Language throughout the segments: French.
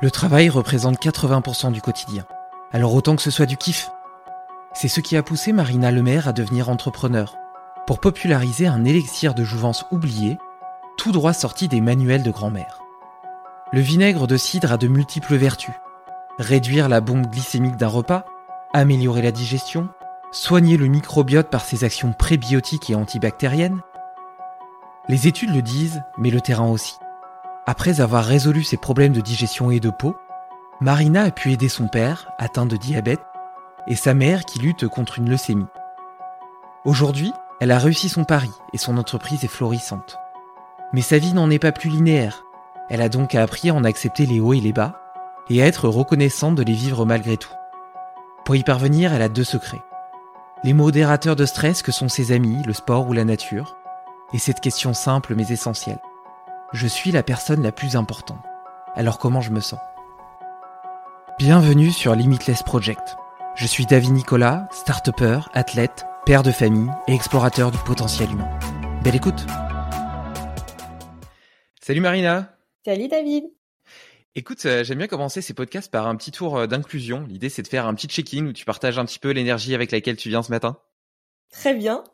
Le travail représente 80% du quotidien. Alors autant que ce soit du kiff. C'est ce qui a poussé Marina Lemaire à devenir entrepreneur, pour populariser un élixir de jouvence oublié, tout droit sorti des manuels de grand-mère. Le vinaigre de cidre a de multiples vertus. Réduire la bombe glycémique d'un repas, améliorer la digestion, soigner le microbiote par ses actions prébiotiques et antibactériennes. Les études le disent, mais le terrain aussi. Après avoir résolu ses problèmes de digestion et de peau, Marina a pu aider son père, atteint de diabète, et sa mère qui lutte contre une leucémie. Aujourd'hui, elle a réussi son pari et son entreprise est florissante. Mais sa vie n'en est pas plus linéaire. Elle a donc appris à en accepter les hauts et les bas, et à être reconnaissante de les vivre malgré tout. Pour y parvenir, elle a deux secrets. Les modérateurs de stress que sont ses amis, le sport ou la nature, et cette question simple mais essentielle. Je suis la personne la plus importante. Alors comment je me sens? Bienvenue sur Limitless Project. Je suis David Nicolas, start athlète, père de famille et explorateur du potentiel humain. Belle écoute Salut Marina Salut David Écoute, euh, j'aime bien commencer ces podcasts par un petit tour euh, d'inclusion. L'idée c'est de faire un petit check-in où tu partages un petit peu l'énergie avec laquelle tu viens ce matin. Très bien.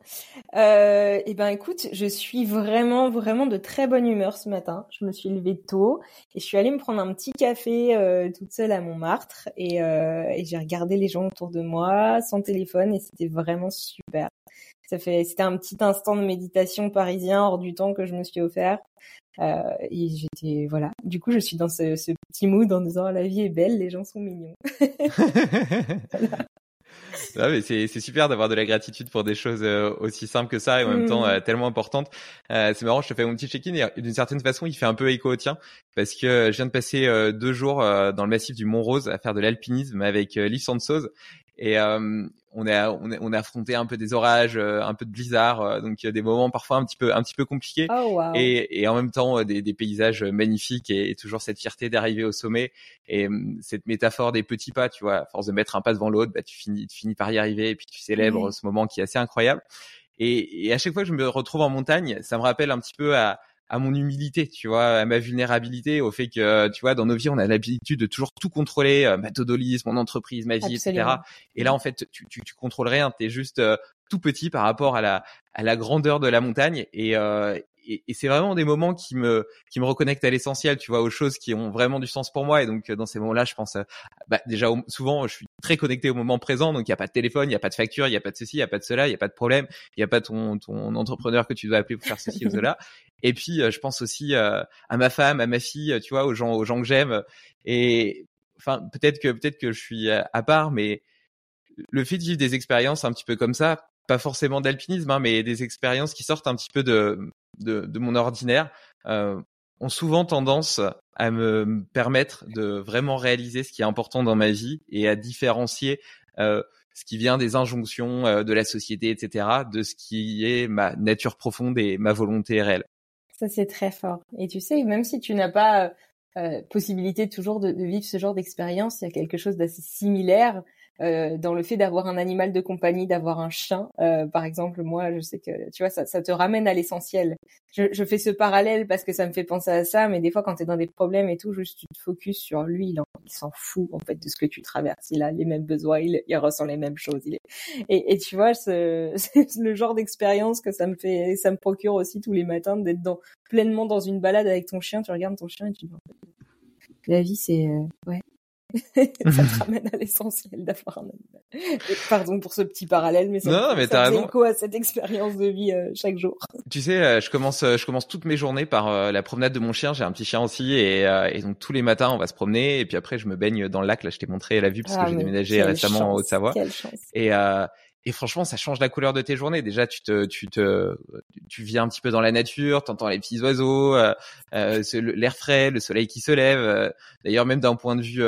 Euh, et ben écoute, je suis vraiment vraiment de très bonne humeur ce matin. Je me suis levée tôt et je suis allée me prendre un petit café euh, toute seule à Montmartre et, euh, et j'ai regardé les gens autour de moi sans téléphone et c'était vraiment super. Ça fait c'était un petit instant de méditation parisien hors du temps que je me suis offert. Euh, et j'étais voilà. Du coup, je suis dans ce, ce petit mood en disant la vie est belle, les gens sont mignons. voilà. Mais c'est, c'est super d'avoir de la gratitude pour des choses euh, aussi simples que ça et en même temps mmh. euh, tellement importantes. Euh, c'est marrant, je te fais mon petit check-in et d'une certaine façon, il fait un peu écho au tien parce que je viens de passer deux jours dans le massif du Mont Rose à faire de l'alpinisme avec Liv Sansos et euh, on a on a on a affronté un peu des orages, euh, un peu de blizzard, euh, donc des moments parfois un petit peu un petit peu compliqués. Oh, et, et en même temps des, des paysages magnifiques et, toujours cette fierté d'arriver au sommet et cette métaphore des petits pas, tu vois, à force de mettre un pas devant l'autre, bah tu finis tu finis par y arriver et puis tu célèbres ce moment qui est assez incroyable. Et, et à chaque fois que je me retrouve en montagne, ça me rappelle un petit peu à à mon humilité, tu vois, à ma vulnérabilité, au fait que, tu vois, dans nos vies, on a l'habitude de toujours tout contrôler, euh, ma mon entreprise, ma vie, etc. Et là, en fait, tu, tu, tu contrôles rien, t'es juste euh, tout petit par rapport à la, à la grandeur de la montagne. Et, euh, et, c'est vraiment des moments qui me qui me reconnectent à l'essentiel, tu vois, aux choses qui ont vraiment du sens pour moi. Et donc dans ces moments-là, je pense, bah, déjà souvent, je suis très connecté au moment présent, donc il y a pas de téléphone, il y a pas de facture, il y a pas de ceci, il y a pas de cela, il y a pas de problème, il y a pas ton ton entrepreneur que tu dois appeler pour faire ceci ou cela. Et puis je pense aussi à ma femme, à ma fille, tu vois, aux gens aux gens que j'aime. Et enfin peut-être que peut-être que je suis à part, mais le fait de vivre des expériences un petit peu comme ça, pas forcément d'alpinisme, hein, mais des expériences qui sortent un petit peu de, de, de mon ordinaire, euh, ont souvent tendance à me permettre de vraiment réaliser ce qui est important dans ma vie et à différencier euh, ce qui vient des injonctions euh, de la société, etc., de ce qui est ma nature profonde et ma volonté réelle. Ça, c'est très fort. Et tu sais, même si tu n'as pas euh, possibilité toujours de, de, vivre ce genre d'expérience, il y a quelque chose d'assez similaire euh, dans le fait d'avoir un animal de compagnie, d'avoir un chien. Euh, par exemple, moi, je sais que tu vois, ça, ça te ramène à l'essentiel. Je, je, fais ce parallèle parce que ça me fait penser à ça, mais des fois, quand tu es dans des problèmes et tout, juste tu te focuses sur lui, il, il s'en fout en fait de ce que tu traverses. Il a les mêmes besoins, il, il ressent les mêmes choses. Il est... et, et tu vois, c'est le genre d'expérience que ça me fait, ça me procure aussi tous les matins d'être dans pleinement dans une balade avec ton chien. Tu regardes ton chien et tu la vie, c'est euh, ouais, ça te ramène à l'essentiel d'avoir un animal. pardon pour ce petit parallèle, mais ça, non, mais ça écho à cette expérience de vie euh, chaque jour. Tu sais, euh, je commence, euh, je commence toutes mes journées par la promenade de mon chien. J'ai un petit chien aussi, et, et, donc tous les matins on va se promener, et puis après je me baigne dans le lac. Là, je t'ai montré la vue parce ah, que j'ai déménagé récemment en Haute-Savoie. Et et franchement ça change la couleur de tes journées. Déjà tu te tu te tu viens un petit peu dans la nature t'entends les petits oiseaux euh, euh l'air frais le soleil qui se lève euh, d'ailleurs même d'un point de vue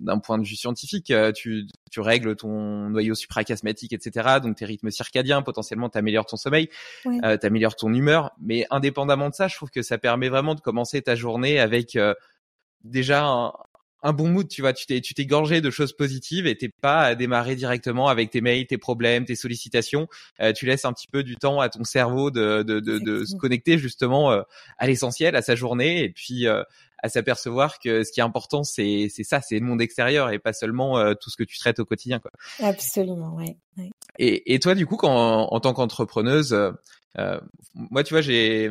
d'un point de vue scientifique tu tu règles ton noyau suprachiasmatique etc donc tes rythmes circadiens potentiellement t'améliores ton sommeil ouais. t'améliores ton humeur. Mais indépendamment de ça je trouve que ça permet vraiment de commencer ta journée avec déjà un, un bon mood, tu vois, tu t'es tu t'es gorgé de choses positives et t'es pas à démarrer directement avec tes mails, tes problèmes, tes sollicitations. Euh, tu laisses un petit peu du temps à ton cerveau de de de, de se connecter justement euh, à l'essentiel, à sa journée et puis euh, à s'apercevoir que ce qui est important c'est c'est ça, c'est le monde extérieur et pas seulement tout ce que tu traites au quotidien quoi. Absolument, ouais. ouais. Et et toi du coup quand en tant qu'entrepreneuse moi tu vois, j'ai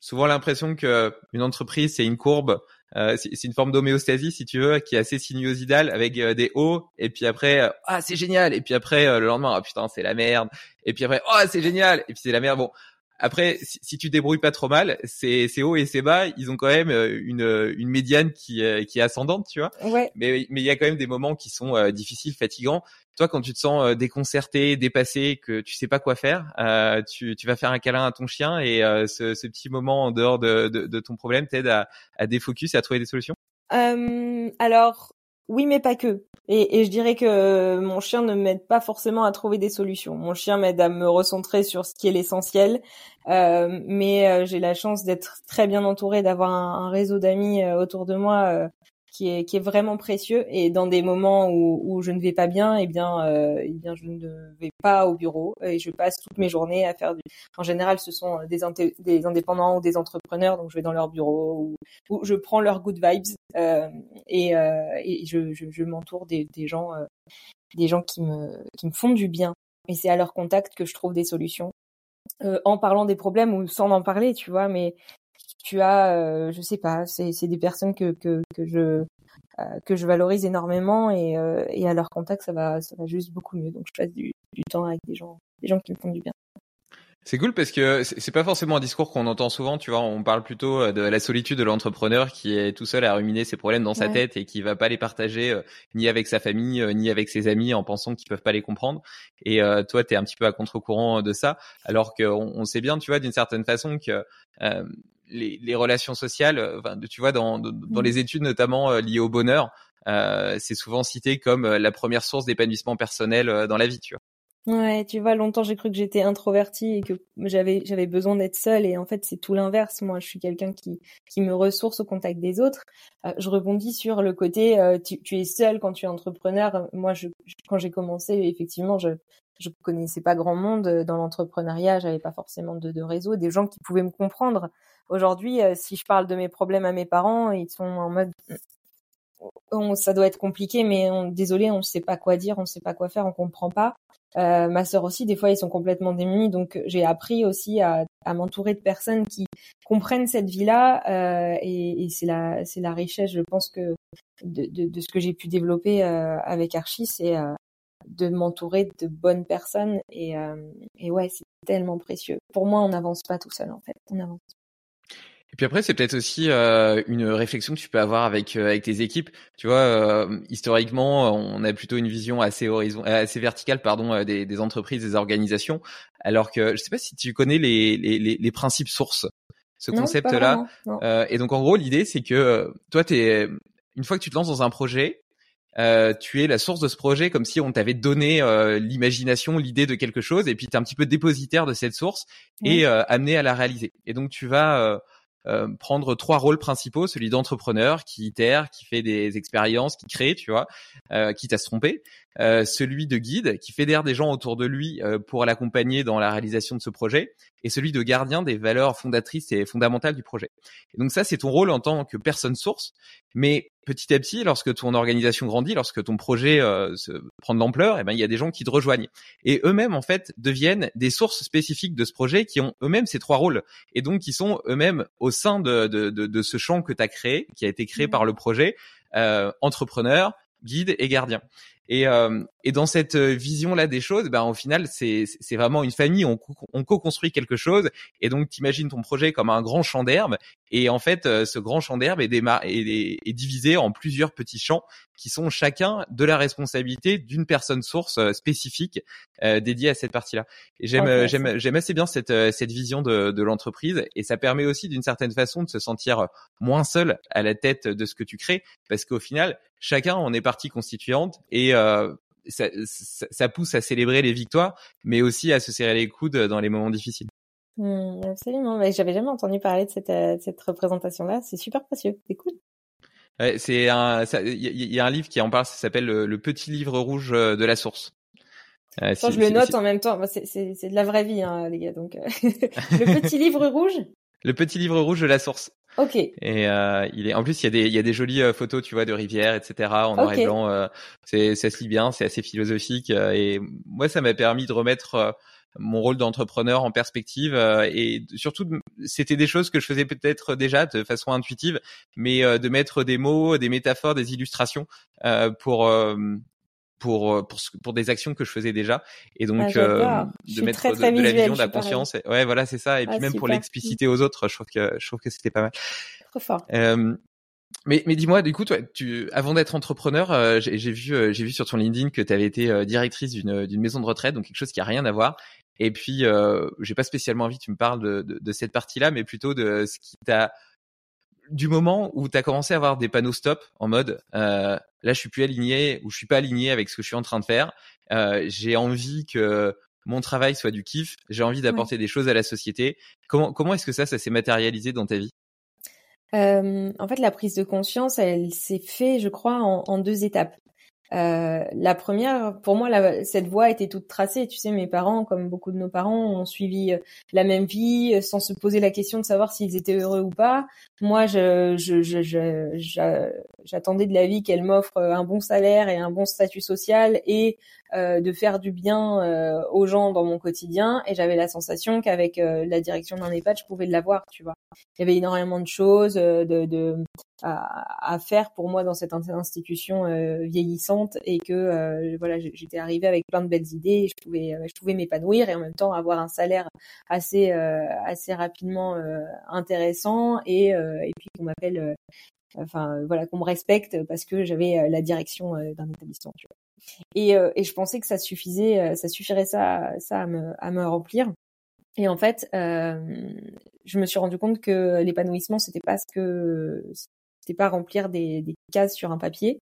souvent l'impression que une entreprise c'est une courbe euh, c'est une forme d'homéostasie si tu veux qui est assez sinuosidale avec euh, des hauts et puis après euh, ah c'est génial et puis après le lendemain ah putain c'est la merde et puis après oh c'est génial et puis c'est la merde. Bon après, si, si, tu débrouilles pas trop mal, c'est hauts et c'est bas, ils ont quand même une, une médiane qui, qui est ascendante, tu vois. Ouais. Mais mais il y a quand même des moments qui sont difficiles, fatigants toi, quand tu te sens euh, déconcerté, dépassé, que tu sais pas quoi faire, euh, tu, tu, vas faire un câlin à ton chien et euh, ce, ce, petit moment en dehors de, de, de ton problème t'aide à, à défocus et à trouver des solutions? Euh, Alors, oui, mais pas que. Et, je dirais que mon chien ne m'aide pas forcément à trouver des solutions. Mon chien m'aide à me recentrer sur ce qui est l'essentiel. Euh, mais j'ai la chance d'être très bien entourée, d'avoir un, réseau d'amis autour de moi qui est qui est vraiment précieux. Et dans des moments où, où je ne vais pas bien eh bien euh, eh bien je ne vais pas au bureau et je passe toutes mes journées à faire du en général ce sont des des indépendants ou des entrepreneurs. Donc je vais dans leur bureau ou, je prends leurs good vibes euh, et, euh, et je, je, je m'entoure des, des gens euh, des gens qui me qui me font du bien. Et c'est à leur contact que je trouve des solutions euh, en parlant des problèmes ou sans en parler tu vois. Mais tu as, euh, je sais pas, c'est des personnes que, que, que je euh, que je valorise énormément et, euh, et à leur contact ça va ça va juste beaucoup mieux. Donc je passe du, du temps avec des gens des gens qui me font du bien. C'est cool parce que c'est pas forcément un discours qu'on entend souvent, tu vois. On parle plutôt euh, de la solitude de l'entrepreneur qui est tout seul à ruminer ses problèmes dans sa tête et qui va pas les partager euh, ni avec sa famille euh, ni avec ses amis en pensant qu'ils peuvent pas les comprendre. Et toi, tu es un petit peu à contre-courant de ça, alors qu'on on sait bien, tu vois, d'une certaine façon que les, les, relations sociales, enfin, tu vois, dans, dans mmh. les études notamment liées au bonheur, c'est souvent cité comme la première source d'épanouissement personnel dans la vie, tu vois. Ouais, tu vois, longtemps j'ai cru que j'étais introvertie et que j'avais j'avais besoin d'être seule et en fait c'est tout l'inverse. Moi, je suis quelqu'un qui qui me ressource au contact des autres. Euh, je rebondis sur le côté euh, tu, tu es seule quand tu es entrepreneur. Moi, je, quand j'ai commencé, effectivement, je je connaissais pas grand monde dans l'entrepreneuriat. J'avais pas forcément de, de réseau, des gens qui pouvaient me comprendre. Aujourd'hui, euh, si je parle de mes problèmes à mes parents, ils sont en mode on, ça doit être compliqué, mais on, désolé, on ne sait pas quoi dire, on ne sait pas quoi faire, on comprend pas. Euh, ma sœur aussi, des fois, ils sont complètement démunis. Donc, j'ai appris aussi à, à m'entourer de personnes qui comprennent cette vie-là. Euh, et, et c'est la, c'est la richesse, je pense que de, de, de ce que j'ai pu développer euh, avec Archie, c'est euh, de m'entourer de bonnes personnes. Et, euh, et ouais, c'est tellement précieux. Pour moi, on n'avance pas tout seul, en fait. On avance. Et puis après, c'est peut-être aussi euh, une réflexion que tu peux avoir avec euh, avec tes équipes. Tu vois, euh, historiquement, on a plutôt une vision assez horizon, assez verticale, pardon, des, des, entreprises, des organisations. Alors que je sais pas si tu connais les les, les, principes sources, ce concept-là. et donc en gros, l'idée c'est que toi, t'es une fois que tu te lances dans un projet, euh, tu es la source de ce projet comme si on t'avait donné euh, l'imagination, l'idée de quelque chose, et puis tu es un petit peu dépositaire de cette source et euh, amené à la réaliser. Et donc tu vas euh, prendre trois rôles principaux, celui d'entrepreneur qui itère, qui fait des expériences, qui crée, tu vois, euh, quitte à se tromper, euh, celui de guide qui fédère des gens autour de lui euh, pour l'accompagner dans la réalisation de ce projet, et celui de gardien des valeurs fondatrices et fondamentales du projet. Et donc ça, c'est ton rôle en tant que personne source, mais petit à petit, lorsque ton organisation grandit, lorsque ton projet euh, se prend de l'ampleur, eh ben il y a des gens qui te rejoignent et eux-mêmes en fait deviennent des sources spécifiques de ce projet qui ont eux-mêmes ces trois rôles et donc qui sont eux-mêmes au sein de, de, de, de ce champ que tu as créé, qui a été créé mmh. par le projet, euh, entrepreneur, guide et gardien. Et, euh, et dans cette euh, vision-là des choses, ben, au final, c'est vraiment une famille, on, on co-construit quelque chose, et donc t'imagines ton projet comme un grand champ d'herbe, et en fait, euh, ce grand champ d'herbe est, est, est, divisé en plusieurs petits champs qui sont chacun de la responsabilité d'une personne source spécifique euh, dédiée à cette partie-là. Et j'aime j'aime j'aime assez bien cette cette vision de, de l'entreprise, et ça permet aussi d'une certaine façon de se sentir moins seul à la tête de ce que tu crées, parce qu'au final, chacun on est partie constituante. Et euh, ça, ça, pousse à célébrer les victoires, mais aussi à se serrer les coudes dans les moments difficiles. Mmh, absolument. Mais j'avais jamais entendu parler de cette, euh, cette représentation-là. C'est super précieux. C'est cool. Ouais, c'est un, il y, a un livre qui en parle. Ça s'appelle le, petit livre rouge euh, de la source. Euh, je le note en même temps. C'est de la vraie vie, hein, les gars. Donc, le petit livre rouge. Le petit livre rouge de la source. Ok. Et euh, il est en plus il y a des il y a des jolies euh, photos tu vois de rivières etc en noir et blanc. Euh, c'est ça se lit bien, c'est assez philosophique euh, et moi ça m'a permis de remettre mon rôle d'entrepreneur en perspective et surtout c'était des choses que je faisais peut-être déjà de façon intuitive mais de mettre des mots des métaphores des illustrations pour pour euh, pour pour des actions que je faisais déjà. Et donc ah, euh, de mettre de, la vision de la conscience ouais voilà c'est ça. Et puis ah, même pour l'expliciter aux autres je trouve que je trouve que c'était pas mal. Trop fort. Euh, mais, mais dis-moi, du coup, toi, tu, avant d'être entrepreneur, euh, j'ai vu, j'ai vu sur ton LinkedIn que tu avais été directrice d'une, d'une maison de retraite, donc quelque chose qui a rien à voir. Et puis, euh, j'ai pas spécialement envie que tu me parles de, de, de cette partie-là, mais plutôt de ce qui t'a du moment où tu as commencé à avoir des panneaux stop en mode euh, là je suis plus aligné ou je suis pas aligné avec ce que je suis en train de faire, euh, j'ai envie que mon travail soit du kiff, j'ai envie d'apporter des choses à la société. Comment comment est-ce que ça ça s'est matérialisé dans ta vie? Euh, En fait, la prise de conscience, elle s'est fait, je crois, en, en deux étapes. Euh, la première, pour moi, la, cette voie était toute tracée. Tu sais, mes parents, comme beaucoup de nos parents, ont suivi euh, la même vie euh, sans se poser la question de savoir s'ils étaient heureux ou pas. Moi, je, je, je, j'attendais de la vie qu'elle m'offre un bon salaire et un bon statut social et euh, de faire du bien euh, aux gens dans mon quotidien. Et j'avais la sensation qu'avec la direction d'un EHPAD, je pouvais l'avoir. Tu vois, il y avait énormément de choses de, de à, à, faire pour moi dans cette institution vieillissante et que voilà, j'étais arrivée avec plein de belles idées. je pouvais, je pouvais m'épanouir et en même temps avoir un salaire assez assez rapidement intéressant et euh, et puis qu'on m'appelle, euh, enfin voilà, qu'on me respecte parce que j'avais euh, la direction d'un établissement. Tu vois. Et, et je pensais que ça suffisait, ça suffirait ça, ça à me, à me remplir. Et en fait, euh, je me suis rendu compte que l'épanouissement, c'était pas ce que c'était pas remplir des, des, cases sur un papier.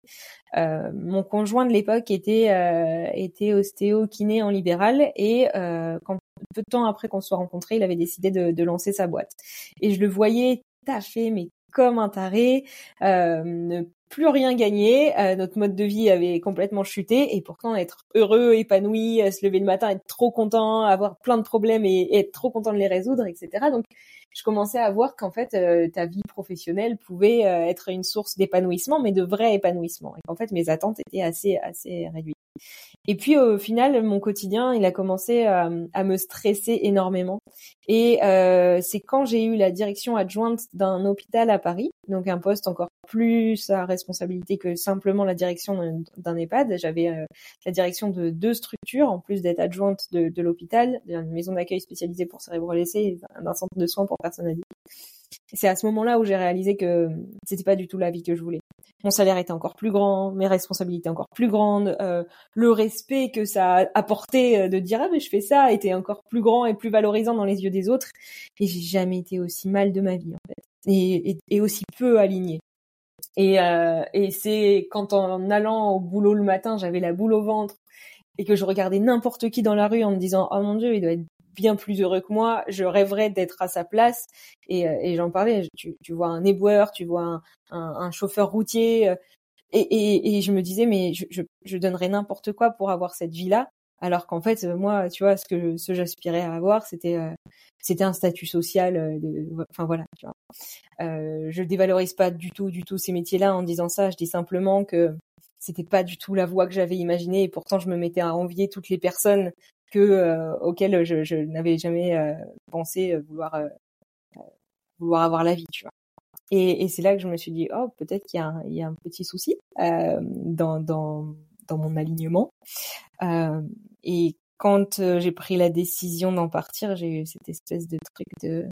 Euh, mon conjoint de l'époque était euh, était ostéo kiné en libéral et euh, quand peu de temps après qu'on soit rencontrés, il avait décidé de, de, lancer sa boîte. Et je le voyais taffer mais comme un taré, euh, ne plus rien gagner. Euh, notre mode de vie avait complètement chuté et pourtant être heureux, épanoui, euh, se lever le matin, être trop content, avoir plein de problèmes et, être trop content de les résoudre, etc. Donc je commençais à voir qu'en fait ta vie professionnelle pouvait être une source d'épanouissement, mais de vrai épanouissement, et qu'en fait mes attentes étaient assez assez réduites. Et puis au final, mon quotidien, il a commencé à, me stresser énormément. Et euh, c'est quand j'ai eu la direction adjointe d'un hôpital à Paris, donc un poste encore plus à responsabilité que simplement la direction d'un EHPAD. J'avais euh, la direction de deux structures, en plus d'être adjointe de, l'hôpital, d'une maison d'accueil spécialisée pour cérébraux et d'un centre de soins pour personnes âgées. C'est à ce moment-là où j'ai réalisé que c'était pas du tout la vie que je voulais. Mon salaire était encore plus grand, mes responsabilités encore plus grandes, euh, le respect que ça a apporté euh, de dire ah mais je fais ça était encore plus grand et plus valorisant dans les yeux des autres. Et j'ai jamais été aussi mal de ma vie en fait, et, et, aussi peu alignée. Et, euh, et c'est quand en allant au boulot le matin, j'avais la boule au ventre et que je regardais n'importe qui dans la rue en me disant oh mon dieu il doit être bien plus heureux que moi, je rêverais d'être à sa place. Et, euh, et j'en parlais, tu, tu, vois un éboueur, tu vois un, un, chauffeur routier, euh, et, et, et, je me disais, mais je, je, je donnerais n'importe quoi pour avoir cette vie-là. Alors qu'en fait, moi, tu vois, ce que ce j'aspirais à avoir, c'était euh, c'était un statut social. De, enfin voilà, tu vois. Euh, je dévalorise pas du tout, du tout ces métiers-là en disant ça. Je dis simplement que c'était pas du tout la voie que j'avais imaginée et pourtant je me mettais à envier toutes les personnes que euh, auquel je, je n'avais jamais euh, pensé euh, vouloir vouloir avoir la vie, tu vois. Et, et c'est là que je me suis dit oh peut-être qu'il y y a un petit souci dans dans dans mon alignement. et quand j'ai pris la décision d'en partir, j'ai eu cette espèce de truc de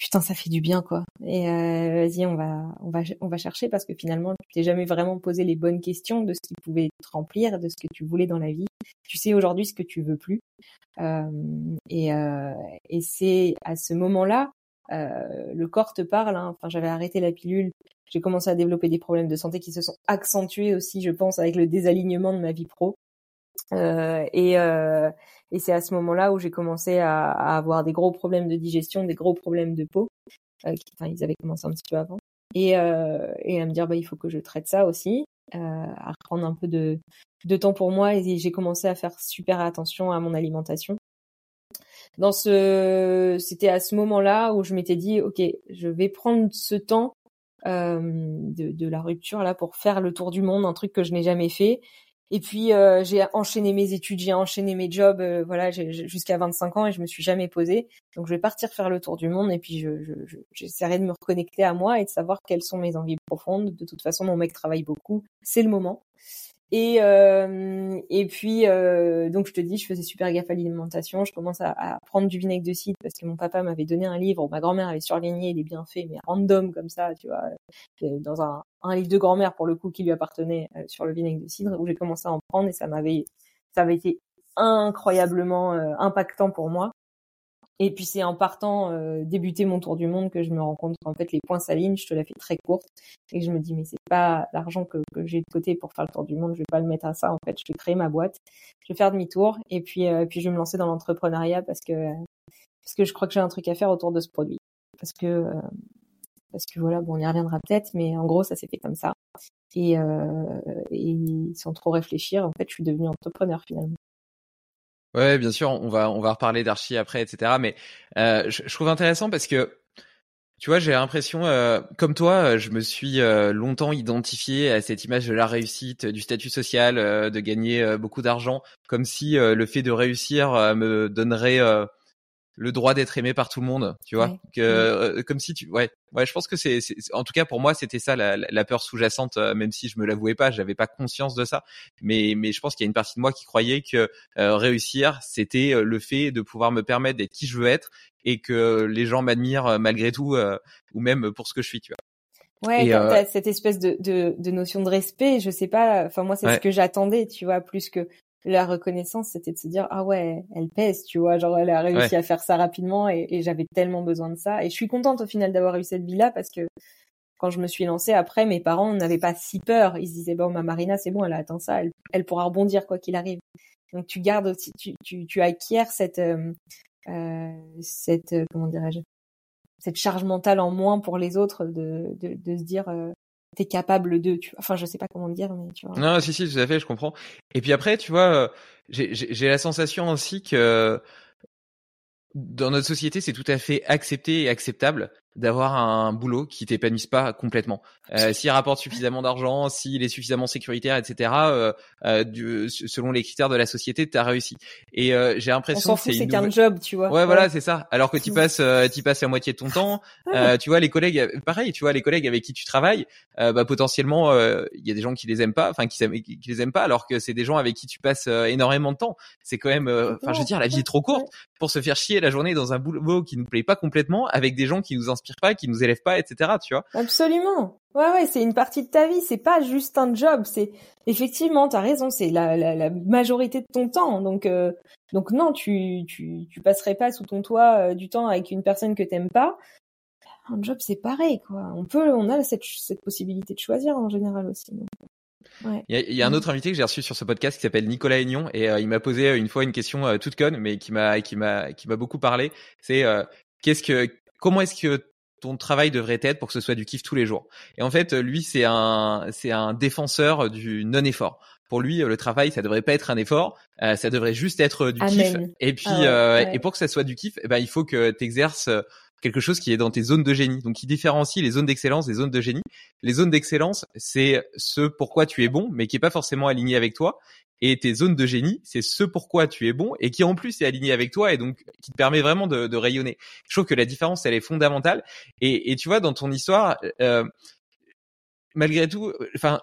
putain ça fait du bien quoi. Et euh, vas-y on va on va on va chercher parce que finalement tu t'es jamais vraiment posé les bonnes questions de ce qui pouvait te remplir de ce que tu voulais dans la vie. Tu sais aujourd'hui ce que tu veux plus. Euh, et euh, et c'est à ce moment là euh, le corps te parle hein. enfin j'avais arrêté la pilule. J'ai commencé à développer des problèmes de santé qui se sont accentués aussi je pense avec le désalignement de ma vie pro euh, et, euh, et c'est à ce moment-là où j'ai commencé à, avoir des gros problèmes de digestion, des gros problèmes de peau. Euh, enfin, ils avaient commencé un petit peu avant. Et, euh, et à me dire, bah, il faut que je traite ça aussi, à reprendre un peu de, temps pour moi. Et j'ai commencé à faire super attention à mon alimentation. Dans ce, c'était à ce moment-là où je m'étais dit, ok, je vais prendre ce temps de, de la rupture là pour faire le tour du monde, un truc que je n'ai jamais fait et puis euh, j'ai enchaîné mes études, j'ai enchaîné mes jobs, euh, voilà, jusqu'à 25 ans et je me suis jamais posée. Donc je vais partir faire le tour du monde et puis je, j'essaierai de me reconnecter à moi et de savoir quelles sont mes envies profondes. De toute façon, mon mec travaille beaucoup, c'est le moment. Et euh, et puis euh, donc je te dis, je faisais super gaffe à l'alimentation. Je commence à, prendre du vinaigre de cidre parce que mon papa m'avait donné un livre, ma grand-mère avait surligné les bienfaits, mais random comme ça, tu vois, euh, dans un, un livre de grand-mère pour le coup qui lui appartenait euh, sur le vinaigre de cidre, où j'ai commencé à en prendre et ça m'avait ça avait été incroyablement impactant pour moi. Et puis c'est en partant euh, débuter mon tour du monde que je me rends compte qu'en fait les points s'alignent. Je te la fais très courte et je me dis mais c'est pas l'argent que, que j'ai de côté pour faire le tour du monde. Je vais pas le mettre à ça. En fait, je vais créer ma boîte. Je vais faire demi-tour et puis euh, puis je vais me lancer dans l'entrepreneuriat parce que parce que je crois que j'ai un truc à faire autour de ce produit. Parce que euh, parce que voilà bon on y reviendra peut-être mais en gros ça s'est fait comme ça et, euh, et sans trop réfléchir en fait je suis devenue entrepreneur finalement. Ouais, bien sûr, on va on va reparler d'archi après, etc. Mais euh, je, je, trouve intéressant parce que tu vois, j'ai l'impression, euh, comme toi, je me suis euh, longtemps identifié à cette image de la réussite, du statut social, euh, de gagner euh, beaucoup d'argent, comme si le fait de réussir me donnerait le droit d'être aimé par tout le monde, tu vois, que euh, comme si tu, ouais, ouais, je pense que c'est, en tout cas pour moi c'était ça la, la peur sous-jacente, euh, même si je me l'avouais pas, j'avais pas conscience de ça, mais mais je pense qu'il y a une partie de moi qui croyait que euh, réussir c'était le fait de pouvoir me permettre d'être qui je veux être et que les gens m'admirent malgré tout ou même pour ce que je suis, tu vois. Ouais, et euh... cette espèce de, de, de, notion de respect, je sais pas, enfin moi c'est ce que j'attendais, tu vois, plus que la reconnaissance, c'était de se dire ah ouais, elle pèse, tu vois, genre elle a réussi à faire ça rapidement et, et j'avais tellement besoin de ça. Et je suis contente au final d'avoir eu cette vie-là parce que quand je me suis lancée après, mes parents n'avaient pas si peur. Ils se disaient bon, ma Marina, c'est bon, elle a atteint ça, elle, elle pourra rebondir quoi qu'il arrive. Donc tu gardes aussi, tu, tu, tu acquiers cette euh, euh cette euh, comment dirais-je cette charge mentale en moins pour les autres de de, de se dire euh, t'es capable de, tu. Enfin, je sais pas comment dire, mais tu vois. Non, si, si, tout à fait, je comprends. Et puis après, tu vois, euh, j'ai la sensation aussi que dans notre société, c'est tout à fait accepté et acceptable d'avoir un boulot qui t'épanouisse pas complètement. Euh, s'il rapporte suffisamment d'argent, s'il est suffisamment sécuritaire, etc. Euh, euh, du, selon les critères de la société, t'as réussi. Et euh, j'ai l'impression que c'est qu'un job, tu vois. Ouais, voilà, c'est ça. Alors que tu passes, euh, tu passes la moitié de ton temps. Euh, tu vois, les collègues, pareil, tu vois, les collègues avec qui tu travailles, bah potentiellement, il y a des gens qui les aiment pas, enfin qui, qui, les aiment pas, alors que c'est des gens avec qui tu passes énormément de temps. C'est quand même, enfin, je veux dire, la vie est trop courte pour se faire chier la journée dans un boulot qui nous plaît pas complètement, avec des gens qui nous inspirent pas, qui nous élèvent pas, etc. Tu vois Absolument. Ouais, ouais, c'est une partie de ta vie. C'est pas juste un job. C'est effectivement, t'as raison. C'est la, la, la, majorité de ton temps. Donc, euh, donc non, tu, tu, tu passerais pas sous ton toit euh, du temps avec une personne que t'aimes pas. Un job, c'est pareil, quoi. On peut, on a cette, cette possibilité de choisir en général aussi. Ouais. Il, y a, il y, a, un autre invité que j'ai reçu sur ce podcast qui s'appelle Nicolas Aignon et euh, il m'a posé une fois une question toute conne mais qui m'a qui m'a qui m'a beaucoup parlé. C'est qu'est-ce que comment est-ce que ton travail devrait être pour que ce soit du kiff tous les jours. Et en fait, lui, c'est un, c'est un défenseur du non-effort. Pour lui, le travail, ça devrait pas être un effort, euh, ça devrait juste être du kiff. Et puis, ah euh, et pour que ça soit du kiff, eh ben, il faut que tu exerces euh, quelque chose qui est dans tes zones de génie. Donc, il différencie les zones d'excellence des zones de génie. Les zones d'excellence, c'est ce pourquoi tu es bon, mais qui est pas forcément aligné avec toi et tes zones de génie, c'est ce pourquoi tu es bon et qui en plus est aligné avec toi et donc qui te permet vraiment de, de rayonner. Je trouve que la différence, elle est fondamentale. Et, et tu vois, dans ton histoire, euh, malgré tout, enfin,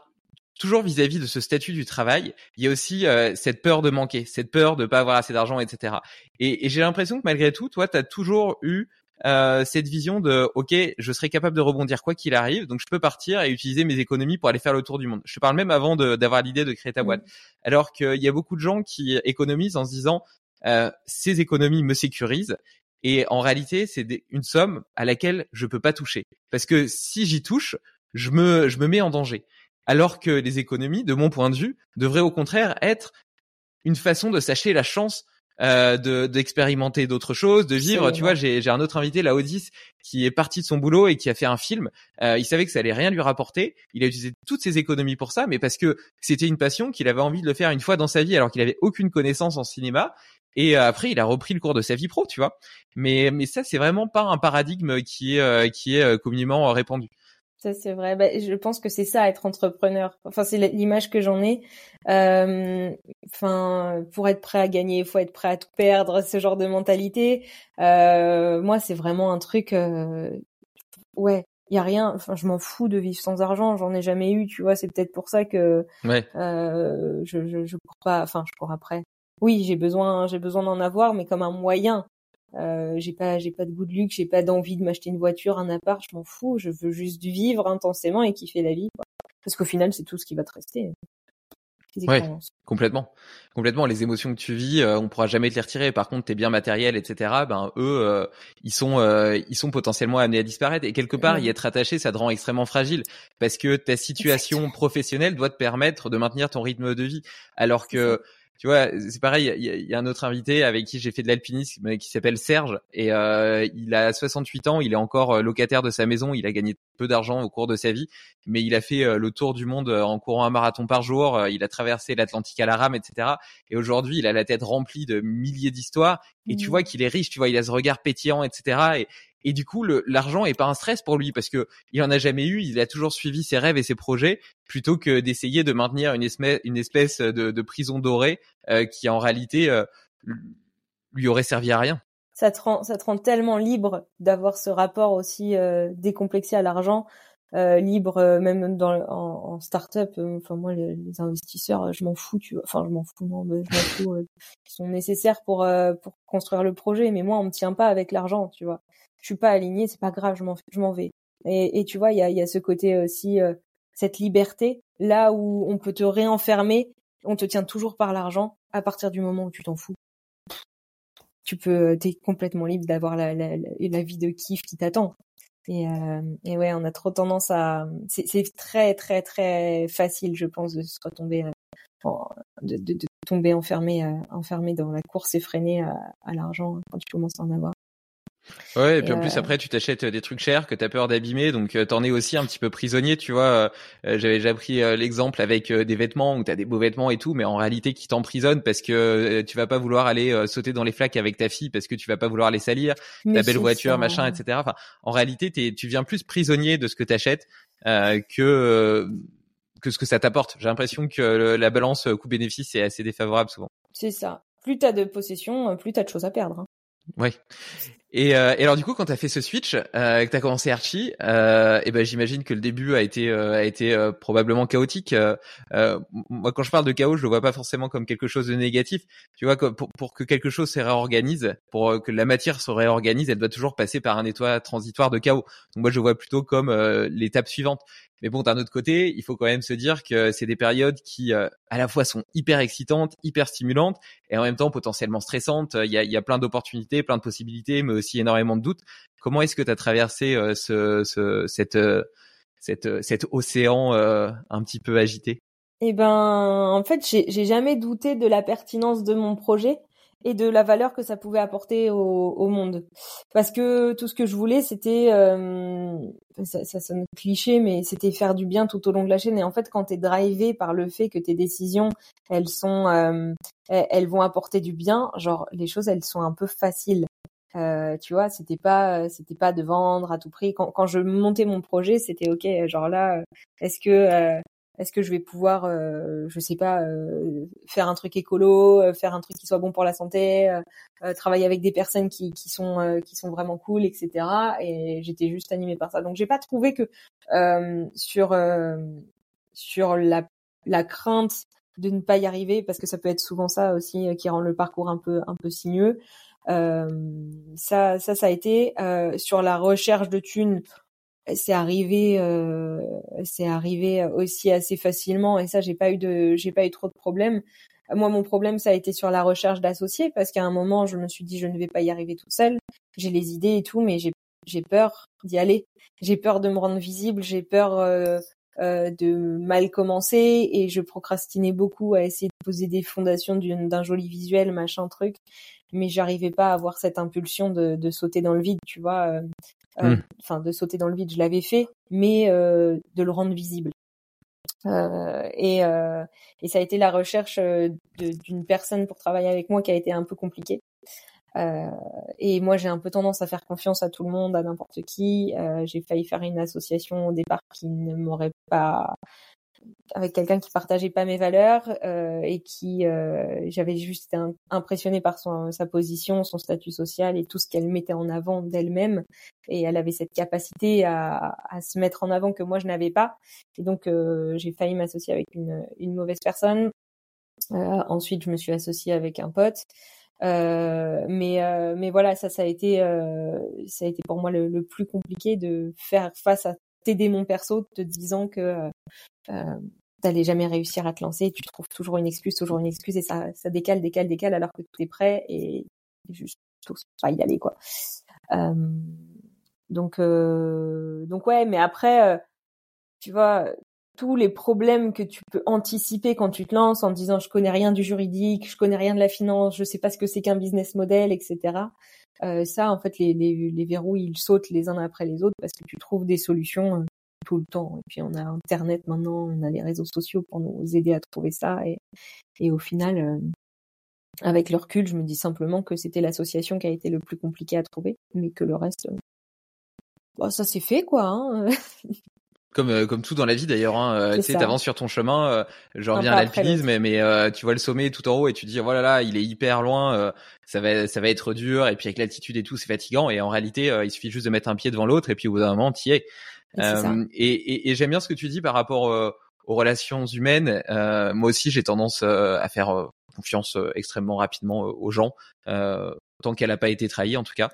toujours vis-à-vis de ce statut du travail, il y a aussi euh, cette peur de manquer, cette peur de pas avoir assez d'argent, etc. Et, et j'ai l'impression que malgré tout, toi, tu as toujours eu euh, cette vision de ok je serai capable de rebondir quoi qu'il arrive donc je peux partir et utiliser mes économies pour aller faire le tour du monde. Je te parle même avant d'avoir l'idée de créer ta boîte. Mm. alors qu'il y a beaucoup de gens qui économisent en se disant euh, ces économies me sécurisent et en réalité c'est une somme à laquelle je peux pas toucher. Parce que si j'y touche je me je me mets en danger. Alors que les économies de mon point de vue devraient au contraire être une façon de s'acheter la chance euh, de d'expérimenter d'autres choses, de vivre. Tu vois, j'ai j'ai un autre invité, la Odis, qui est parti de son boulot et qui a fait un film. Euh, il savait que ça allait rien lui rapporter. Il a utilisé toutes ses économies pour ça, mais parce que c'était une passion qu'il avait envie de le faire une fois dans sa vie, alors qu'il avait aucune connaissance en cinéma. Et euh, après, il a repris le cours de sa vie pro, tu vois. Mais mais ça, c'est vraiment pas un paradigme qui est euh, qui est communément répandu. Ça c'est vrai. Bah, je pense que c'est ça être entrepreneur. Enfin c'est l'image que j'en ai. Euh, enfin pour être prêt à gagner, il faut être prêt à tout perdre. Ce genre de mentalité. Euh, moi c'est vraiment un truc. Euh, ouais, il y a rien. Enfin je m'en fous de vivre sans argent. J'en ai jamais eu. Tu vois c'est peut-être pour ça que ouais. euh, je, je je cours pas. Enfin je cours après. Oui j'ai besoin j'ai besoin d'en avoir mais comme un moyen. Euh, j'ai pas j'ai pas de goût de luxe, j'ai pas d'envie de m'acheter une voiture, un appart, je m'en fous, je veux juste vivre intensément et kiffer la vie. Quoi. Parce qu'au final, c'est tout ce qui va te rester. Ouais, complètement, complètement. Les émotions que tu vis, euh, on pourra jamais te les retirer. Par contre, tes biens matériels, etc. Ben eux, euh, ils sont, euh, ils sont potentiellement amenés à disparaître. Et quelque part, y être attaché, ça te rend extrêmement fragile parce que ta situation professionnelle doit te permettre de maintenir ton rythme de vie, alors que tu vois, c'est pareil, il y, a un autre invité avec qui j'ai fait de l'alpinisme qui s'appelle Serge et euh, il a 68 ans, il est encore euh, locataire de sa maison, il a gagné peu d'argent au cours de sa vie, mais il a fait euh, le tour du monde en courant un marathon par jour, il a traversé l'Atlantique à la rame, etc. Et aujourd'hui, il a la tête remplie de milliers d'histoires et tu mmh. vois qu'il est riche, tu vois, il a ce regard pétillant, etc. Et, et du coup, l'argent est pas un stress pour lui parce que il en a jamais eu. Il a toujours suivi ses rêves et ses projets plutôt que d'essayer de maintenir une espèce, de, prison dorée euh, qui en réalité euh, lui aurait servi à rien. Ça te rend, ça te rend tellement libre d'avoir ce rapport aussi euh, décomplexé à l'argent. Euh, libre même dans en, en start-up enfin moi les, investisseurs je m'en fous tu vois enfin je m'en fous non je m'en fous ils sont nécessaires pour pour construire le projet mais moi on me tient pas avec l'argent tu vois je suis pas aligné, c'est pas grave, je m'en je m'en vais. Et, et, tu vois, il y a, y a ce côté aussi euh, cette liberté là où on peut te réenfermer, on te tient toujours par l'argent à partir du moment où tu t'en fous. Tu peux, t'es complètement libre d'avoir la, la, la, vie de kiff qui t'attend. Et, euh, et ouais, on a trop tendance à, c'est très très très facile, je pense, de se retomber, euh, de, de, de, tomber enfermé, euh, enfermé dans la course effrénée à, à l'argent quand tu commences à en avoir. Ouais, et puis en plus après tu t'achètes des trucs chers que t'as peur d'abîmer, donc t'en es aussi un petit peu prisonnier, tu vois. J'avais déjà pris l'exemple avec des vêtements où t'as des beaux vêtements et tout, mais en réalité qui t'emprisonnent parce que tu vas pas vouloir aller sauter dans les flaques avec ta fille parce que tu vas pas vouloir les salir, ta belle voiture, machin, etc. Enfin, en réalité, tu viens plus prisonnier de ce que t'achètes euh, que que ce que ça t'apporte. J'ai l'impression que la balance coût-bénéfice est assez défavorable souvent. C'est ça. Plus t'as de possession, plus t'as de choses à perdre. Hein. Ouais. Et, euh, et, alors du coup, quand t'as fait ce switch, euh, que t'as commencé Archie, euh, et ben j'imagine que le début a été euh, a été euh, probablement chaotique. moi, quand je parle de chaos, je le vois pas forcément comme quelque chose de négatif. Tu vois, pour, pour que quelque chose se réorganise, pour que la matière se réorganise, elle doit toujours passer par un état transitoire de chaos. Donc moi, je vois plutôt comme l'étape suivante. Mais bon, d'un autre côté, il faut quand même se dire que c'est des périodes qui, euh, à la fois, sont hyper excitantes, hyper stimulantes, et en même temps potentiellement stressantes. Il y a, il y a plein d'opportunités, plein de possibilités, aussi énormément de doutes. Comment est-ce que tu as traversé euh, ce, euh, cette, cet océan un petit peu agité? Eh ben, en fait, j'ai jamais douté de la pertinence de mon projet et de la valeur que ça pouvait apporter au, monde. Parce que tout ce que je voulais, c'était, euh, ça, ça, sonne cliché, mais c'était faire du bien tout au long de la chaîne. Et en fait, quand tu es drivé par le fait que tes décisions, elles sont, euh, elles vont apporter du bien, genre les choses, elles sont un peu faciles. Euh, tu vois, c'était pas, c'était pas de vendre à tout prix. Quand, quand je montais mon projet, c'était ok. Genre là, est-ce que euh, est-ce que je vais pouvoir, euh, je sais pas, euh, faire un truc écolo, euh, faire un truc qui soit bon pour la santé, euh, travailler avec des personnes qui, qui sont qui sont vraiment cool, etc. Et j'étais juste animée par ça. Donc j'ai pas trouvé que sur sur la la crainte de ne pas y arriver, parce que ça peut être souvent ça aussi qui rend le parcours un peu un peu sinueux. Ça ça ça a été sur la recherche de thunes c'est arrivé euh, c'est arrivé aussi assez facilement et ça j'ai pas eu de j'ai pas eu trop de problèmes. Moi mon problème ça a été sur la recherche d'associés parce qu'à un moment je me suis dit je ne vais pas y arriver toute seule. J'ai les idées et tout mais j'ai j'ai peur d'y aller. J'ai peur de me rendre visible j'ai peur euh, euh, de mal commencer et je procrastinais beaucoup à essayer de poser des fondations d'un joli visuel machin truc mais j'arrivais pas à avoir cette impulsion de, de sauter dans le vide tu vois euh, euh, hmm. enfin de sauter dans le vide, je l'avais fait, mais euh, de le rendre visible. Euh, et, euh, et ça a été la recherche d'une personne pour travailler avec moi qui a été un peu compliquée. Euh, et moi, j'ai un peu tendance à faire confiance à tout le monde, à n'importe qui. Euh, j'ai failli faire une association au départ qui ne m'aurait pas avec quelqu'un qui partageait pas mes valeurs euh, et qui j'avais juste été impressionnée par son, sa position, son statut social et tout ce qu'elle mettait en avant d'elle-même et elle avait cette capacité à, se mettre en avant que moi je n'avais pas et donc j'ai failli m'associer avec une, mauvaise personne. Ensuite je me suis associée avec un pote. Euh, mais mais voilà ça ça a été ça a été pour moi le, plus compliqué de faire face à t'aider mon perso te disant que euh, t'allais jamais réussir à te lancer, tu trouves toujours une excuse, toujours une excuse, et ça, ça décale, décale, décale, alors que tout est prêt, et juste pas y aller, quoi. Euh, donc, euh, donc ouais, mais après, euh, tu vois, tous les problèmes que tu peux anticiper quand tu te lances en disant je connais rien du juridique, je connais rien de la finance, je sais pas ce que c'est qu'un business model, etc. Euh, ça, en fait, les, les, les verrous, ils sautent les uns après les autres parce que tu trouves des solutions tout le temps. Et puis on a Internet maintenant, on a les réseaux sociaux pour nous aider à trouver ça. Et, et au final, euh, avec le recul, je me dis simplement que c'était l'association qui a été le plus compliqué à trouver, mais que le reste, euh, bah, ça s'est fait quoi. Hein comme euh, comme tout dans la vie d'ailleurs hein, tu sais t'avances sur ton chemin je reviens à l'alpinisme mais, mais tu vois le sommet tout en haut et tu dis voilà là il est hyper loin ça va ça va être dur et puis avec l'altitude et tout c'est fatigant et en réalité il suffit juste de mettre un pied devant l'autre et puis au bout d'un moment t'y es euh, et, et, et j'aime bien ce que tu dis par rapport euh, aux relations humaines. Euh, moi aussi, j'ai tendance à faire confiance extrêmement rapidement aux gens, tant qu'elle n'a pas été trahie en tout cas.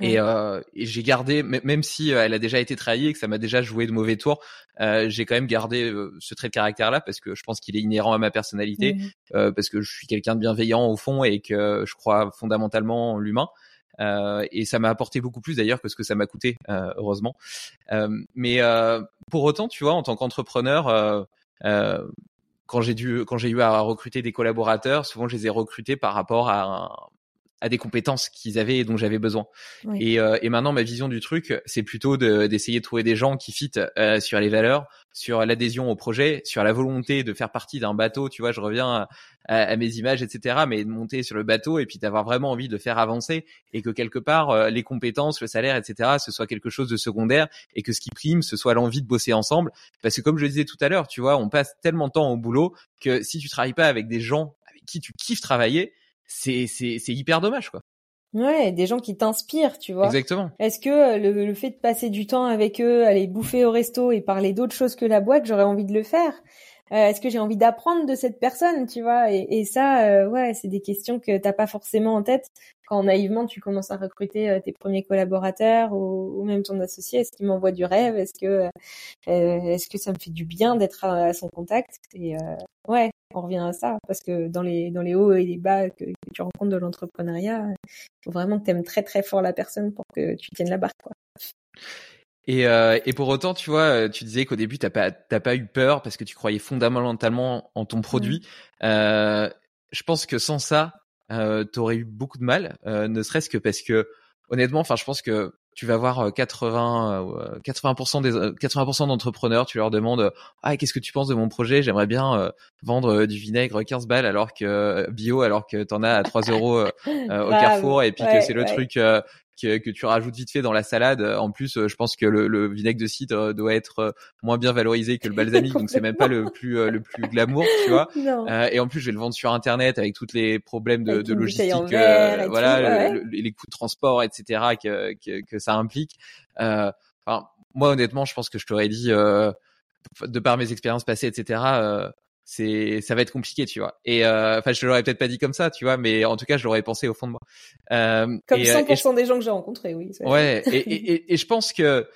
Et, euh, et j'ai gardé, même si elle a déjà été trahie et que ça m'a déjà joué de mauvais tours, euh, j'ai quand même gardé ce trait de caractère-là parce que je pense qu'il est inhérent à ma personnalité, mmh euh, parce que je suis quelqu'un de bienveillant au fond et que je crois fondamentalement en l'humain. Euh, et ça m'a apporté beaucoup plus d'ailleurs que ce que ça m'a coûté, euh, heureusement. Euh, mais pour autant, tu vois, en tant qu'entrepreneur, quand j'ai dû, quand j'ai eu à recruter des collaborateurs, souvent je les ai recrutés par rapport à à des compétences qu'ils avaient et dont j'avais besoin. Et, euh, et, maintenant, ma vision du truc, c'est plutôt d'essayer de, trouver des gens qui fitent euh, sur les valeurs, sur l'adhésion au projet, sur la volonté de faire partie d'un bateau. Tu vois, je reviens à, à, mes images, etc. Mais de monter sur le bateau et puis d'avoir vraiment envie de faire avancer et que quelque part, euh, les compétences, le salaire, etc., ce soit quelque chose de secondaire et que ce qui prime, ce soit l'envie de bosser ensemble. Parce que comme je le disais tout à l'heure, tu vois, on passe tellement de temps au boulot que si tu travailles pas avec des gens avec qui tu kiffes travailler, c'est c'est c'est hyper dommage quoi. Ouais, des gens qui t'inspirent, tu vois. Exactement. Est-ce que euh, le, le, fait de passer du temps avec eux, aller bouffer au resto et parler d'autres choses que la boîte, j'aurais envie de le faire euh, Est-ce que j'ai envie d'apprendre de cette personne, tu vois? Et, et, ça, euh, ouais, c'est des questions que t'as pas forcément en tête quand naïvement tu commences à recruter tes premiers collaborateurs ou, ou même ton associé. Est-ce qu'il m'envoie du rêve? Est-ce que est-ce que ça me fait du bien d'être à, à, son contact? Et ouais, on revient à ça parce que dans les dans les hauts et les bas que, tu rencontres de l'entrepreneuriat, il faut vraiment que tu aimes très très fort la personne pour que tu tiennes la barre quoi. Et, euh, et pour autant, tu vois, tu disais qu'au début, t'as pas, t'as pas eu peur parce que tu croyais fondamentalement en ton produit. Euh, je pense que sans ça, euh, t'aurais eu beaucoup de mal, euh, ne serait-ce que parce que, honnêtement, enfin, je pense que tu vas voir 80 80% des 80% d'entrepreneurs, tu leur demandes ah qu'est-ce que tu penses de mon projet? J'aimerais bien vendre du vinaigre 15 balles alors que bio alors que t'en as à 3 euros au Carrefour et puis que c'est le truc que, que, tu rajoutes vite fait dans la salade. En plus, je pense que le, le vinaigre de cidre doit être moins bien valorisé que le balsamique, donc c'est même pas le plus le plus glamour, tu vois. Euh, et en plus, je vais le vendre sur internet avec tous les problèmes de, de logistique, euh, voilà, les coûts de transport, etc. que, que, que ça implique. Euh, enfin, moi, honnêtement, je pense que je t'aurais dit, de par mes expériences passées, etc c'est ça va être compliqué tu vois. Et euh, enfin je l'aurais peut-être pas dit comme ça tu vois mais en tout cas je l'aurais pensé au fond de moi. Euh, comme 100% des gens que j'ai rencontrés oui ouais et, et, et, je pense que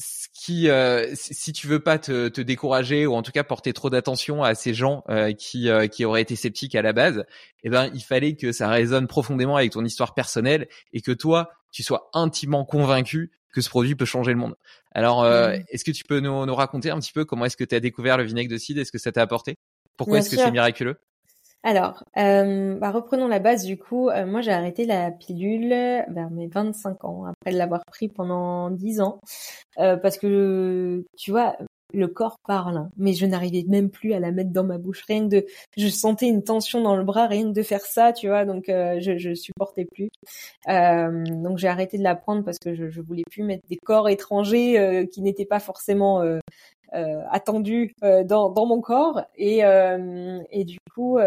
ce qui euh, si tu veux pas te, te, décourager ou en tout cas porter trop d'attention à ces gens euh, qui euh, qui auraient été sceptiques à la base eh ben il fallait que ça résonne profondément avec ton histoire personnelle et que toi tu sois intimement convaincu que ce produit peut changer le monde. Alors, est-ce que tu peux nous, nous, raconter un petit peu comment est-ce que tu as découvert le vinaigre de cidre? Est-ce que ça t'a apporté? Pourquoi est-ce que c'est miraculeux? Alors, euh, bah, reprenons la base du coup. Euh, moi, j'ai arrêté la pilule vers mes 25 ans, après l'avoir pris pendant 10 ans, euh, parce que tu vois, le corps parle, hein, mais je n'arrivais même plus à la mettre dans ma bouche. Rien que de, je sentais une tension dans le bras, rien que de faire ça, tu vois. Donc, je, je supportais plus. Donc, j'ai arrêté de la prendre parce que je, je voulais plus mettre des corps étrangers qui n'étaient pas forcément attendu euh, dans, dans mon corps. Et, euh, et du coup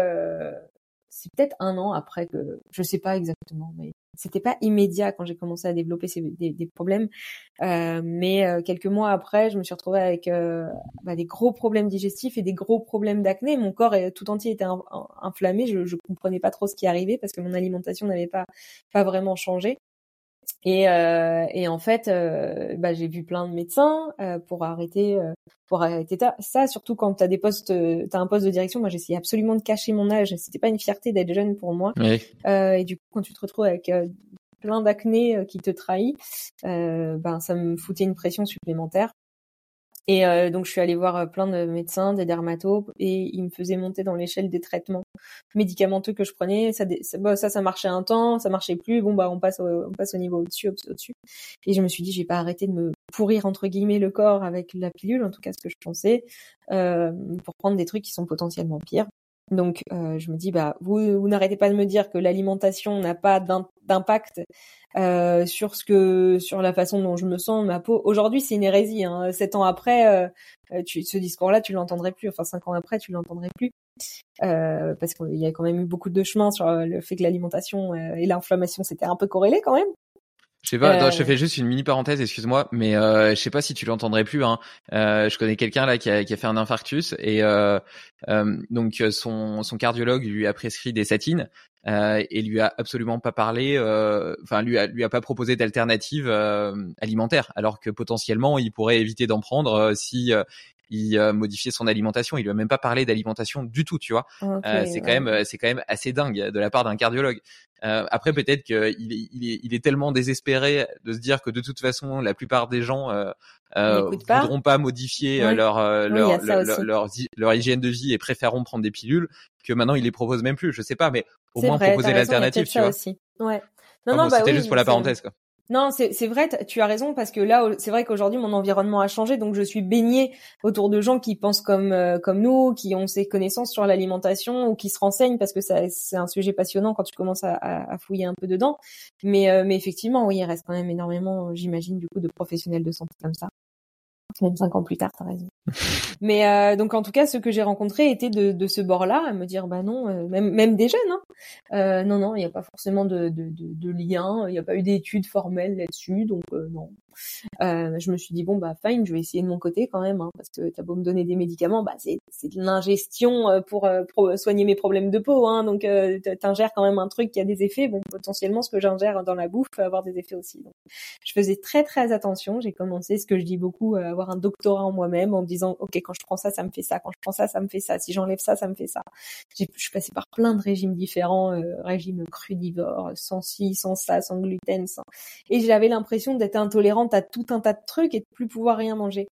c'est peut-être un an après que je sais pas exactement mais c'était pas immédiat quand j'ai commencé à développer ces, des, des, problèmes. Euh, mais euh, quelques mois après je me suis retrouvée avec euh, bah, des gros problèmes digestifs et des gros problèmes d'acné. Mon corps tout entier était inflammé. Je, je comprenais pas trop ce qui arrivait parce que mon alimentation n'avait pas pas vraiment changé et, euh, et en fait, euh, bah, j'ai vu plein de médecins euh, pour arrêter, euh, pour arrêter ça. Surtout quand t'as des postes, euh, t'as un poste de direction. Moi, j'essayais absolument de cacher mon âge. C'était pas une fierté d'être jeune pour moi. et du coup, quand tu te retrouves avec plein d'acné qui te trahit, ben ça me foutait une pression supplémentaire. Et euh, donc je suis allée voir euh, plein de médecins, des dermatos, et ils me faisaient monter dans l'échelle des traitements médicamenteux que je prenais. Ça, ça, ça, ça, marchait un temps, ça marchait plus. Bon bah on passe au, on passe au niveau au-dessus, au-dessus. Et je me suis dit j'ai pas arrêté de me pourrir entre guillemets le corps avec la pilule, en tout cas ce que je pensais, euh, pour prendre des trucs qui sont potentiellement pires. Donc euh, je me dis bah vous, vous n'arrêtez pas de me dire que l'alimentation n'a pas d'impact euh, sur ce que sur la façon dont je me sens ma peau. Aujourd'hui c'est une hérésie. Hein. Sept ans après, euh, tu, ce discours-là tu l'entendrais plus. Enfin cinq ans après tu l'entendrais plus euh, parce qu'il y a quand même eu beaucoup de chemin sur le fait que l'alimentation et l'inflammation c'était un peu corrélé quand même. Je sais pas, je te fais juste une mini parenthèse, excuse-moi, mais euh, je sais pas si tu l'entendrais plus. Hein. Euh, je connais quelqu'un là qui a, qui a, fait un infarctus et euh, euh donc son, son cardiologue lui a prescrit des statines euh, et lui a absolument pas parlé, euh, enfin lui a lui a pas proposé d'alternative alimentaire, alors que potentiellement il pourrait éviter d'en prendre si il euh, modifiait son alimentation. Il lui a même pas parlé d'alimentation du tout, tu vois. euh, c'est quand même, euh, c'est quand même assez dingue de la part d'un cardiologue. Euh, après, peut-être qu'il est, il est, il est tellement désespéré de se dire que de toute façon, la plupart des gens euh, euh, voudront pas modifier leur, leur, leur, leur, hygiène de vie et préféreront prendre des pilules que maintenant il les propose même plus. Je sais pas, mais au moins proposer l'alternative, tu vois. Ouais. Non, non, bah, c'était juste pour la parenthèse, quoi. Non, c'est vrai, tu as raison parce que là, c'est vrai qu'aujourd'hui mon environnement a changé, donc je suis baignée autour de gens qui pensent comme euh, comme nous, qui ont ces connaissances sur l'alimentation ou qui se renseignent parce que c'est un sujet passionnant quand tu commences à, fouiller un peu dedans. Mais euh, mais effectivement, oui, il reste quand même énormément, j'imagine, du coup, de professionnels de santé comme ça même cinq ans plus tard, t'as raison. Mais euh, donc en tout cas, ceux que j'ai rencontrés étaient de, ce bord-là, à me dire bah non, euh, même même des jeunes, hein. Euh, non non, il n'y a pas forcément de, de, de, de lien, il n'y a pas eu d'études formelles là-dessus, donc non. Je me suis dit bon bah fine, je vais essayer de mon côté quand même, hein, parce que t'as beau me donner des médicaments, bah c'est de l'ingestion pour, pour, soigner mes problèmes de peau, hein, donc t'ingères quand même un truc qui a des effets, bon potentiellement ce que j'ingère dans la bouffe peut avoir des effets aussi. Donc je faisais très très attention, j'ai commencé ce que je dis beaucoup, à avoir un doctorat en moi-même en disant ok quand je prends ça ça me fait ça. Quand je prends ça ça me fait ça. Si j'enlève ça ça me fait ça je suis passée par plein de régimes différents euh, régime crudivore sans ci sans ça sans gluten sans. Et j'avais l'impression d'être intolérante à tout un tas de trucs et de plus pouvoir rien manger.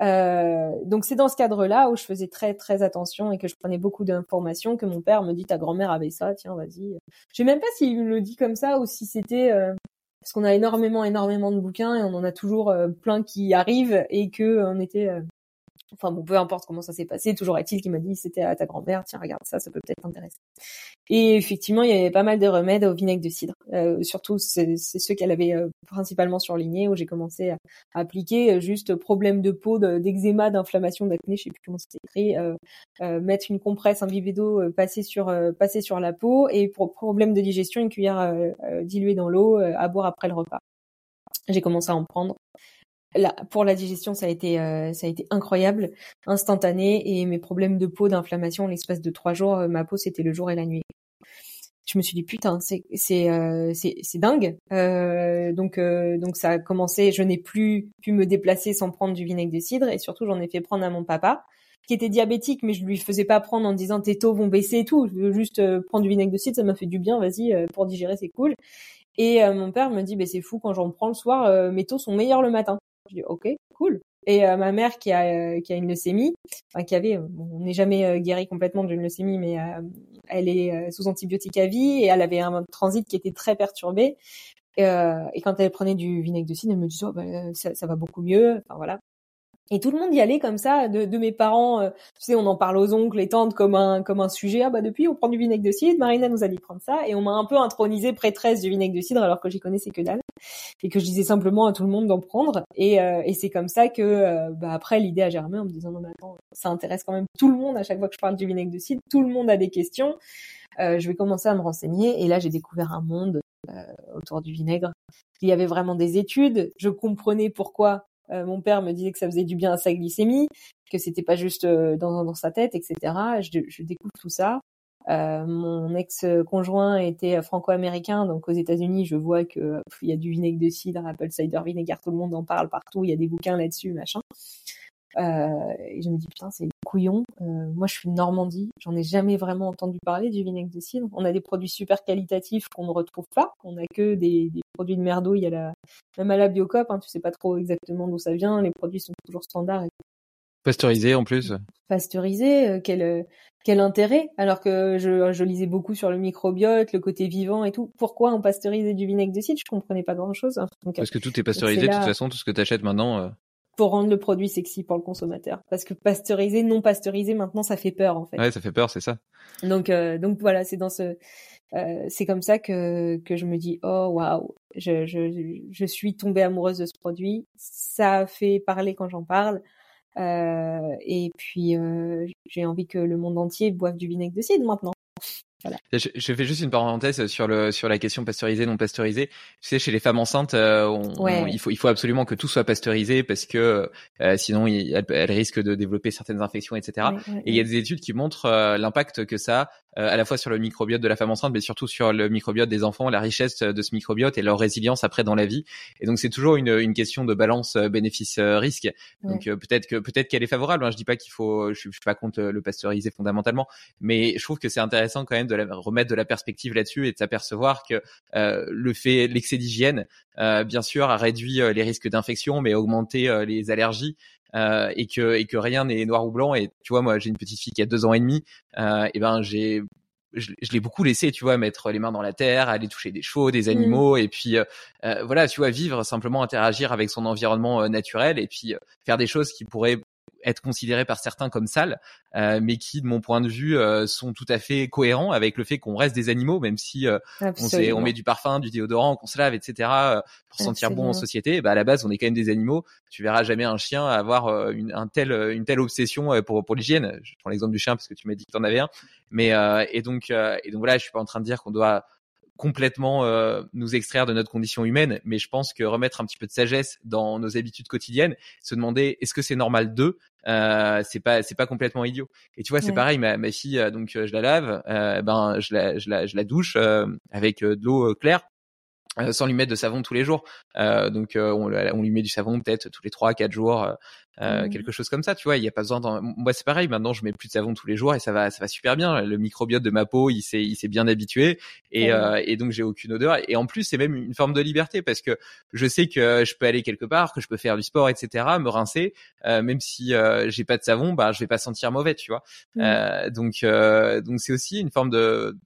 Euh, donc c'est dans ce cadre-là où je faisais très très attention et que je prenais beaucoup d'informations que mon père me dit ta grand-mère avait ça tiens vas-y. Je sais même pas s'il me le dit comme ça ou si c'était euh, parce qu'on a énormément, énormément de bouquins et on en a toujours euh, plein qui arrivent et que euh, on était euh, Enfin bon, peu importe comment ça s'est passé, toujours est-il qu'il m'a dit c'était à ta grand-mère, tiens regarde ça, ça peut peut-être t'intéresser. Et effectivement, il y avait pas mal de remèdes au vinaigre de cidre. Euh, surtout, c'est ceux qu'elle avait euh, principalement surlignés où j'ai commencé à, appliquer euh, juste problème de peau, d'eczéma, d'inflammation, d'acné, je sais plus comment c'était écrit, mettre une compresse, un bivet d'eau, passer sur passer sur la peau et pour problème de digestion, une cuillère diluée dans l'eau à boire après le repas. J'ai commencé à en prendre pour la digestion, ça a été euh, ça a été incroyable, instantané et mes problèmes de peau, d'inflammation, l'espace de trois jours, euh, ma peau c'était le jour et la nuit. Je me suis dit putain, c'est c'est euh, c'est dingue. donc donc ça a commencé. Je n'ai plus pu me déplacer sans prendre du vinaigre de cidre et surtout j'en ai fait prendre à mon papa qui était diabétique, mais je lui faisais pas prendre en disant tes taux vont baisser et tout. Je veux juste prendre du vinaigre de cidre, ça m'a fait du bien. Vas-y pour digérer, c'est cool. Et mon père me dit, bah, c'est fou quand j'en prends le soir, mes taux sont meilleurs le matin. Je dis ok, cool. Et euh, ma mère qui a euh, qui a une leucémie, enfin qui avait, on n'est jamais euh, guéri complètement d'une leucémie, mais elle est sous antibiotiques à vie et elle avait un transit qui était très perturbé. Et quand elle prenait du vinaigre de cidre, elle me disait oh, bah, ça, ça va beaucoup mieux. Enfin voilà. Et tout le monde y allait comme ça, de, de mes parents. Euh, tu sais, on en parle aux oncles et tantes comme un comme un sujet. Ah bah depuis, on prend du vinaigre de cidre. Marina nous a dit prendre ça, et on m'a un peu intronisé prêtresse du vinaigre de cidre alors que j'y connaissais que dalle, et que je disais simplement à tout le monde d'en prendre. Et, euh, et c'est comme ça que euh, bah après l'idée a germé en me disant non mais attends, ça intéresse quand même tout le monde à chaque fois que je parle du vinaigre de cidre. Tout le monde a des questions. je vais commencer à me renseigner, et là j'ai découvert un monde autour du vinaigre. Il y avait vraiment des études. Je comprenais pourquoi euh, mon père me disait que ça faisait du bien à sa glycémie, que c'était pas juste euh, dans, dans sa tête, etc. Je, je découvre tout ça. Euh, mon ex-conjoint était franco-américain, donc aux États-Unis, je vois que il y a du vinaigre de cidre, apple cider vinegar, tout le monde en parle partout, il y a des bouquins là-dessus, machin. Euh, et je me dis putain c'est couillon. Euh, moi je suis de Normandie, j'en ai jamais vraiment entendu parler du vinaigre de cidre. On a des produits super qualitatifs qu'on ne retrouve pas. On a que des, des produits de merdo. Il y a la même à la Biocop, hein, tu sais pas trop exactement d'où ça vient. Les produits sont toujours standards. Et... Pasteurisé en plus. Pasteurisé, euh, quel quel intérêt? Alors que je, je lisais beaucoup sur le microbiote, le côté vivant et tout. Pourquoi on pasteurisait du vinaigre de cidre? Je comprenais pas grand chose. Hein. Parce que tout est pasteurisé de toute façon, tout ce que tu achètes maintenant pour rendre le produit sexy pour le consommateur. Parce que pasteurisé, non pasteurisé, maintenant ça fait peur en fait. Ouais, ça fait peur, c'est ça. Donc euh, donc voilà, c'est dans ce euh, c'est comme ça que que je me dis oh waouh, je, je je suis tombée amoureuse de ce produit. Ça fait parler quand j'en parle. Euh, et puis euh, j'ai envie que le monde entier boive du vinaigre de cidre maintenant. Je, je, fais juste une parenthèse sur le sur la question pasteurisée non pasteurisée. Tu sais, chez les femmes enceintes, euh, on, il faut il faut absolument que tout soit pasteurisé parce que euh, sinon elles, risquent de développer certaines infections, etc. et il y a des études qui montrent euh, l'impact que ça a à la fois sur le microbiote de la femme enceinte, mais surtout sur le microbiote des enfants, la richesse de ce microbiote et leur résilience après dans la vie. Et donc c'est toujours une, une question de balance bénéfice-risque. Donc peut-être que peut-être qu'elle est favorable. Hein. Je dis pas qu'il faut, je, je suis pas contre le pasteuriser fondamentalement, mais je trouve que c'est intéressant quand même de la, remettre de la perspective là-dessus et de s'apercevoir que euh, le fait, l'excès d'hygiène, euh, bien sûr, a réduit euh, les risques d'infection, mais a augmenté les allergies. Et que et que rien n'est noir ou blanc. Et tu vois moi j'ai une petite fille qui a deux ans et demi. Et ben j'ai je, l'ai beaucoup laissé, tu vois, mettre les mains dans la terre, aller toucher des chevaux, des mmh. animaux, et puis voilà, tu vois, vivre simplement, interagir avec son environnement naturel, et puis faire des choses qui pourraient être considérés par certains comme sales, euh, mais qui, de mon point de vue, euh, sont tout à fait cohérents avec le fait qu'on reste des animaux, même si euh, on, on, met du parfum, du déodorant, qu'on se lave, etc., pour sentir bon en société. Bah à la base, on est quand même des animaux. Tu verras jamais un chien avoir une, un tel, une telle obsession pour pour l'hygiène. Je prends l'exemple du chien parce que tu m'as dit que tu en avais un. Mais et donc et donc voilà, je suis pas en train de dire qu'on doit complètement euh, nous extraire de notre condition humaine, mais je pense que remettre un petit peu de sagesse dans nos habitudes quotidiennes, se demander est-ce que c'est normal d'eux, euh, c'est pas c'est pas complètement idiot. Et tu vois, c'est pareil, ma, ma fille, euh, donc je la lave, ben je la je la je la douche avec de l'eau claire euh, sans lui mettre de savon tous les jours. Euh, donc euh, on, on, lui met du savon peut-être tous les trois, quatre jours, mmh. quelque chose comme ça. Tu vois, il y a pas besoin. Moi c'est pareil. Maintenant je mets plus de savon tous les jours et ça va, ça va super bien. Le microbiote de ma peau, il s'est, il s'est bien habitué et, et donc j'ai aucune odeur. Et en plus c'est même une forme de liberté parce que je sais que je peux aller quelque part, que je peux faire du sport, etc. Me rincer, même si j'ai pas de savon, bah je vais pas sentir mauvais, tu vois. Mmh. donc donc c'est aussi une forme de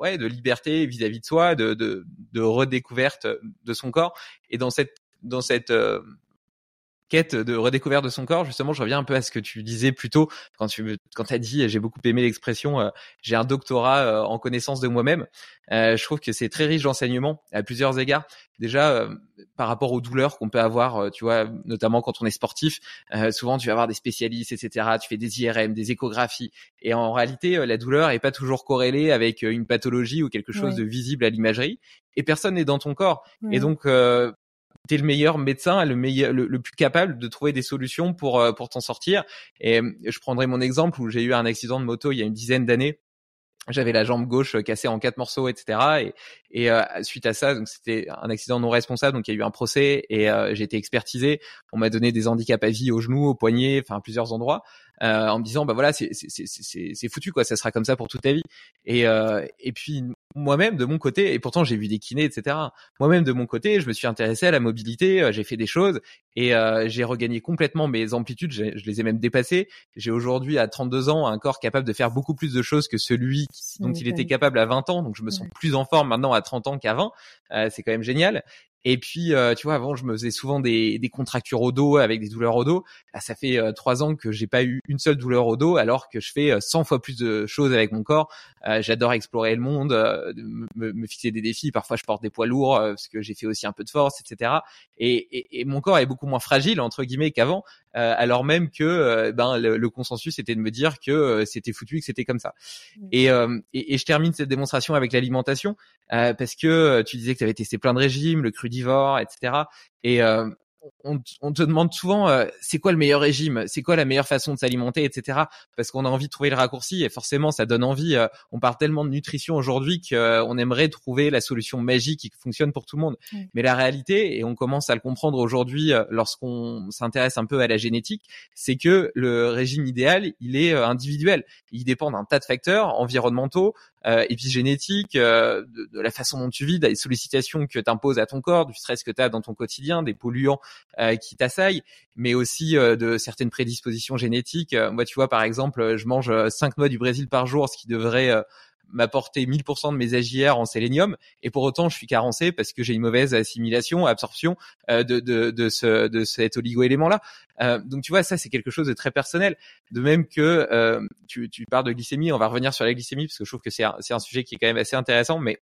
ouais, de liberté vis-à-vis de soi, de, de, de, redécouverte de son corps. Et dans cette, dans cette euh, quête de redécouverte de son corps, justement, je reviens un peu à ce que tu disais plus tôt quand tu quand as dit, j'ai beaucoup aimé l'expression, euh, j'ai un doctorat euh, en connaissance de moi-même. Euh, je trouve que c'est très riche d'enseignements à plusieurs égards. Déjà, par rapport aux douleurs qu'on peut avoir, tu vois, notamment quand on est sportif, souvent tu vas avoir des spécialistes, etc. Tu fais des IRM, des échographies, et en réalité, la douleur est pas toujours corrélée avec une pathologie ou quelque chose de visible à l'imagerie, et personne n'est dans ton corps. Et donc, t'es le meilleur médecin, le meilleur, le, plus capable de trouver des solutions pour euh, pour t'en sortir. Et je prendrai mon exemple où j'ai eu un accident de moto il y a une dizaine d'années. J'avais la jambe gauche cassée en quatre morceaux, etc. Et, et euh, suite à ça, donc c'était un accident non responsable, donc il y a eu un procès et euh, j'ai été expertisé. On m'a donné des handicaps à vie au genou, au poignet, enfin à plusieurs endroits, en me disant bah voilà c'est foutu quoi, ça sera comme ça pour toute ta vie. Et et puis moi-même de mon côté, et pourtant j'ai vu des kinés, etc. Moi-même de mon côté, je me suis intéressé à la mobilité, euh, j'ai fait des choses et euh, j'ai regagné complètement mes amplitudes, je les ai même dépassées. J'ai aujourd'hui à 32 ans un corps capable de faire beaucoup plus de choses que celui dont il était capable à 20 ans, donc je me sens plus en forme maintenant à 30 ans qu'avant. Euh, c'est quand même génial. Et puis, euh, tu vois, avant, je me faisais souvent des, des contractures au dos avec des douleurs au dos. Là, ça fait euh, trois ans que j'ai pas eu une seule douleur au dos, alors que je fais 100 euh, fois plus de choses avec mon corps. J'adore explorer le monde, me, me, fixer des défis. Parfois, je porte des poids lourds parce que j'ai fait aussi un peu de force, etc. Et, et, et, mon corps est beaucoup moins fragile entre guillemets qu'avant, alors même que ben le, consensus était de me dire que c'était foutu, que c'était comme ça. Mmh. Et, et, je termine cette démonstration avec l'alimentation parce que tu disais que tu avais testé plein de régimes, le cru crudivore, etc. Et euh, on, te demande souvent euh, c'est quoi le meilleur régime, c'est quoi la meilleure façon de s'alimenter, etc. Parce qu'on a envie de trouver le raccourci et forcément ça donne envie. Euh, on parle tellement de nutrition aujourd'hui qu'on aimerait trouver la solution magique qui fonctionne pour tout le monde. Mais la réalité, et on commence à le comprendre aujourd'hui lorsqu'on s'intéresse un peu à la génétique, c'est que le régime idéal, il est individuel. Il dépend d'un tas de facteurs environnementaux, euh, épigénétique, euh, de, la façon dont tu vis, des sollicitations que t'imposes à ton corps, du stress que tu as dans ton quotidien, des polluants euh, qui t'assaillent, mais aussi euh, de certaines prédispositions génétiques. moi, tu vois, par exemple, je mange 5 noix du Brésil par jour, ce qui devrait m'apporter 1000% de mes AGR en sélénium et pour autant je suis carencé parce que j'ai une mauvaise assimilation, absorption euh, de, de, de, ce, de cet oligo-élément là. Euh, donc tu vois ça c'est quelque chose de très personnel. De même que euh, tu, tu parles de glycémie, on va revenir sur la glycémie parce que je trouve que c'est un, un sujet qui est quand même assez intéressant, mais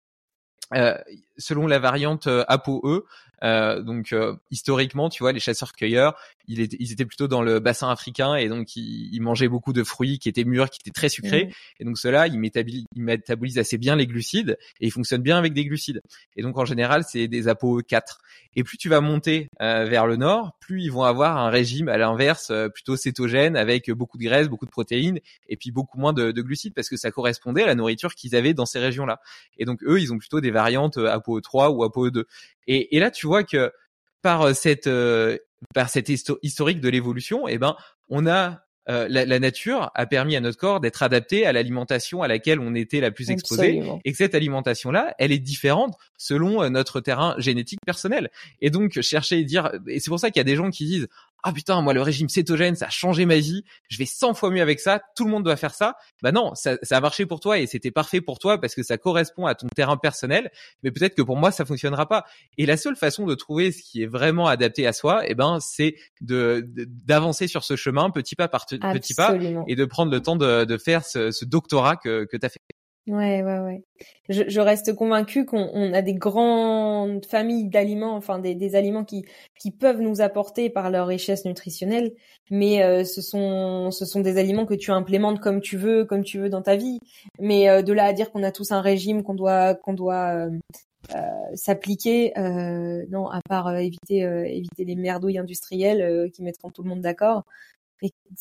selon la variante ApoE, euh, donc historiquement, tu vois, les chasseurs-cueilleurs, ils, étaient plutôt dans le bassin africain et donc ils, mangeaient beaucoup de fruits qui étaient mûrs, qui étaient très sucrés. Mmh. Et donc cela, ils métabolisent, assez bien les glucides et ils fonctionnent bien avec des glucides. Et donc en général, c'est des ApoE4. Et plus tu vas monter euh, vers le nord, plus ils vont avoir un régime à l'inverse, plutôt cétogène avec beaucoup de graisse, beaucoup de protéines et puis beaucoup moins de, de glucides parce que ça correspondait à la nourriture qu'ils avaient dans ces régions-là. Et donc eux, ils ont plutôt des variantes ApoE3 ou ApoE2. Et, et là, tu vois que par euh, cette euh, par cette historique de l'évolution, eh ben, on a euh, la, la, nature a permis à notre corps d'être adapté à l'alimentation à laquelle on était la plus exposé. Et que cette alimentation là elle est différente selon notre terrain génétique personnel. Et donc chercher et dire et c'est pour ça qu'il y a des gens qui disent ah putain, moi le régime cétogène, ça a changé ma vie, je vais 100 fois mieux avec ça, tout le monde doit faire ça. Bah non, ça, ça a marché pour toi et c'était parfait pour toi parce que ça correspond à ton terrain personnel, mais peut-être que pour moi ça fonctionnera pas. Et la seule façon de trouver ce qui est vraiment adapté à soi, eh ben c'est de d'avancer sur ce chemin petit pas par petit pas et de prendre le temps de, de faire ce, ce doctorat que que tu as fait. Ouais, ouais, ouais. Je, je reste convaincue qu'on on a des grandes familles d'aliments, enfin des, des aliments qui, qui peuvent nous apporter par leur richesse nutritionnelle, mais euh, ce sont ce sont des aliments que tu implémentes comme tu veux, comme tu veux dans ta vie. Mais euh, de là à dire qu'on a tous un régime qu'on doit qu'on doit euh, s'appliquer, non, à part éviter éviter les merdouilles industrielles qui mettront tout le monde d'accord.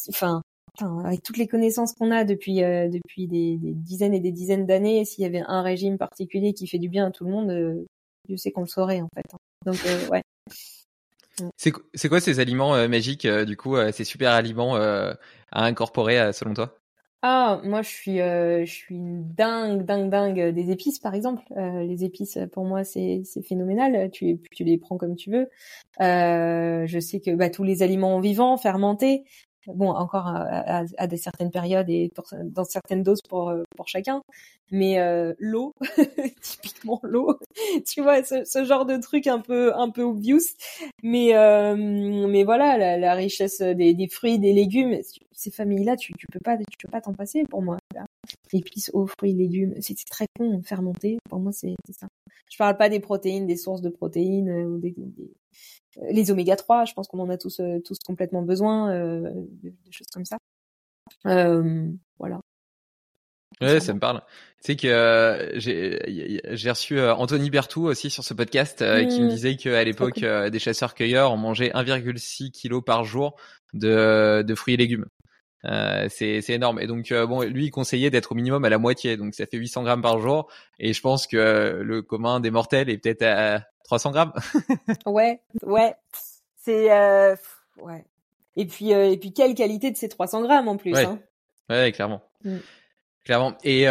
Enfin, avec toutes les connaissances qu'on a depuis euh, depuis des, dizaines et des dizaines d'années, s'il y avait un régime particulier qui fait du bien à tout le monde, euh, je sais qu'on le saurait en fait. Hein. Donc euh, ouais. C'est quoi ces aliments magiques du coup ces super aliments à incorporer selon toi? Ah moi je suis je suis dingue dingue dingue des épices par exemple. les épices pour moi c'est c'est phénoménal. Tu tu les prends comme tu veux. je sais que bah, tous les aliments vivants fermentés bon encore à, à, des certaines périodes et dans certaines doses pour euh, pour chacun. Mais euh, l'eau typiquement l'eau tu vois ce, ce, genre de truc un peu un peu obvious. Mais euh, mais voilà la, la richesse des, des, fruits des légumes ces familles là tu tu peux pas tu peux pas t'en passer pour moi épices eau fruits légumes c'est très con fermenté. Pour moi c'est ça. Je parle pas des protéines des sources de protéines ou des, des les oméga 3, je pense qu'on en a tous euh, tous complètement besoin, euh, des choses comme ça. Euh, voilà. Ouais, ça me parle. Tu sais que euh, j'ai reçu Anthony Bertou aussi sur ce podcast qui me mmh. disait qu'à l'époque des chasseurs-cueilleurs on mangeait 1,6 kg par jour de de fruits et légumes. Euh, c'est énorme. Et donc bon, lui il conseillait d'être au minimum à la moitié, donc ça fait 800 grammes par jour. Et je pense que le commun des mortels est peut-être à 300 grammes. ouais, ouais. C'est euh, ouais. Et puis euh, et puis quelle qualité de ces 300 grammes en plus. Ouais, hein. ouais clairement. Mm. Clairement. Et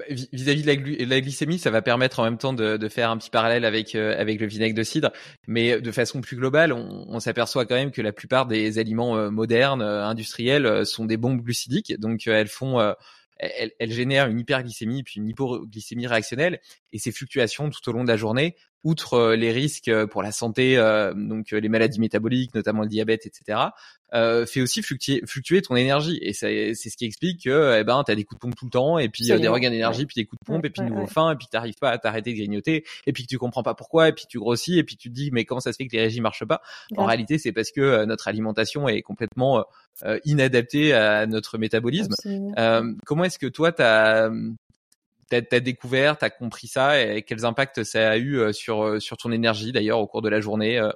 euh, vis-à-vis de, la, glycémie, ça va permettre en même temps de, faire un petit parallèle avec euh, avec le vinaigre de cidre, mais de façon plus globale, on, s'aperçoit quand même que la plupart des aliments euh, modernes, industriels, sont des bombes glucidiques, donc elles font elles, elles, génèrent une hyperglycémie puis une hypoglycémie réactionnelle et ces fluctuations tout au long de la journée outre euh, les risques euh, pour la santé, euh, donc les maladies métaboliques, notamment le diabète, etc., fait aussi fluctuer, fluctuer ton énergie. Et c'est ce qui explique que eh ben, tu as des coups de pompe tout le temps, et puis des regains d'énergie, puis des coups de pompe, et puis nouveau faim, et puis tu n'arrives pas à t'arrêter de grignoter, et puis que tu comprends pas pourquoi, et puis tu grossis, et puis tu te dis mais comment ça se fait que les régimes marchent pas? En réalité, c'est parce que notre alimentation est complètement inadaptée à notre métabolisme. comment est-ce que toi, tu as t'as as découvert, t'as compris ça et quels impacts ça a eu euh, sur euh, sur ton énergie d'ailleurs au cours de la journée euh?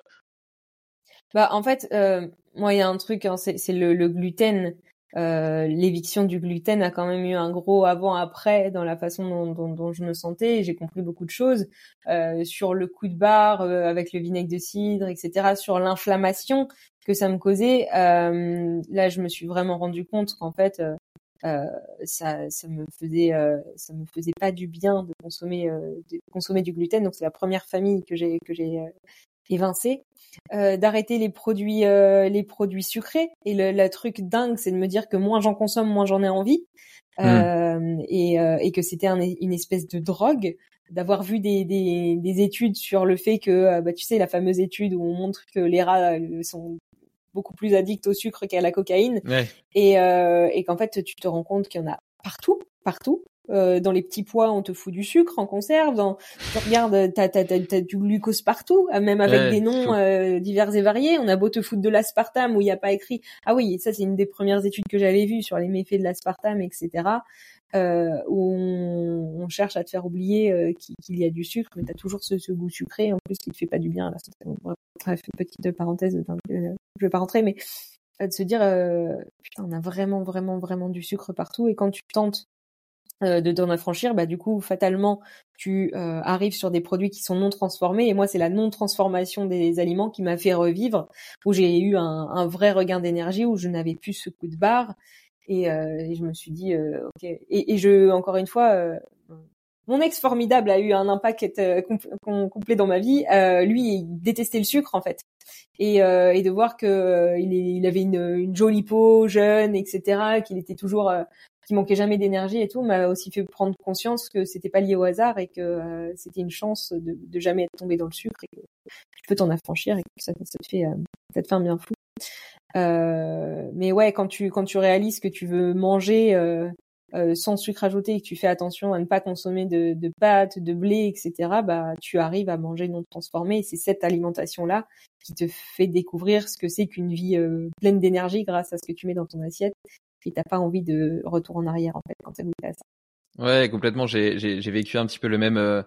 Bah en fait, euh, moi il y a un truc, hein, c'est le, le, gluten. Euh, L'éviction du gluten a quand même eu un gros avant-après dans la façon dont, dont, dont, je me sentais. J'ai compris beaucoup de choses euh, sur le coup de barre avec le vinaigre de cidre, etc. Sur l'inflammation que ça me causait. là, je me suis vraiment rendu compte qu'en fait, euh, ça, ça me faisait, euh, ça me faisait pas du bien de consommer, euh, de consommer du gluten. Donc c'est la première famille que j'ai que j'ai évincée. d'arrêter les produits les produits sucrés et le, le truc dingue c'est de me dire que moins j'en consomme moins j'en ai envie mmh. et, et que c'était un, une espèce de drogue d'avoir vu des, des, des, études sur le fait que bah tu sais la fameuse étude où on montre que les rats sont beaucoup plus addict au sucre qu'à la cocaïne. Et, euh, et qu'en fait, tu te rends compte qu'il y en a partout, partout. Euh, dans les petits pois, on te fout du sucre en conserve. Dans, tu regardes, t'as, t'as, t'as, du glucose partout, euh, même avec des noms euh, divers et variés. On a beau te foutre de l'aspartame où il n'y a pas écrit. Ah oui, ça c'est une des premières études que j'avais vues sur les méfaits de l'aspartame, etc euh, où on, on, cherche à te faire oublier euh, qu'il y a du sucre, mais tu as toujours ce, ce, goût sucré, en plus qui te fait pas du bien. Là, bref, petite parenthèse, euh, je vais pas rentrer, mais euh, de se dire, putain, on a vraiment, vraiment, vraiment du sucre partout, et quand tu tentes de t'en affranchir, bah du coup, fatalement, tu arrives sur des produits qui sont non transformés, et moi, c'est la non-transformation des aliments qui m'a fait revivre, où j'ai eu un, un vrai regain d'énergie, où je n'avais plus ce coup de barre, et, euh, et, je me suis dit, euh, ok. Et, et, je, encore une fois, euh, mon ex formidable a eu un impact complet dans ma vie. lui, il détestait le sucre en fait. Et, et de voir que il, il, avait une, une, jolie peau, jeune, etc., qu'il était toujours qui manquait jamais d'énergie et tout, m'a aussi fait prendre conscience que c'était pas lié au hasard et que euh, c'était une chance de, de, jamais être tombé dans le sucre et que tu peux t'en affranchir et que ça, ça te fait euh, te fait un bien fou. Euh, mais ouais, quand tu quand tu réalises que tu veux manger euh, sans sucre ajouté et que tu fais attention à ne pas consommer de, de pâtes, de blé, etc., bah tu arrives à manger non transformé. C'est cette alimentation là qui te fait découvrir ce que c'est qu'une vie pleine d'énergie grâce à ce que tu mets dans ton assiette et t'as pas envie de retour en arrière en fait quand t'as goûté à ça. Ouais, complètement. J'ai j'ai vécu un petit peu le même euh,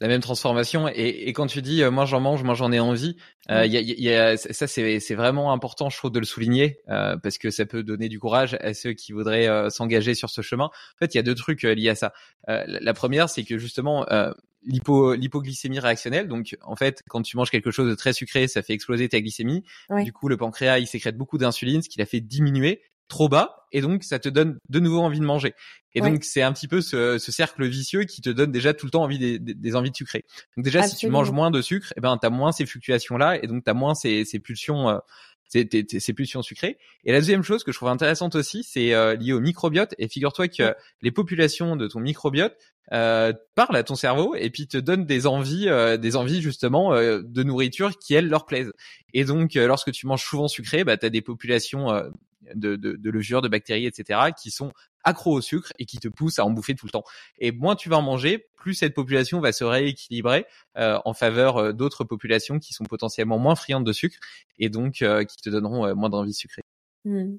la même transformation. Et, et quand tu dis euh, moi j'en mange, moi j'en ai envie, euh, il y, a, y, a, ça c'est vraiment important, je trouve, de le souligner parce que ça peut donner du courage à ceux qui voudraient s'engager sur ce chemin. En fait, il y a deux trucs liés à ça. la première, c'est que justement l'hypo l'hypoglycémie réactionnelle. Donc en fait, quand tu manges quelque chose de très sucré, ça fait exploser ta glycémie. Du coup, le pancréas il sécrète beaucoup d'insuline, ce qui l'a fait diminuer trop bas et donc ça te donne de nouveau envie de manger. Et donc c'est un petit peu ce, ce, cercle vicieux qui te donne déjà tout le temps envie des, des, envies de sucrer. Donc déjà si tu manges moins de sucre, eh ben t'as moins ces fluctuations là et donc t'as moins ces, ces pulsions euh, ces, ces, pulsions sucrées. Et la deuxième chose que je trouve intéressante aussi, c'est euh, lié au microbiote. Et figure-toi que les populations de ton microbiote euh, parlent à ton cerveau et puis te donnent des envies, euh, des envies justement euh, de nourriture qui elles leur plaisent. Et donc lorsque tu manges souvent sucré, bah t'as des populations de, de, de levures, de bactéries, etc., qui sont accros au sucre et qui te poussent à en bouffer tout le temps. Et moins tu vas en manger, plus cette population va se rééquilibrer euh, en faveur euh, d'autres populations qui sont potentiellement moins friandes de sucre et donc euh, qui te donneront moins d'envie sucrée. Mmh.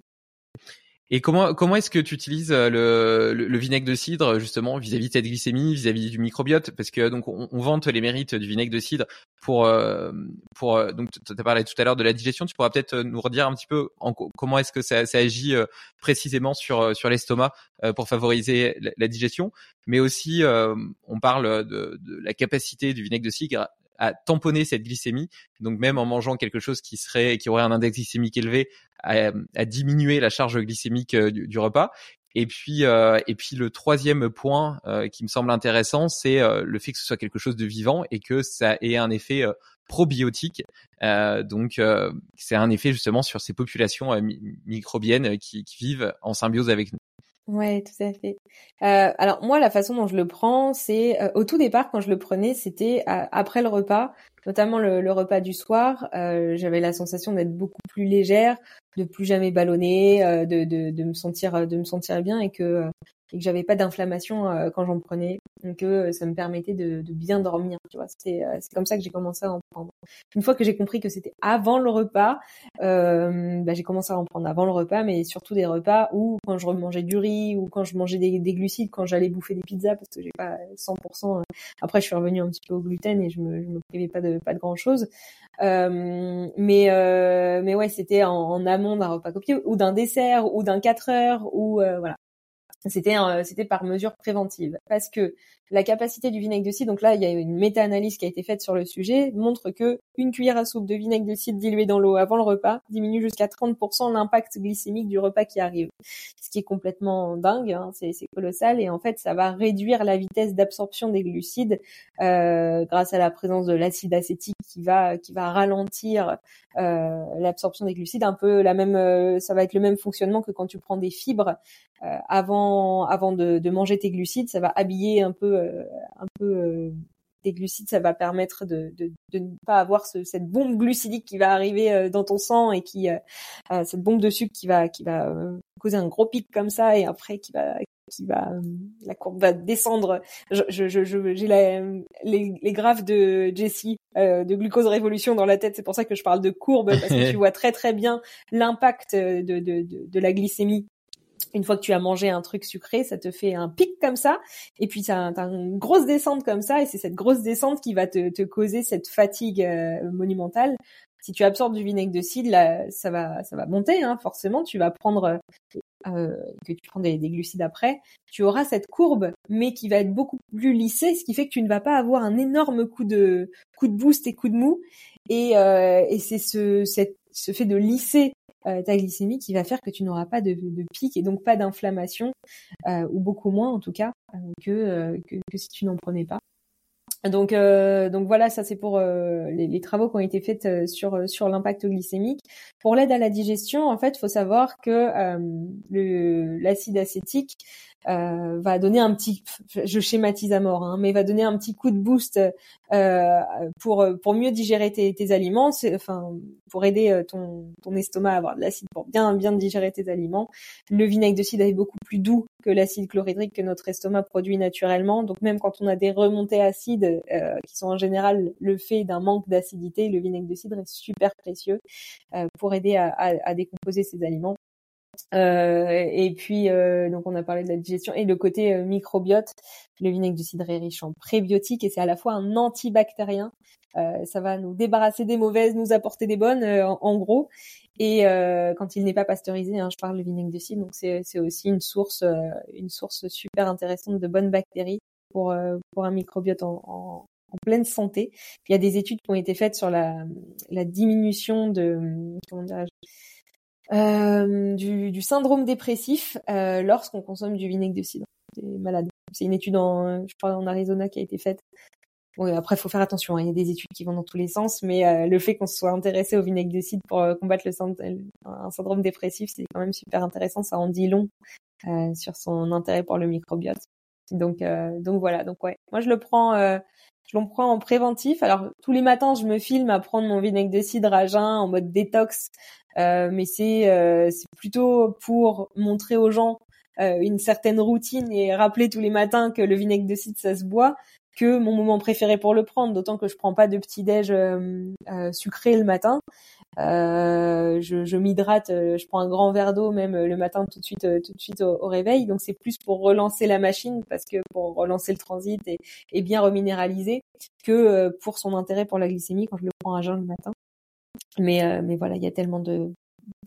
Et comment comment est-ce que tu utilises euh, le, le, vinaigre de cidre justement vis-à-vis de cette glycémie, vis-à-vis du microbiote? Parce que donc on, on, vante les mérites du vinaigre de cidre pour euh, pour euh, donc as parlé tout à l'heure de la digestion. Tu pourras peut-être nous redire un petit peu en, comment est-ce que ça, ça agit précisément sur sur l'estomac pour favoriser la, digestion, mais aussi on parle de, de la capacité du vinaigre de cidre à tamponner cette glycémie. Donc même en mangeant quelque chose qui serait qui aurait un index glycémique élevé, à, diminuer la charge glycémique euh, du, repas. Et puis, euh, et puis le troisième point euh, qui me semble intéressant, c'est le fait que ce soit quelque chose de vivant et que ça ait un effet probiotique. donc, c'est un effet justement sur ces populations microbiennes qui, qui, vivent en symbiose avec nous. Ouais, tout à fait. Euh, alors moi, la façon dont je le prends, c'est euh, au tout départ quand je le prenais, c'était après le repas, notamment le, repas du soir. Euh, j'avais la sensation d'être beaucoup plus légère, de plus jamais ballonner, euh, de, de, de, me sentir de me sentir bien et que et que j'avais pas d'inflammation euh, quand j'en prenais, donc euh, ça me permettait de, de, bien dormir. Tu vois, c'est euh, c'est comme ça que j'ai commencé à en prendre. Une fois que j'ai compris que c'était avant le repas, euh, bah, j'ai commencé à en prendre avant le repas, mais surtout des repas où quand je remangeais du riz ou quand je mangeais des, des glucides, quand j'allais bouffer des pizzas parce que j'ai pas 100%. Après, je suis revenue un petit peu au gluten et je me je me privais pas de pas de grand chose. Euh, mais mais ouais, c'était en, amont d'un repas copieux ou d'un dessert ou d'un 4 heures ou voilà c'était c'était par mesure préventive. Parce que la capacité du vinaigre de cidre donc là il y a une méta-analyse qui a été faite sur le sujet montre que une cuillère à soupe de vinaigre de cidre dilué dans l'eau avant le repas diminue jusqu'à 30% l'impact glycémique du repas qui arrive. Ce qui est complètement dingue hein, c'est colossal. Et en fait ça va réduire la vitesse d'absorption des glucides euh, grâce à la présence de l'acide acétique qui va qui va ralentir euh, l'absorption des glucides. Un peu la même euh, ça va être le même fonctionnement que quand tu prends des fibres euh, avant avant de, de, manger tes glucides, ça va habiller un peu euh, un peu euh, tes glucides, ça va permettre de, de, de ne pas avoir ce, cette bombe glucidique qui va arriver dans ton sang et qui cette bombe de sucre qui va qui va causer un gros pic comme ça et après qui va qui va la courbe va descendre. Je je je j'ai les les graphes de Jessie de glucose révolution dans la tête. C'est pour ça que je parle de courbe parce que tu vois très très bien l'impact de, de, de, de la glycémie une fois que tu as mangé un truc sucré, ça te fait un pic comme ça, et puis tu as, une grosse descente comme ça, et c'est cette grosse descente qui va te, te causer cette fatigue euh, monumentale. Si tu absorbes du vinaigre de cidre, là, ça va, ça va monter, hein, forcément. Tu vas prendre euh, que tu prends des, des, glucides après, tu auras cette courbe, mais qui va être beaucoup plus lissée, ce qui fait que tu ne vas pas avoir un énorme coup de coup de boost et coup de mou. Et, euh, et c'est ce, ce fait de lisser ta glycémie qui va faire que tu n'auras pas de, de, pic et donc pas d'inflammation ou beaucoup moins en tout cas que, que, que si tu n'en prenais pas. Donc, euh, donc voilà, ça c'est pour euh, les, travaux qui ont été faits euh, sur sur l'impact glycémique. Pour l'aide à la digestion, en fait, faut savoir que l'acide acétique euh, va donner un petit, je schématise à mort, hein, mais va donner un petit coup de boost euh, pour pour mieux digérer tes, tes aliments, enfin pour aider euh, ton ton estomac à avoir de l'acide pour bien bien digérer tes aliments. Le vinaigre de cidre est beaucoup plus doux que l'acide chlorhydrique que notre estomac produit naturellement, donc même quand on a des remontées acides euh, qui sont en général le fait d'un manque d'acidité, le vinaigre de cidre est super précieux euh, pour aider à, à, à décomposer ces aliments. Euh, et puis, euh, donc on a parlé de la digestion et le côté euh, microbiote. Le vinaigre de cidre est riche en prébiotiques et c'est à la fois un antibactérien. ça va nous débarrasser des mauvaises, nous apporter des bonnes, en, gros. Et quand il n'est pas pasteurisé, hein, je parle du vinaigre de cidre, donc c'est aussi une source, une source super intéressante de bonnes bactéries pour pour un microbiote en, en, en pleine santé. Il y a des études qui ont été faites sur la, la diminution de comment dirais-je euh, du, du, syndrome dépressif euh, lorsqu'on consomme du vinaigre de cidre. Malade. C'est une étude en, je crois, en Arizona qui a été faite. Bon, après, il faut faire attention. Hein. Il y a des études qui vont dans tous les sens, mais euh, le fait qu'on se soit intéressé au vinaigre de cidre pour euh, combattre le un syndrome dépressif, c'est quand même super intéressant. Ça en dit long euh, sur son intérêt pour le microbiote. Donc, donc voilà. Donc ouais, moi je le prends je l'en prends en préventif. Alors tous les matins, je me filme à prendre mon vinaigre de cidre à jeun en mode détox, euh, mais c'est euh, c'est plutôt pour montrer aux gens euh, une certaine routine et rappeler tous les matins que le vinaigre de cidre ça se boit que mon moment préféré pour le prendre, d'autant que je prends pas de petit déj sucré le matin. Euh, je, je m'hydrate, euh, je prends un grand verre d'eau même euh, le matin tout de suite, tout de suite au, réveil. Donc c'est plus pour relancer la machine parce que pour relancer le transit et, et bien reminéraliser que pour son intérêt pour la glycémie quand je le prends à jeun le matin. Mais mais voilà, il y a tellement de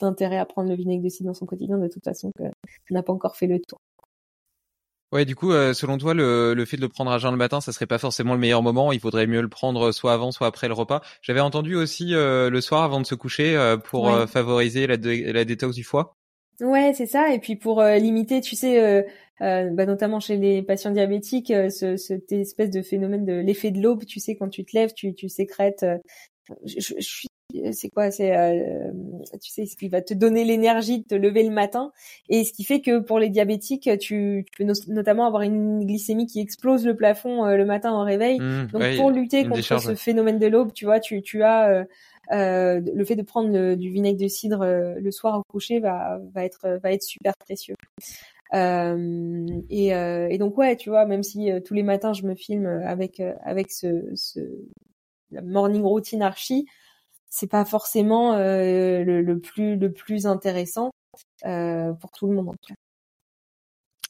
d'intérêt à prendre le vinaigre de cidre dans son quotidien de toute façon que n'a pas encore fait le tour. Ouais, du coup, euh, selon toi, le, le, fait de le prendre à jeun le matin, ça serait pas forcément le meilleur moment. Il faudrait mieux le prendre soit avant, soit après le repas. J'avais entendu aussi euh, le soir avant de se coucher euh, pour favoriser la, la détox du foie. Ouais, c'est ça. Et puis pour limiter, tu sais, bah, notamment chez les patients diabétiques, ce, cette espèce de phénomène de l'effet de l'aube. Tu sais, quand tu te lèves, tu, tu sécrètes. Je, je, suis c'est quoi c'est euh, tu sais ce qui va te donner l'énergie de te lever le matin et ce qui fait que pour les diabétiques tu, peux notamment avoir une glycémie qui explose le plafond euh, le matin au réveil. Mmh, donc pour lutter contre ce phénomène de l'aube tu vois tu tu as euh, le fait de prendre du vinaigre de cidre le soir au coucher va va être va être super précieux. Et, et donc ouais tu vois même si tous les matins je me filme avec avec ce, ce la morning routine archi c'est pas forcément euh, le, plus le plus intéressant euh, pour tout le monde en tout cas.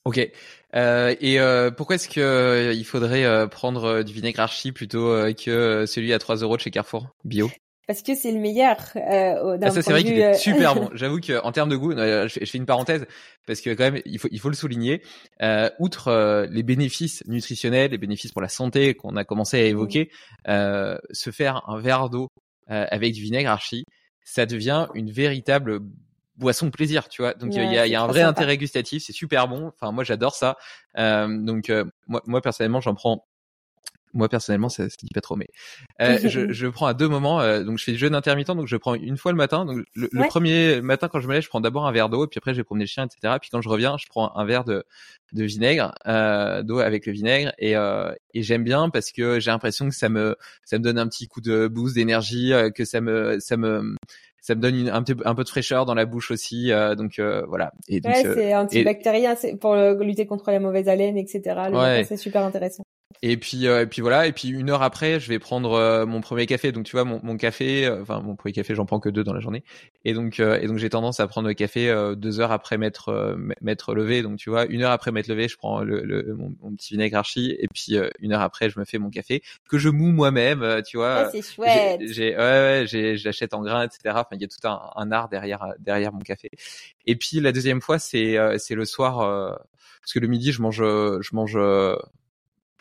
Ok. Euh, et pourquoi est-ce que il faudrait prendre du vinaigre archi plutôt que celui à 3 euros de chez Carrefour bio? Parce que c'est le meilleur. Euh, ah, ça c'est vrai qu'il est super bon. J'avoue qu'en termes de goût, je, fais une parenthèse parce que quand même il faut il faut le souligner. outre les bénéfices nutritionnels, les bénéfices pour la santé qu'on a commencé à évoquer, se faire un verre d'eau euh, avec du vinaigre archi, ça devient une véritable boisson plaisir, tu vois. Donc il y, a, y a un vrai intérêt gustatif, c'est super bon. Enfin moi j'adore ça. Euh, donc euh, moi, moi personnellement j'en prends moi personnellement ça se dit pas trop mais euh, je, je prends à deux moments euh, donc je fais du jeûne intermittent donc je prends une fois le matin donc le, premier matin quand je me lève je prends d'abord un verre d'eau et puis après je vais promener le chien etc puis quand je reviens je prends un verre de de vinaigre euh, d'eau avec le vinaigre et euh, et j'aime bien parce que j'ai l'impression que ça me ça me donne un petit coup de boost d'énergie euh, que ça me ça me ça me donne un, peu, un peu de fraîcheur dans la bouche aussi. Euh, donc euh, voilà. Et ouais, c'est antibactérien, c'est pour lutter contre la mauvaise haleine, etc. Le c'est super intéressant. Et puis euh, et puis voilà et puis une heure après je vais prendre euh, mon premier café. Donc tu vois mon, mon café euh, enfin mon premier café j'en prends que deux dans la journée. Et donc et donc j'ai tendance à prendre le café deux heures après m'être m'être levé. Donc tu vois une heure après m'être levé je prends le, le mon, petit vinaigre archi. Et puis une heure après je me fais mon café que je moue moi-même tu vois ah, c'est chouette. j'ai ouais, ouais j'achète en grains etc enfin il y a tout un, un, art derrière derrière mon café. Et puis la deuxième fois c'est c'est le soir parce que le midi je mange je mange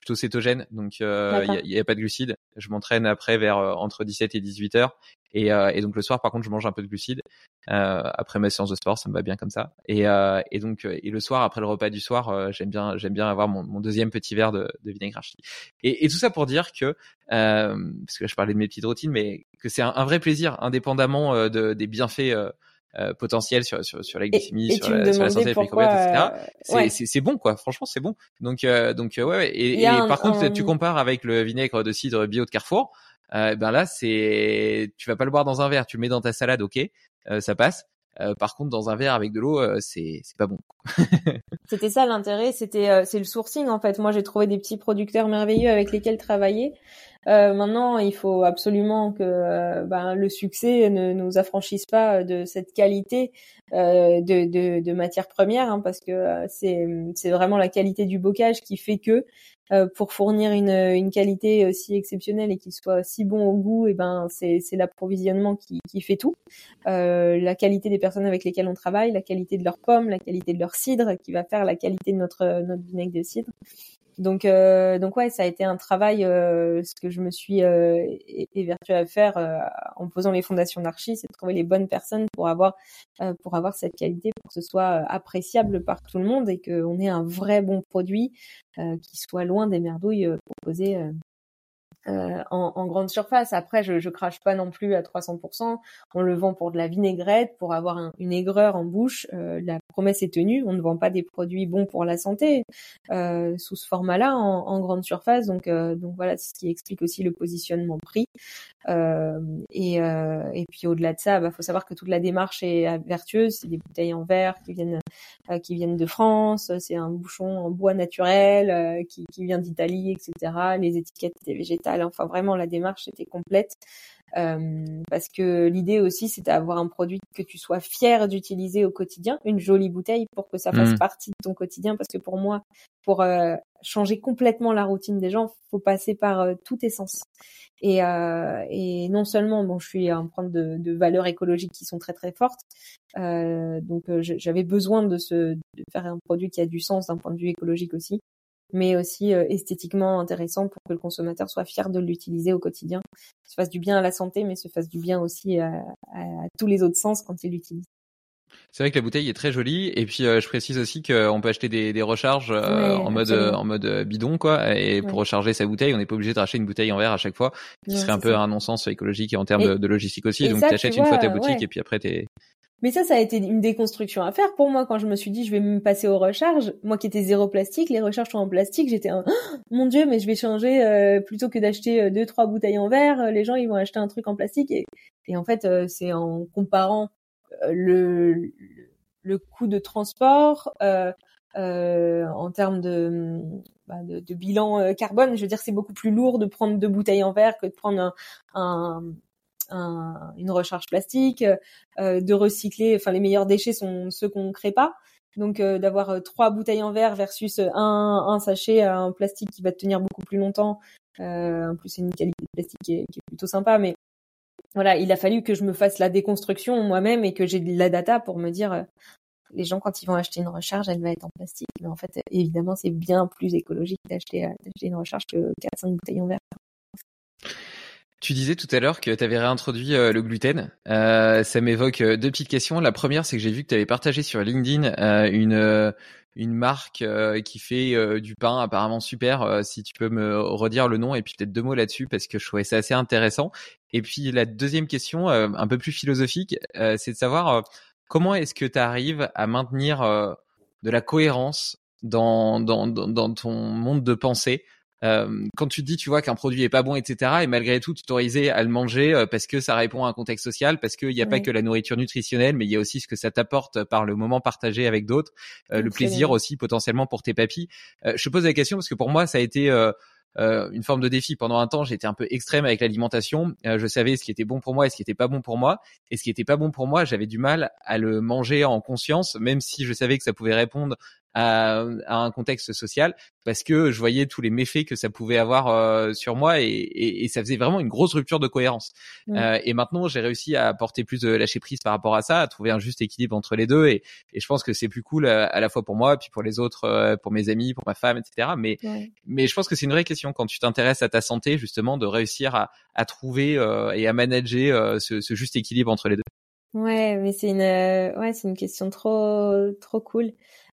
plutôt cétogène, donc il n'y y, a, pas de glucides. Je m'entraîne après vers entre 17 et 18 heures, et, et, donc le soir, par contre, je mange un peu de glucides après ma séance de sport, ça me va bien comme ça. Et, et donc et le soir, après le repas du soir, j'aime bien j'aime bien avoir mon, mon, deuxième petit verre de, de vinaigre archi. Et, et, tout ça pour dire que parce que là, je parlais de mes petites routines, mais que c'est un, un, vrai plaisir, indépendamment de, des bienfaits euh, potentiel sur, sur, sur la glycémie, sur, la, sur, la, santé etc. C'est c'est bon quoi, franchement c'est bon. Donc euh, donc euh, ouais, et, et par contre tu compares avec le vinaigre de cidre bio de Carrefour, euh, ben là c'est tu vas pas le boire dans un verre, tu le mets dans ta salade, ok, ça passe. par contre, dans un verre avec de l'eau, c'est c'est pas bon. c'était ça l'intérêt, c'était c'est le sourcing en fait. Moi, j'ai trouvé des petits producteurs merveilleux avec lesquels travailler. Euh, maintenant, il faut absolument que euh, ben, le succès ne nous affranchisse pas de cette qualité euh, de, de, de matière première, hein, parce que euh, c'est, c'est vraiment la qualité du bocage qui fait que euh, pour fournir une, une qualité aussi exceptionnelle et qu'il soit si bon au goût, et eh ben c'est, c'est l'approvisionnement qui, qui fait tout. la qualité des personnes avec lesquelles on travaille, la qualité de leurs pommes, la qualité de leur cidre, qui va faire la qualité de notre notre vinaigre de cidre. Donc, euh, donc ouais, ça a été un travail, euh, ce que je me suis euh, évertuée à faire euh, en posant les fondations d'archi, c'est de trouver les bonnes personnes pour avoir, euh, pour avoir cette qualité, pour que ce soit appréciable par tout le monde et qu'on ait un vrai bon produit qui soit loin des merdouilles proposées euh, en, en, grande surface. Après, je, je crache pas non plus à 300%. On le vend pour de la vinaigrette, pour avoir une aigreur en bouche. Euh, la promesse est tenue. On ne vend pas des produits bons pour la santé euh, sous ce format-là en, en, grande surface. Donc, euh, donc voilà, ce qui explique aussi le positionnement prix. Euh, et, et puis au-delà de ça, bah, faut savoir que toute la démarche est vertueuse. C'est des bouteilles en verre qui viennent qui viennent de France. C'est un bouchon en bois naturel qui, qui vient d'Italie, etc. Les étiquettes des végétales Enfin, vraiment, la démarche était complète. Euh, parce que l'idée aussi, c'est d'avoir un produit que tu sois fier d'utiliser au quotidien, une jolie bouteille pour que ça fasse mmh. partie de ton quotidien. Parce que pour moi, pour euh, changer complètement la routine des gens, faut passer par euh, tout essence. Et, et non seulement, bon, je suis empreinte de, de valeurs écologiques qui sont très très fortes, donc j'avais besoin de, de faire un produit qui a du sens d'un point de vue écologique aussi mais aussi euh, esthétiquement intéressant pour que le consommateur soit fier de l'utiliser au quotidien, se fasse du bien à la santé, mais se fasse du bien aussi à, tous les autres sens quand il l'utilise. C'est vrai que la bouteille est très jolie et puis euh, je précise aussi qu'on peut acheter des, des recharges euh, en mode en mode bidon quoi et pour recharger sa bouteille on n'est pas obligé de racheter une bouteille en verre à chaque fois qui serait un peu un non-sens écologique et en termes de, logistique aussi donc tu achètes une fois ta boutique et puis après t'es mais ça, ça a été une déconstruction à faire pour moi quand je me suis dit je vais me passer aux recharges. Moi qui étais zéro plastique, les recharges sont en plastique. J'étais un mon dieu, mais je vais changer euh, plutôt que d'acheter euh, deux trois bouteilles en verre. Euh, les gens ils vont acheter un truc en plastique et, en fait c'est en comparant le le coût de transport en termes de, bah, de, bilan carbone. Je veux dire, c'est beaucoup plus lourd de prendre deux bouteilles en verre que de prendre un, un, une recharge plastique, euh, de recycler. Enfin, les meilleurs déchets sont ceux qu'on ne crée pas. Donc euh, d'avoir euh, trois bouteilles en verre versus un, un sachet en plastique qui va tenir beaucoup plus longtemps. en plus, c'est une qualité de plastique qui est, qui est, plutôt sympa. Mais voilà, il a fallu que je me fasse la déconstruction moi-même et que j'ai de la data pour me dire les gens quand ils vont acheter une recharge, elle va être en plastique. Mais en fait, évidemment, c'est bien plus écologique d'acheter une recharge que 4-5 bouteilles en verre. Tu disais tout à l'heure que tu avais réintroduit euh, le gluten. Euh, ça m'évoque euh, deux petites questions. La première, c'est que j'ai vu que tu avais partagé sur LinkedIn une une marque qui fait du pain apparemment super. si tu peux me redire le nom et puis peut-être deux mots là-dessus parce que je trouvais ça assez intéressant. Et puis la deuxième question, un peu plus philosophique, c'est de savoir comment est-ce que tu arrives à maintenir de la cohérence dans, dans, dans ton monde de pensée euh, quand tu dis, tu vois, qu'un produit est pas bon, etc., et malgré tout, t'autoriser à le manger euh, parce que ça répond à un contexte social, parce qu'il n'y a pas que la nourriture nutritionnelle, mais il y a aussi ce que ça t'apporte par le moment partagé avec d'autres, euh, le plaisir aussi potentiellement pour tes papilles. je te pose la question parce que pour moi, ça a été euh, une forme de défi. Pendant un temps, j'étais un peu extrême avec l'alimentation. Euh, je savais ce qui était bon pour moi et ce qui était pas bon pour moi. Et ce qui était pas bon pour moi, j'avais du mal à le manger en conscience, même si je savais que ça pouvait répondre à, un contexte social parce que je voyais tous les méfaits que ça pouvait avoir euh, sur moi et, et, et, ça faisait vraiment une grosse rupture de cohérence. Euh, et maintenant, j'ai réussi à apporter plus de lâcher prise par rapport à ça, à trouver un juste équilibre entre les deux. Et, et je pense que c'est plus cool à, la fois pour moi, puis pour les autres, euh, pour mes amis, pour ma femme, etc. Mais mais je pense que c'est une vraie question quand tu t'intéresses à ta santé, justement, de réussir à, à trouver euh, et à manager ce, ce juste équilibre entre les deux. Ouais, mais c'est une ouais, c'est une question trop trop cool.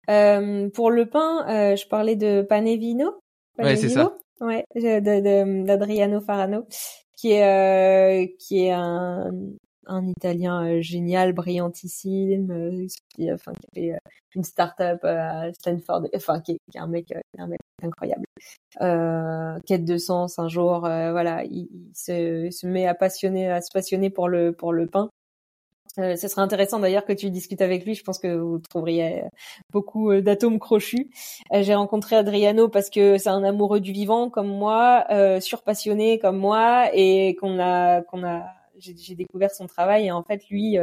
Euh, pour le pain, euh, je parlais de Panevino. Ouais, c'est ça. Ouais, d'Adriano Farano, qui est euh, qui est un, un Italien euh, génial, brillantissime, euh, qui, enfin qui avait une start-up à Stanford, enfin qui est, qui est un mec, un mec incroyable. quête de sens, un jour, voilà, il, il, se, il, se, met à passionner, à se passionner pour le pour le pain euh, ce serait intéressant d'ailleurs que tu discutes avec lui. Je pense que vous trouveriez beaucoup euh, d'atomes crochus. Euh, j'ai rencontré Adriano parce que c'est un amoureux du vivant comme moi, surpassionné comme moi, et qu'on a qu'on a j'ai découvert son travail et en fait lui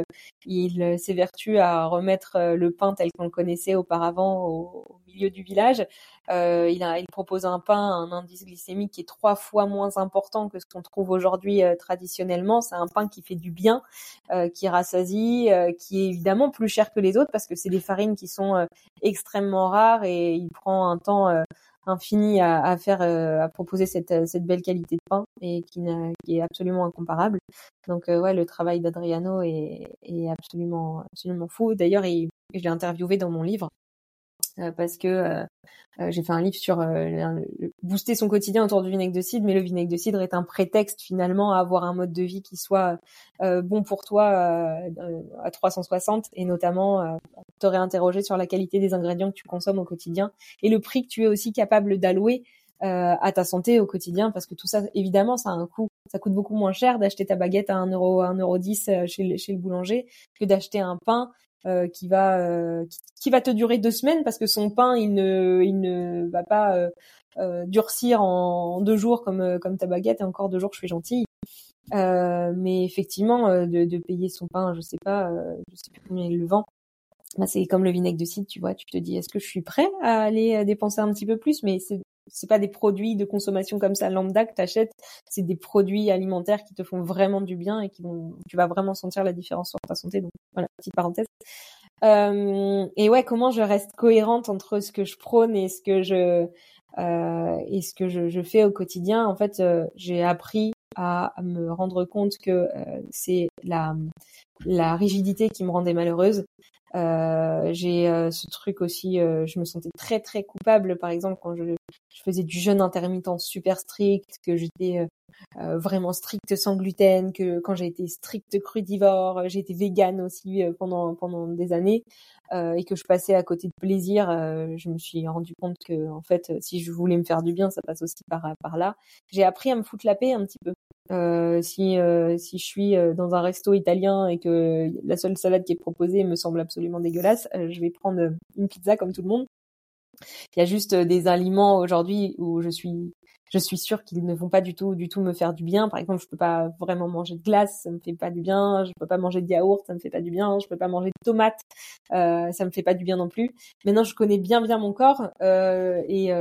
il s'évertue à remettre le pain tel qu'on le connaissait auparavant au, milieu du village euh, il, a, il propose un pain un indice glycémique qui est trois fois moins important que ce qu'on trouve aujourd'hui euh, traditionnellement. C'est un pain qui fait du bien, euh, qui rassasie, euh, qui est évidemment plus cher que les autres parce que c'est des farines qui sont extrêmement rares et il prend un temps infini à, à faire, à proposer cette, cette belle qualité de pain et qui, qui est absolument incomparable. Donc ouais, le travail d'Adriano est, est absolument absolument fou. D'ailleurs, je l'ai interviewé dans mon livre euh, parce que euh, euh, j'ai fait un livre sur booster son quotidien autour du vinaigre de cidre, mais le vinaigre de cidre est un prétexte finalement à avoir un mode de vie qui soit bon pour toi à 360 et notamment te réinterroger sur la qualité des ingrédients que tu consommes au quotidien et le prix que tu es aussi capable d'allouer à ta santé au quotidien parce que tout ça évidemment ça a un coût. Ça coûte beaucoup moins cher d'acheter ta baguette à 1 euro 1 euro 10 chez, chez le boulanger que d'acheter un pain euh, qui va euh, qui, va te durer deux semaines parce que son pain il ne il ne va pas euh, durcir en, deux jours comme comme ta baguette et encore deux jours je suis gentille. mais effectivement de, de, payer son pain, je sais pas, je sais plus combien il le vend. Bah, c'est comme le vinaigre de cidre, tu vois, tu te dis est-ce que je suis prêt à aller dépenser un petit peu plus? Mais c'est c'est pas des produits de consommation comme ça lambda que t'achètes, c'est des produits alimentaires qui te font vraiment du bien et qui vont, tu vas vraiment sentir la différence sur ta santé. Donc voilà, petite parenthèse. Euh, et ouais, comment je reste cohérente entre ce que je prône et ce que je euh, et ce que je, je, fais au quotidien? En fait, euh, j'ai appris à, me rendre compte que euh, c'est la la rigidité qui me rendait malheureuse. Euh, j'ai euh, ce truc aussi, euh, je me sentais très très coupable, par exemple quand je, je faisais du jeûne intermittent super strict, que j'étais vraiment strict sans gluten, que quand j'ai été strict crudivore, j'ai été végane aussi pendant pendant des années, et que je passais à côté de plaisir. je me suis rendu compte que en fait, si je voulais me faire du bien, ça passe aussi par par là. J'ai appris à me foutre la paix un petit peu. Euh, si euh, si je suis euh, dans un resto italien et que la seule salade qui est proposée me semble absolument dégueulasse, je vais prendre une pizza comme tout le monde. Il y a juste des aliments aujourd'hui où je suis je suis sûre qu'ils ne vont pas du tout du tout me faire du bien. Par exemple, je peux pas vraiment manger de glace, ça me fait pas du bien. Je peux pas manger de yaourt, ça me fait pas du bien. Je peux pas manger de tomates, euh, ça me fait pas du bien non plus. Maintenant, je connais bien bien mon corps euh, et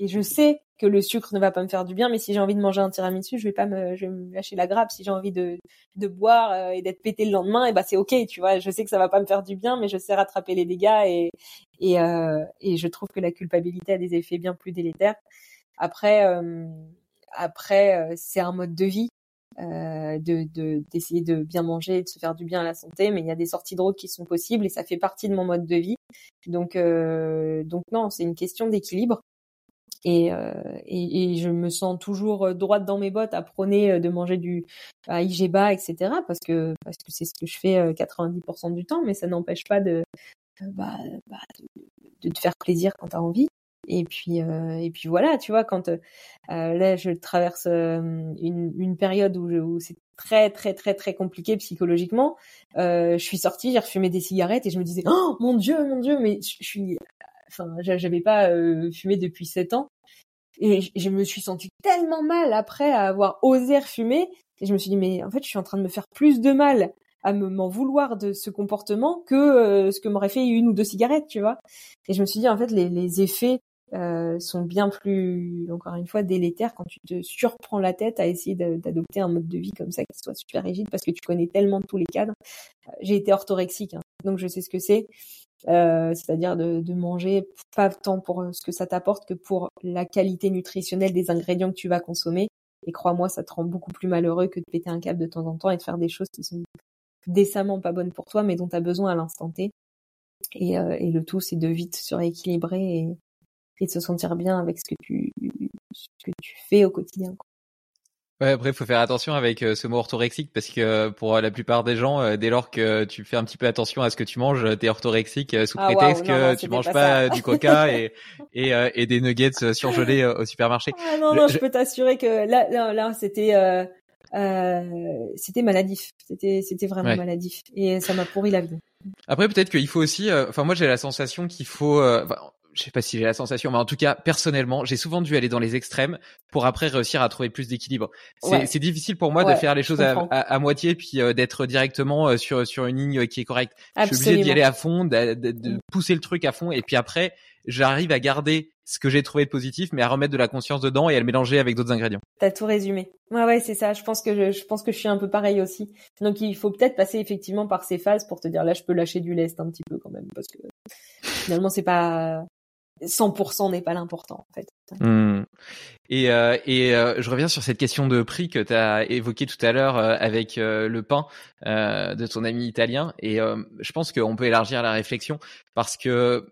et je sais que le sucre ne va pas me faire du bien, mais si j'ai envie de manger un tiramisu, je vais pas me, je vais me lâcher la grappe. Si j'ai envie de, de boire euh, et d'être pété le lendemain, et eh ben c'est ok, tu vois. Je sais que ça va pas me faire du bien, mais je sais rattraper les dégâts et et, euh, et je trouve que la culpabilité a des effets bien plus délétères. Après, euh, après, c'est un mode de vie. de d'essayer de, bien manger, de se faire du bien à la santé, mais il y a des sorties de qui sont possibles et ça fait partie de mon mode de vie. Donc donc non, c'est une question d'équilibre. Et, euh, et, et, je me sens toujours euh, droite dans mes bottes à prôner euh, de manger du à IG bas, etc. Parce que parce que c'est ce que je fais 90% du temps, mais ça n'empêche pas de, bah, bah, de, te faire plaisir quand tu as envie. Et puis euh, et puis voilà, tu vois, quand euh, là je traverse une, une période où, où c'est très très très très compliqué psychologiquement, je suis sortie, j'ai refumé des cigarettes et je me disais oh mon dieu mon dieu mais je, suis enfin, j'avais pas euh, fumé depuis sept ans. Et je me suis sentie tellement mal après avoir osé refumer. Et je me suis dit, mais en fait, je suis en train de me faire plus de mal à me m'en vouloir de ce comportement que euh, ce que m'aurait fait une ou deux cigarettes, tu vois? Et je me suis dit en fait les, les effets euh, sont bien plus, encore une fois, délétères quand tu te surprends la tête à essayer d'adopter un mode de vie comme ça qui soit super rigide parce que tu connais tellement tous les cadres. Euh, j'ai été orthorexique, hein, donc je sais ce que c'est. Euh, c'est-à-dire de, de, manger pas tant pour ce que ça t'apporte que pour la qualité nutritionnelle des ingrédients que tu vas consommer. Et crois-moi, ça te rend beaucoup plus malheureux que de péter un câble de temps en temps et de faire des choses qui sont décemment pas bonnes pour toi, mais dont tu as besoin à l'instant T. Et, euh, et, le tout, c'est de vite se rééquilibrer et, et de se sentir bien avec ce que tu, ce que tu fais au quotidien. Quoi. Ouais, après, il faut faire attention avec euh, ce mot orthorexique parce que euh, pour la plupart des gens, euh, dès lors que tu fais un petit peu attention à ce que tu manges, t'es orthorexique sous ah, prétexte que tu manges pas, du coca et, et, et, des nuggets surgelés au supermarché. Ah, non, non, je, peux t'assurer que là, là, là c'était euh, c'était maladif. C'était c'était vraiment maladif et ça m'a pourri la vie. Après, peut-être qu'il faut aussi. Enfin, moi, j'ai la sensation qu'il faut je sais pas si j'ai la sensation, mais en tout cas, personnellement, j'ai souvent dû aller dans les extrêmes pour après réussir à trouver plus d'équilibre. C'est difficile pour moi de faire les choses à, à, moitié puis euh, d'être directement euh, sur sur une ligne qui est correcte. Je suis obligé d'y aller à fond, de, de, de, mm. pousser le truc à fond, et puis après, j'arrive à garder ce que j'ai trouvé de positif, mais à remettre de la conscience dedans et à le mélanger avec d'autres ingrédients. T'as tout résumé. Ouais, ouais, c'est ça. Je pense que je, je, pense que je suis un peu pareil aussi. Donc il faut peut-être passer effectivement par ces phases pour te dire là, je peux lâcher du lest un petit peu quand même parce que finalement c'est pas 100% n'est pas l'important en fait. Mmh. Et, euh, et euh, je reviens sur cette question de prix que tu as évoqué tout à l'heure euh, avec euh, le pain de ton ami italien. Et je pense qu'on peut élargir la réflexion parce que,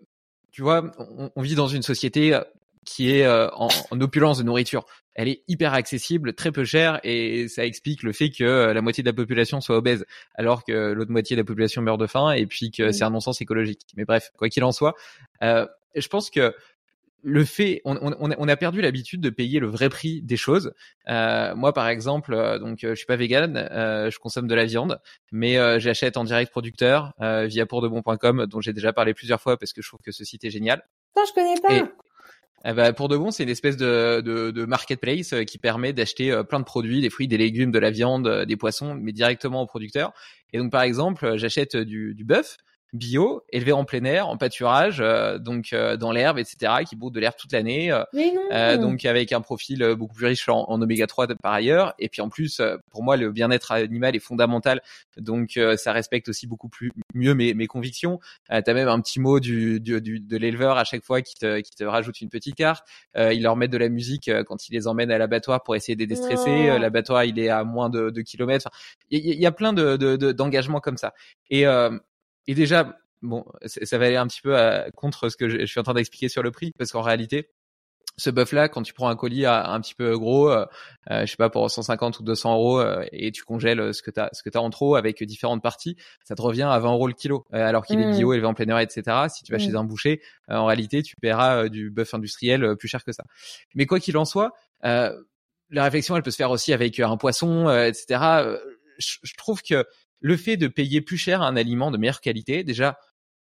tu vois, on, on vit dans une société qui est en, en, opulence de nourriture. Elle est hyper accessible, très peu chère, et ça explique le fait que la moitié de la population soit obèse, alors que l'autre moitié de la population meurt de faim, et puis que c'est un non-sens écologique. Mais bref, quoi qu'il en soit, euh, je pense que le fait, on, on, on a perdu l'habitude de payer le vrai prix des choses. Euh, moi, par exemple, euh, donc je suis pas vegan, euh, je consomme de la viande, mais euh, j'achète en direct producteur euh, via pourdebon.com, dont j'ai déjà parlé plusieurs fois parce que je trouve que ce site est génial. Non, je connais pas. Et, eh ben, pour de bon, c'est une espèce de, de, de marketplace qui permet d'acheter plein de produits, des fruits, des légumes, de la viande, des poissons, mais directement au producteur. Et donc, par exemple, j'achète du, du bœuf bio, élevé en plein air, en pâturage, euh, donc euh, dans l'herbe, etc., qui bout de l'air toute l'année, euh, donc avec un profil beaucoup plus riche en, oméga 3 par ailleurs. Et puis en plus, pour moi, le bien-être animal est fondamental, donc ça respecte aussi beaucoup plus mieux mes, mes convictions. Euh, T'as même un petit mot du, du, du de l'éleveur à chaque fois qui te, qui te rajoute une petite carte. Euh, ils leur mettent de la musique quand ils les emmènent à l'abattoir pour essayer de les déstresser. l'abattoir, il est à moins de, de kilomètres. Il y, y, a plein de d'engagements de, comme ça. Et et déjà, bon, ça va aller un petit peu à, contre ce que je, suis en train d'expliquer sur le prix, parce qu'en réalité, ce bœuf là quand tu prends un colis un petit peu gros euh, euh, je sais pas pour 150 ou 200 euros euh, et tu congèles ce que tu as ce que as en trop avec différentes parties ça te revient à 20 euros le kilo alors qu'il est mmh. bio élevé en plein air etc si tu vas chez mmh. un boucher en réalité tu paieras du bœuf industriel plus cher que ça mais quoi qu'il en soit la réflexion elle peut se faire aussi avec un poisson etc je trouve que le fait de payer plus cher un aliment de meilleure qualité, déjà,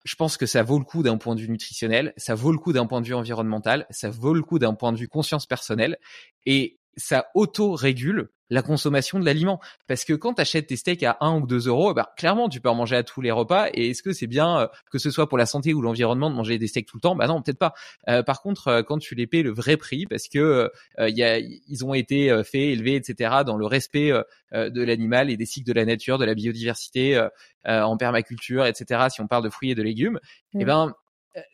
je pense que ça vaut le coup d'un point de vue nutritionnel, ça vaut le coup d'un point de vue environnemental, ça vaut le coup d'un point de vue conscience personnelle, et ça auto-régule la consommation de l'aliment. Parce que quand tu achètes tes steaks à 1 ou 2 euros, bah, clairement, tu peux en manger à tous les repas. Et est-ce que c'est bien, euh, que ce soit pour la santé ou l'environnement, de manger des steaks tout le temps? Bah non, peut-être pas. Euh, par contre, euh, quand tu les payes le vrai prix, parce que y a, ils ont été faits, élevés, etc., dans le respect de l'animal et des cycles de la nature, de la biodiversité, en permaculture, etc., si on parle de fruits et de légumes, et eh mmh. ben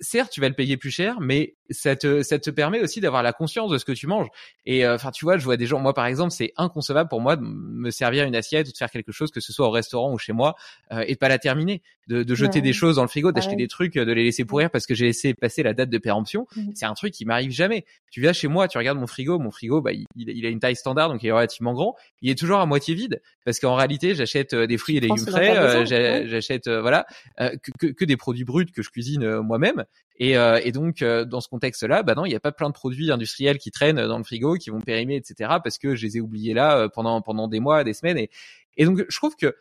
certes, tu vas le payer plus cher, mais ça te, ça te permet aussi d'avoir la conscience de ce que tu manges. Et euh, enfin, tu vois, je vois des gens, moi par exemple, c'est inconcevable pour moi de me servir une assiette ou de faire quelque chose, que ce soit au restaurant ou chez moi, euh, et de pas la terminer, de, de jeter des choses dans le frigo, d'acheter des trucs, de les laisser pourrir parce que j'ai laissé passer la date de péremption. Mmh. C'est un truc qui m'arrive jamais. Tu viens chez moi, tu regardes mon frigo, mon frigo, bah, il, il, a une taille standard, donc il est relativement grand. Il est toujours à moitié vide parce qu'en réalité, j'achète euh, des fruits et légumes frais, j'achète voilà que, que, des produits bruts que je cuisine moi-même. Et, et donc dans ce contexte-là, bah non, il n'y a pas plein de produits industriels qui traînent dans le frigo, qui vont périmer, etc. Parce que je les ai oubliés là euh, pendant pendant des mois, des semaines. Et, et donc je trouve que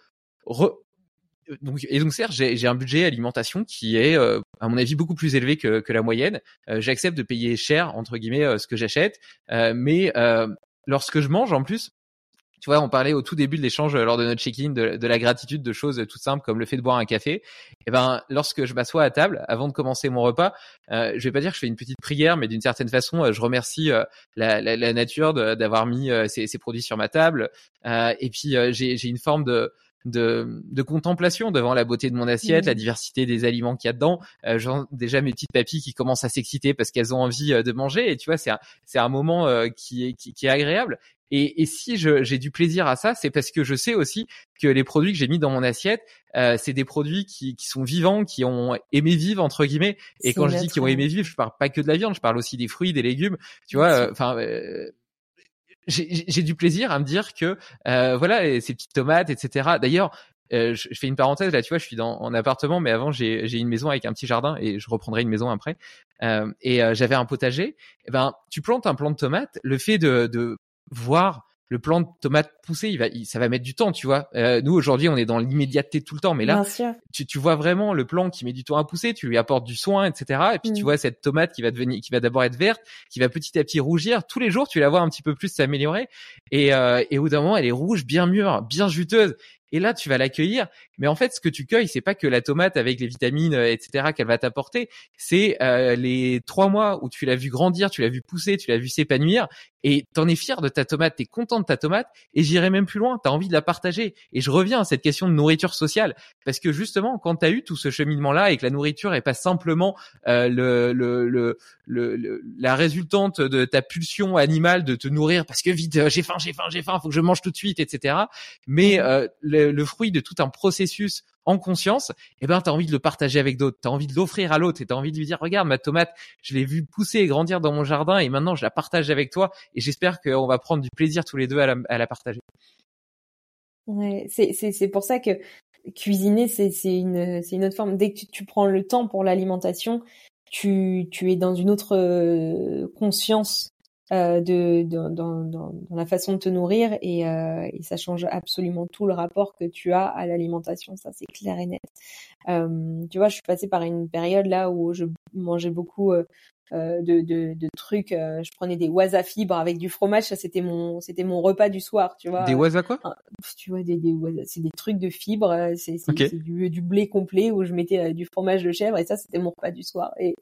donc, et donc certes, j'ai un budget alimentation qui est, euh, à mon avis, beaucoup plus élevé que, que la moyenne. Euh, j'accepte de payer cher entre guillemets ce que j'achète, mais lorsque je mange, en plus, tu vois, on parlait au tout début de l'échange euh, lors de notre check-in de, de, la gratitude de choses toutes simples comme le fait de boire un café. Et eh ben, lorsque je m'assois à table, avant de commencer mon repas, euh, je vais pas dire que je fais une petite prière, mais d'une certaine façon, euh, je remercie euh, la, la, nature d'avoir mis ces, ces, produits sur ma table. et puis, j'ai une forme de de, de, contemplation devant la beauté de mon assiette, la diversité des aliments qu'il y a dedans. Euh, genre, déjà mes petites papilles qui commencent à s'exciter parce qu'elles ont envie de manger. Et tu vois, c'est un, c'est un moment qui, est, qui, qui, est agréable. Et, et si j'ai du plaisir à ça, c'est parce que je sais aussi que les produits que j'ai mis dans mon assiette, euh, c'est des produits qui, qui, sont vivants, qui ont aimé vivre entre guillemets. Et quand je dis qu'ils ont aimé vivre, je parle pas que de la viande, je parle aussi des fruits, des légumes. Tu vois, euh, enfin. Euh, j'ai du plaisir à me dire que euh, voilà ces petites tomates, etc. D'ailleurs, euh, je, fais une parenthèse là, tu vois, je suis dans en appartement, mais avant j'ai une maison avec un petit jardin et je reprendrai une maison après. Euh, et euh, j'avais un potager. Et eh ben, tu plantes un plant de tomate. Le fait de, de voir le plant de tomate pousser, il va, ça va mettre du temps, tu vois. Euh, nous aujourd'hui, on est dans l'immédiateté tout le temps, mais là, tu, tu, vois vraiment le plant qui met du temps à pousser, tu lui apportes du soin, etc. Et puis tu mm. vois cette tomate qui va devenir, qui va d'abord être verte, qui va petit à petit rougir. Tous les jours, tu vas la voir un petit peu plus s'améliorer. Et, euh, et au bout d'un moment, elle est rouge, bien mûre, bien juteuse. Et là, tu vas l'accueillir. Mais en fait, ce que tu cueilles, c'est pas que la tomate avec les vitamines, euh, etc., qu'elle va t'apporter. C'est euh, les trois mois où tu l'as vu grandir, tu l'as vu pousser, tu l'as vu s'épanouir, et t'en es fier de ta tomate, t'es content de ta tomate. Et j'irai même plus loin, t'as envie de la partager. Et je reviens à cette question de nourriture sociale, parce que justement, quand t'as eu tout ce cheminement-là et que la nourriture est pas simplement euh, le, le, le, le, la résultante de ta pulsion animale de te nourrir parce que vite, euh, j'ai faim, j'ai faim, j'ai faim, faut que je mange tout de suite, etc. Mais euh, le, fruit de tout un processus en conscience, eh ben, tu as envie de le partager avec d'autres, tu as envie de l'offrir à l'autre et tu envie de lui dire, regarde, ma tomate, je l'ai vue pousser et grandir dans mon jardin et maintenant je la partage avec toi et j'espère qu'on va prendre du plaisir tous les deux à la, à la partager. Ouais, c'est pour ça que cuisiner, c'est une, une autre forme. Dès que tu, tu prends le temps pour l'alimentation, tu, tu es dans une autre euh, conscience euh, de, dans, dans, dans, la façon de te nourrir et, euh, et, ça change absolument tout le rapport que tu as à l'alimentation, ça c'est clair et net. Euh, tu vois, je suis passée par une période là où je mangeais beaucoup euh, de, de, de, trucs. Euh, je prenais des wasa fibres avec du fromage. Ça, c'était mon, c'était mon repas du soir, tu vois. Des wasa quoi? Tu vois, des, des c'est des trucs de fibres. Euh, c'est du, du, blé complet où je mettais du fromage de chèvre et ça, c'était mon repas du soir. Et,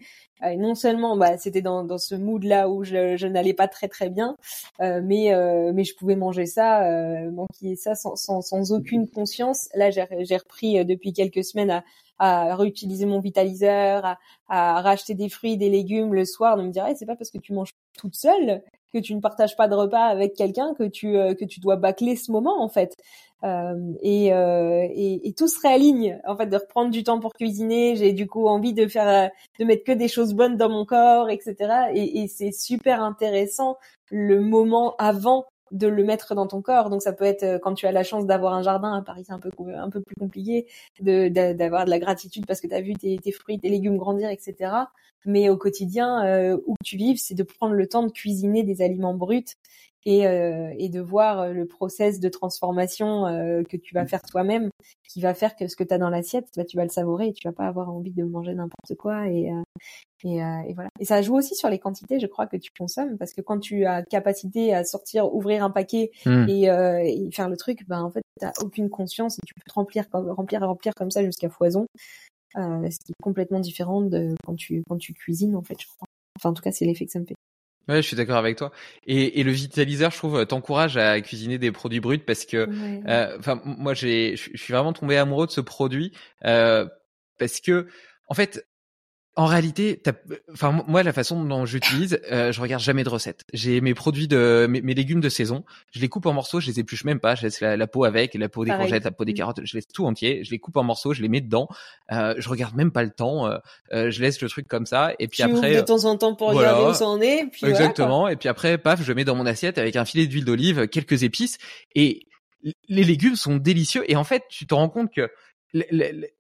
non seulement, bah, c'était dans, dans ce mood là où je, je n'allais pas très très bien, mais mais je pouvais manger ça, manquer ça sans, sans, sans aucune conscience. Là, j'ai repris depuis quelques semaines à à réutiliser mon vitaliseur, à, à, racheter des fruits, des légumes le soir, de me dire c'est pas parce que tu manges toute seule que tu ne partages pas de repas avec quelqu'un que tu euh, que tu dois bâcler ce moment en fait. Euh, et, euh, et, tout se réaligne en fait de reprendre du temps pour cuisiner. J'ai du coup envie de faire euh, de mettre que des choses bonnes dans mon corps, etc. Et, et c'est super intéressant le moment avant de le mettre dans ton corps. Donc ça peut être euh, quand tu as la chance d'avoir un jardin à Paris, c'est un peu un peu plus compliqué de d'avoir de, la gratitude parce que tu as vu tes, tes, fruits, tes légumes grandir, etc. Mais au quotidien, euh, où tu vives, c'est de prendre le temps de cuisiner des aliments bruts et, euh, et de voir euh, le process de transformation euh, que tu vas mmh. faire toi-même, qui va faire que ce que tu as dans l'assiette, bah, tu vas le savourer et tu vas pas avoir envie de manger n'importe quoi. Et, et, et, voilà. Et ça joue aussi sur les quantités, je crois, que tu consommes, parce que quand tu as capacité à sortir, ouvrir un paquet mmh. et, et, faire le truc, ben en fait, t'as aucune conscience et tu peux te remplir, remplir et remplir comme ça jusqu'à foison. Euh, ce qui est complètement différent de quand tu quand tu cuisines en fait je crois enfin en tout cas c'est l'effet que ça me fait Ouais, je suis d'accord avec toi. Et, et, le vitaliseur, je trouve, t'encourage à cuisiner des produits bruts parce que, euh, enfin, moi, j'ai, je suis vraiment tombé amoureux de ce produit euh, parce que, en fait, en réalité, enfin moi la façon dont j'utilise, euh, je regarde jamais de recettes. J'ai mes produits de mes, légumes de saison, je les coupe en morceaux, je les épluche même pas, je laisse la, peau avec, la peau des courgettes, la peau des mm. carottes, je laisse tout entier, je les coupe en morceaux, je les mets dedans. Euh, je regarde même pas le temps, euh, euh je laisse le truc comme ça et puis tu après de temps en temps pour regarder où ça en est. Puis exactement. et puis après, paf, je mets dans mon assiette avec un filet d'huile d'olive, quelques épices et les légumes sont délicieux et en fait tu te rends compte que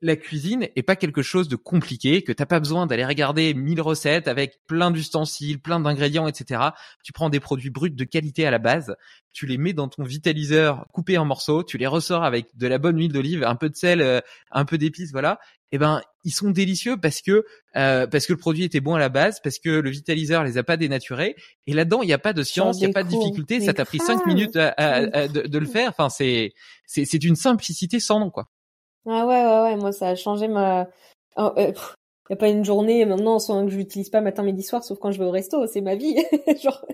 la, cuisine est pas quelque chose de compliqué, que t'as pas besoin d'aller regarder mille recettes avec plein d'ustensiles, plein d'ingrédients, etc. Tu prends des produits bruts de qualité à la base, tu les mets dans ton vitaliseur coupé en morceaux, tu les ressors avec de la bonne huile d'olive, un peu de sel, euh, un peu d'épices, voilà. Eh ben ils sont délicieux parce que euh, parce que le produit était bon à la base, parce que le vitaliseur les a pas dénaturés. Et là-dedans il n'y a pas de science, il n'y a pas de difficulté, ça t'a pris cinq minutes de, de, le faire. Enfin c'est c'est c'est une simplicité sans nom quoi. Ah ouais, ouais, ouais, moi ça a changé ma... Oh, euh, y a pas une journée maintenant sans que je l'utilise pas matin, midi, soir, sauf quand je vais au resto, c'est ma vie. Genre,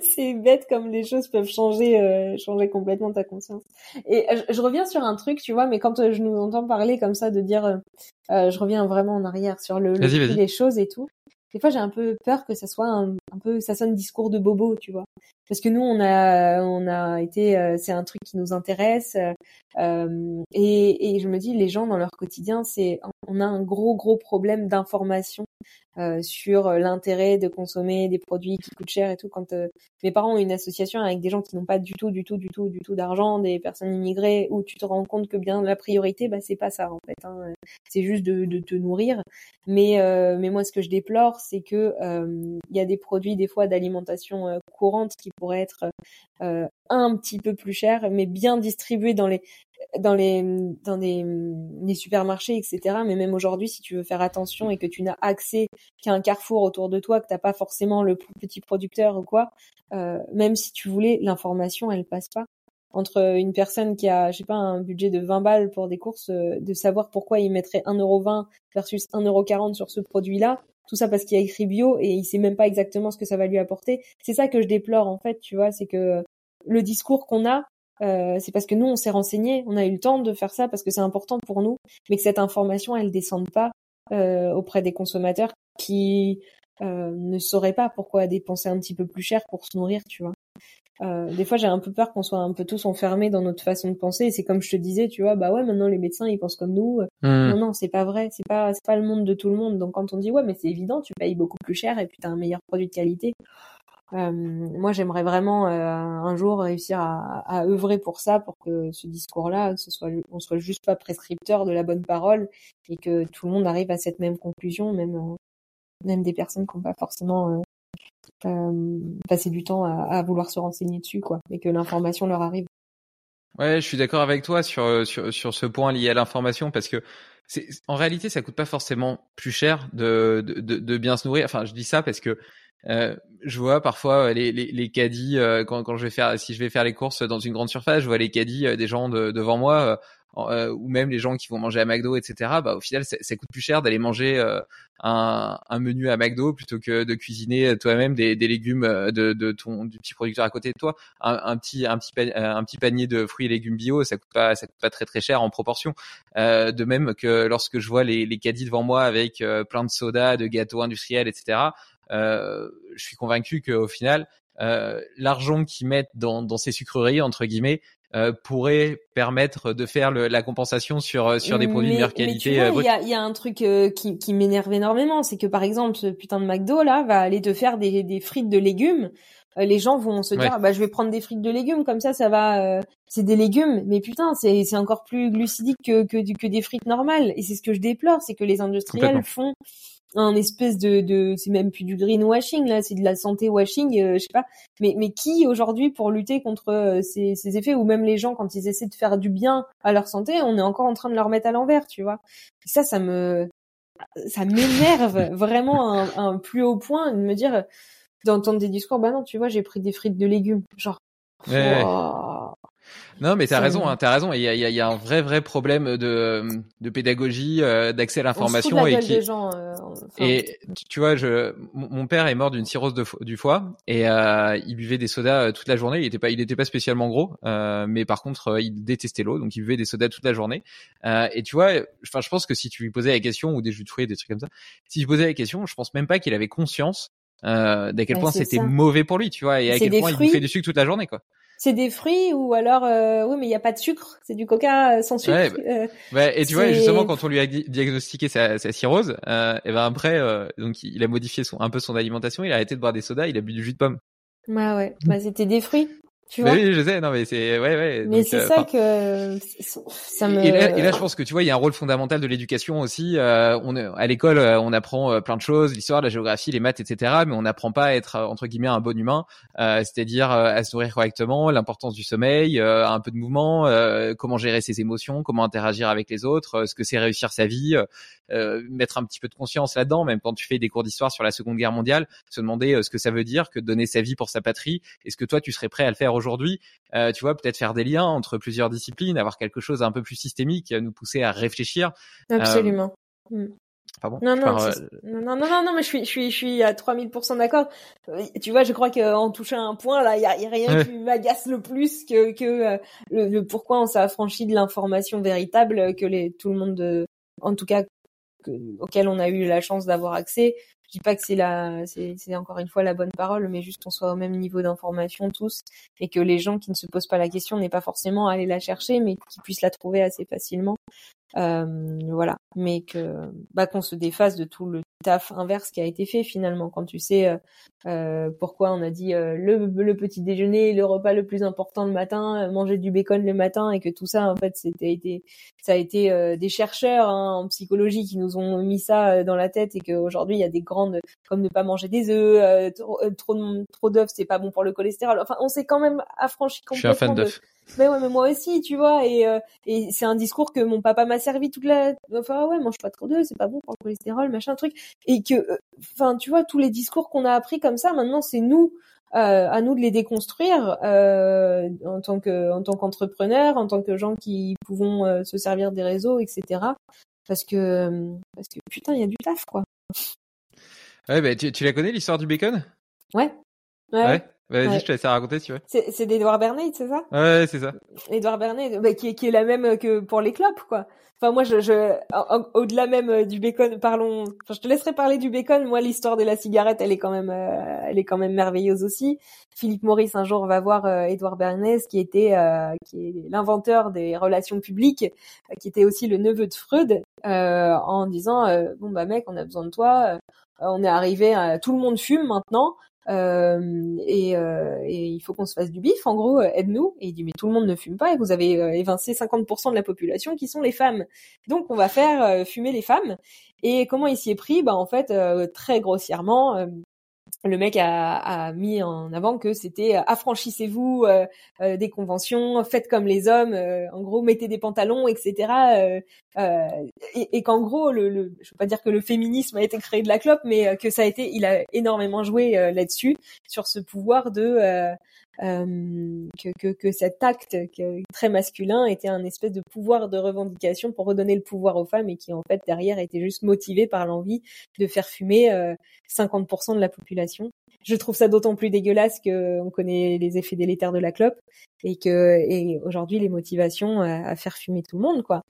c'est bête comme les choses peuvent changer, euh, changer complètement ta conscience. Et euh, je, reviens sur un truc, tu vois, mais quand euh, je nous entends parler comme ça, de dire, je reviens vraiment en arrière sur le, le les choses et tout. Des fois, j'ai un peu peur que ça soit un, un peu, ça sonne discours de bobo, tu vois parce que nous on a on a été euh, c'est un truc qui nous intéresse euh, et, et je me dis les gens dans leur quotidien c'est on a un gros gros problème d'information euh, sur l'intérêt de consommer des produits qui coûtent cher et tout. Quand euh, mes parents ont une association avec des gens qui n'ont pas du tout, du tout, du tout, du tout d'argent, des personnes immigrées, où tu te rends compte que bien la priorité, bah c'est pas ça en fait. Hein. C'est juste de, de, te nourrir. Mais euh, mais moi ce que je déplore, c'est que il y a des produits des fois d'alimentation courante qui pourraient être un petit peu plus chers, mais bien distribués dans les dans les dans les, supermarchés etc mais même aujourd'hui si tu veux faire attention et que tu n'as accès qu'à un carrefour autour de toi que t'as pas forcément le plus petit producteur ou quoi euh, même si tu voulais l'information elle passe pas. Entre une personne qui a je sais pas un budget de 20 balles pour des courses euh, de savoir pourquoi il mettrait 1,20€ versus 1,40€ sur ce produit là tout ça parce qu'il a écrit bio et il sait même pas exactement ce que ça va lui apporter c'est ça que je déplore en fait tu vois c'est que le discours qu'on a euh, c'est parce que nous on s'est renseigné, on a eu le temps de faire ça parce que c'est important pour nous, mais que cette information elle descende pas euh, auprès des consommateurs qui euh, ne sauraient pas pourquoi dépenser un petit peu plus cher pour se nourrir, tu vois. Euh, des fois j'ai un peu peur qu'on soit un peu tous enfermés dans notre façon de penser. Et c'est comme je te disais tu vois bah ouais maintenant les médecins ils pensent comme nous. Mmh. non non c'est pas vrai. C'est pas c'est pas le monde de tout le monde. Donc quand on dit ouais mais c'est évident tu payes beaucoup plus cher et puis t'as un meilleur produit de qualité. Euh, moi, j'aimerais vraiment euh, un jour réussir à, à, œuvrer pour ça, pour que ce discours-là, ce soit, on soit juste pas prescripteur de la bonne parole et que tout le monde arrive à cette même conclusion, même euh, même des personnes qui n'ont pas forcément euh, passé du temps à, vouloir se renseigner dessus, quoi, et que l'information leur arrive. Ouais, je suis d'accord avec toi sur sur sur ce point lié à l'information parce que en réalité ça coûte pas forcément plus cher de, de bien se nourrir. Enfin, je dis ça parce que euh, je vois parfois euh, les, les, caddies euh, quand, quand je vais faire si je vais faire les courses dans une grande surface, je vois les caddies des gens de, devant moi ou même les gens qui vont manger à McDo, etc. Bah au final, ça, coûte plus cher d'aller manger un, un, menu à McDo plutôt que de cuisiner toi-même des, des, légumes de, de, ton du petit producteur à côté de toi. Un, un petit un petit un petit panier de fruits et légumes bio, ça coûte pas ça coûte pas très très cher en proportion. de même que lorsque je vois les, les caddies devant moi avec plein de sodas, de gâteaux industriels, etc. Euh, je suis convaincu qu'au final, euh, l'argent qu'ils mettent dans, dans ces sucreries entre guillemets euh, pourrait permettre de faire le, la compensation sur sur des produits de meilleure qualité. Il y, a, y a un truc qui, qui m'énerve énormément, c'est que par exemple ce putain de McDo là va aller te faire des, des frites de légumes. les gens vont se dire bah je vais prendre des frites de légumes comme ça ça va c'est des légumes mais putain c'est c'est encore plus glucidique que que, que des frites normales et c'est ce que je déplore c'est que les industriels font un espèce de, de c'est même plus du greenwashing là, c'est de la santé washing, euh, je sais pas. Mais mais qui aujourd'hui pour lutter contre euh, ces, ces, effets ou même les gens quand ils essaient de faire du bien à leur santé, on est encore en train de leur mettre à l'envers, tu vois. Et ça, ça me ça m'énerve vraiment un, un, plus haut point de me dire d'entendre des discours. Bah non, tu vois, j'ai pris des frites de légumes, genre. Non, mais t'as raison, hein, t'as raison. Il y a, il y a un vrai, vrai problème de, de pédagogie, euh, d'accès à l'information et qui. Gens, euh, et tu vois, je, mon père est mort d'une cirrhose de, du foie et euh, il buvait des sodas euh, toute la journée. Il était pas, il était pas spécialement gros, euh, mais par contre, il détestait l'eau, donc il buvait des sodas toute la journée. et tu vois, enfin, je pense que si tu lui posais la question ou des jus de fruits, des trucs comme ça, si je posais la question, je pense même pas qu'il avait conscience euh, d'à quel point c'était mauvais pour lui, tu vois, et à quel point il bouffait du sucre toute la journée, quoi c'est des fruits ou alors euh, oui mais il y a pas de sucre. C'est du coca euh, sans sucre. Ouais, euh, bah, et tu vois justement quand on lui a diagnostiqué sa, sa cirrhose euh, et ben après euh, donc il a modifié son un peu son alimentation il a arrêté de boire des sodas il a bu du jus de pomme. Bah ouais. Bah c'était des fruits Tu vois oui, je sais, non, mais c'est, ouais, ouais. Mais c'est ça que ça me. Et là, et là, je pense que tu vois, il y a un rôle fondamental de l'éducation aussi. Euh, on à l'école, on apprend plein de choses, l'histoire, la géographie, les maths, etc. Mais on n'apprend pas à être entre guillemets un bon humain, euh, c'est-à-dire à se nourrir correctement, l'importance du sommeil, un peu de mouvement, comment gérer ses émotions, comment interagir avec les autres, ce que c'est réussir sa vie, mettre un petit peu de conscience là-dedans, même quand tu fais des cours d'histoire sur la Seconde Guerre mondiale, se demander ce que ça veut dire que de donner sa vie pour sa patrie. Est-ce que toi, tu serais prêt à le faire aujourd'hui, euh, tu vois, peut-être faire des liens entre plusieurs disciplines, avoir quelque chose un peu plus systémique, nous pousser à réfléchir. Absolument. Euh... Pardon, non, non, non, non, non, non, mais je suis, je suis, je suis à 3000% d'accord. Tu vois, je crois qu'en touchant un point, là, il y a, y a, rien qui m'agace le plus que, que euh, le, pourquoi on s'est affranchi de l'information véritable que les, tout le monde, en tout cas, que, auquel on a eu la chance d'avoir accès, je dis pas que c'est la, c'est encore une fois la bonne parole, mais juste qu'on soit au même niveau d'information tous et que les gens qui ne se posent pas la question n'aient pas forcément à aller la chercher, mais qu'ils puissent la trouver assez facilement. Euh, voilà, mais que bah qu'on se défasse de tout le taf inverse qui a été fait finalement quand tu sais euh, euh pourquoi on a dit euh, le, le, petit déjeuner le repas le plus important le matin euh, manger du bacon le matin et que tout ça en fait c'était été ça a été des chercheurs hein, en psychologie qui nous ont mis ça dans la tête et qu'aujourd'hui il y a des grandes comme ne pas manger des œufs trop trop, trop d'œufs c'est pas bon pour le cholestérol. Enfin on s'est quand même affranchi complètement je suis un fan d'œufs mais ouais, mais moi aussi, tu vois, et, euh, et c'est un discours que mon papa m'a servi toute la. Enfin ouais, mange pas trop d'œufs, c'est pas bon pour le cholestérol, machin truc. Et que, euh, enfin, tu vois, tous les discours qu'on a appris comme ça, maintenant, c'est nous, euh, à nous de les déconstruire euh, en tant que, en tant qu'entrepreneurs, en tant que gens qui pouvons euh, se servir des réseaux, etc. Parce que, parce que putain, il y a du taf, quoi. Ouais, bah, tu, tu la connais l'histoire du bacon? Ouais. Ouais. ouais? Vas-y, ouais. je te laisse raconter si tu veux. C'est d'Edouard Bernays, c'est ça? Ouais, c'est ça. Edouard Bernays, bah, qui, qui est la même que pour les clopes, quoi. Enfin, moi, je, je au-delà même euh, du bacon, parlons. Enfin, je te laisserai parler du bacon. Moi, l'histoire de la cigarette, elle est quand même, euh, elle est quand même merveilleuse aussi. Philippe Maurice un jour va voir euh, Edouard Bernays, qui était, euh, qui est l'inventeur des relations publiques, qui était aussi le neveu de Freud, en disant bon bah mec, on a besoin de toi. on est arrivé, tout le monde fume maintenant. Euh, et, euh, et, il faut qu'on se fasse du bif, en gros, euh, aide-nous. Et il dit mais tout le monde ne fume pas et vous avez évincé 50% de la population qui sont les femmes. Donc on va faire fumer les femmes. Et comment il s'y est pris? Bah en fait très grossièrement, le mec a, a, mis en avant que c'était euh, affranchissez-vous euh, euh, des conventions, faites comme les hommes, en gros mettez des pantalons, etc. et, et qu'en gros, le, le, je veux pas dire que le féminisme a été créé de la clope, mais que ça a été, il a énormément joué là-dessus sur ce pouvoir de que, que, que, cet acte très masculin était un espèce de pouvoir de revendication pour redonner le pouvoir aux femmes et qui en fait derrière était juste motivé par l'envie de faire fumer 50% de la population. Je trouve ça d'autant plus dégueulasse que on connaît les effets délétères de la clope et que et aujourd'hui les motivations à, faire fumer tout le monde quoi.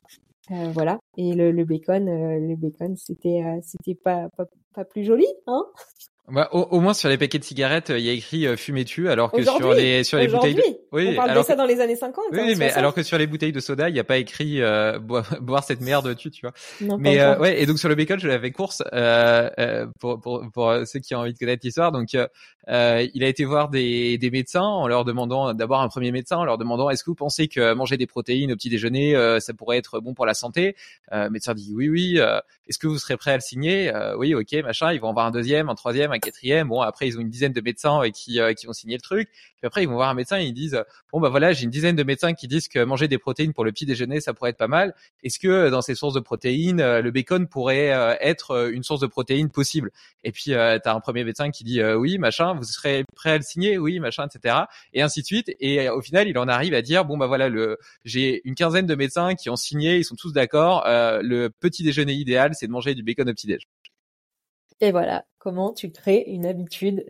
Euh, voilà. Et le, le bacon, euh, le bacon, c'était, euh, c'était pas, pas, pas plus joli, hein? Bah, au, au, moins sur les paquets de cigarettes, il y a écrit euh, fumez-tu, alors que sur les sur les bouteilles. De... Oui, on parle alors de ça dans les années 50. Oui, hein, mais alors que sur les bouteilles de soda, il n'y a pas écrit euh, boire, cette merde tu, tu vois. Non, mais euh, ouais, et donc sur le bacon, je l'avais course euh, euh, pour, pour pour ceux qui ont envie de connaître l'histoire. Donc, euh, il a été voir des des médecins en leur demandant d'abord un premier médecin en leur demandant est-ce que vous pensez que manger des protéines au petit déjeuner, ça pourrait être bon pour la santé? le médecin dit oui, oui. est-ce que vous serez prêt à le signer? Oui, ok, machin. Ils vont en voir un deuxième, un troisième, un quatrième. Bon, après ils ont une dizaine de médecins euh, qui, euh, qui vont signer le truc. Puis après, ils vont voir un médecin et ils disent bon bah voilà, j'ai une dizaine de médecins qui disent que manger des protéines pour le petit déjeuner, ça pourrait être pas mal. Est-ce que dans ces sources de protéines, euh, le bacon pourrait être une source de protéines possible? Et puis tu as un premier médecin qui dit oui, machin, vous serez prêt à le signer, oui, machin, etc. Et ainsi de suite. Et au final, il en arrive à dire bon bah voilà, le j'ai une quinzaine de médecins qui ont signé, ils sont tous d'accord. le petit déjeuner idéal, c'est de manger du bacon au petit déj. Et voilà comment tu crées une habitude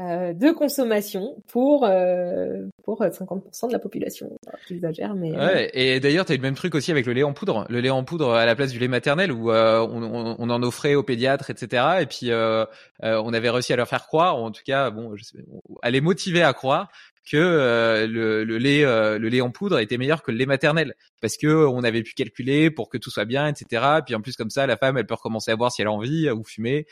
euh, de consommation pour euh, pour 50% de la population. J'exagère, mais ouais. Et d'ailleurs, t'as eu le même truc aussi avec le lait en poudre, le lait en poudre à la place du lait maternel, où euh, on, on, on, en offrait aux pédiatres, etc. Et puis euh, euh, on avait réussi à leur faire croire, ou en tout cas, bon, je sais, à les motiver à croire que euh, le, le, lait euh, le lait en poudre était meilleur que le lait maternel. Parce que on avait pu calculer pour que tout soit bien etc puis en plus comme ça la femme elle peut recommencer à boire si elle a envie ou fumer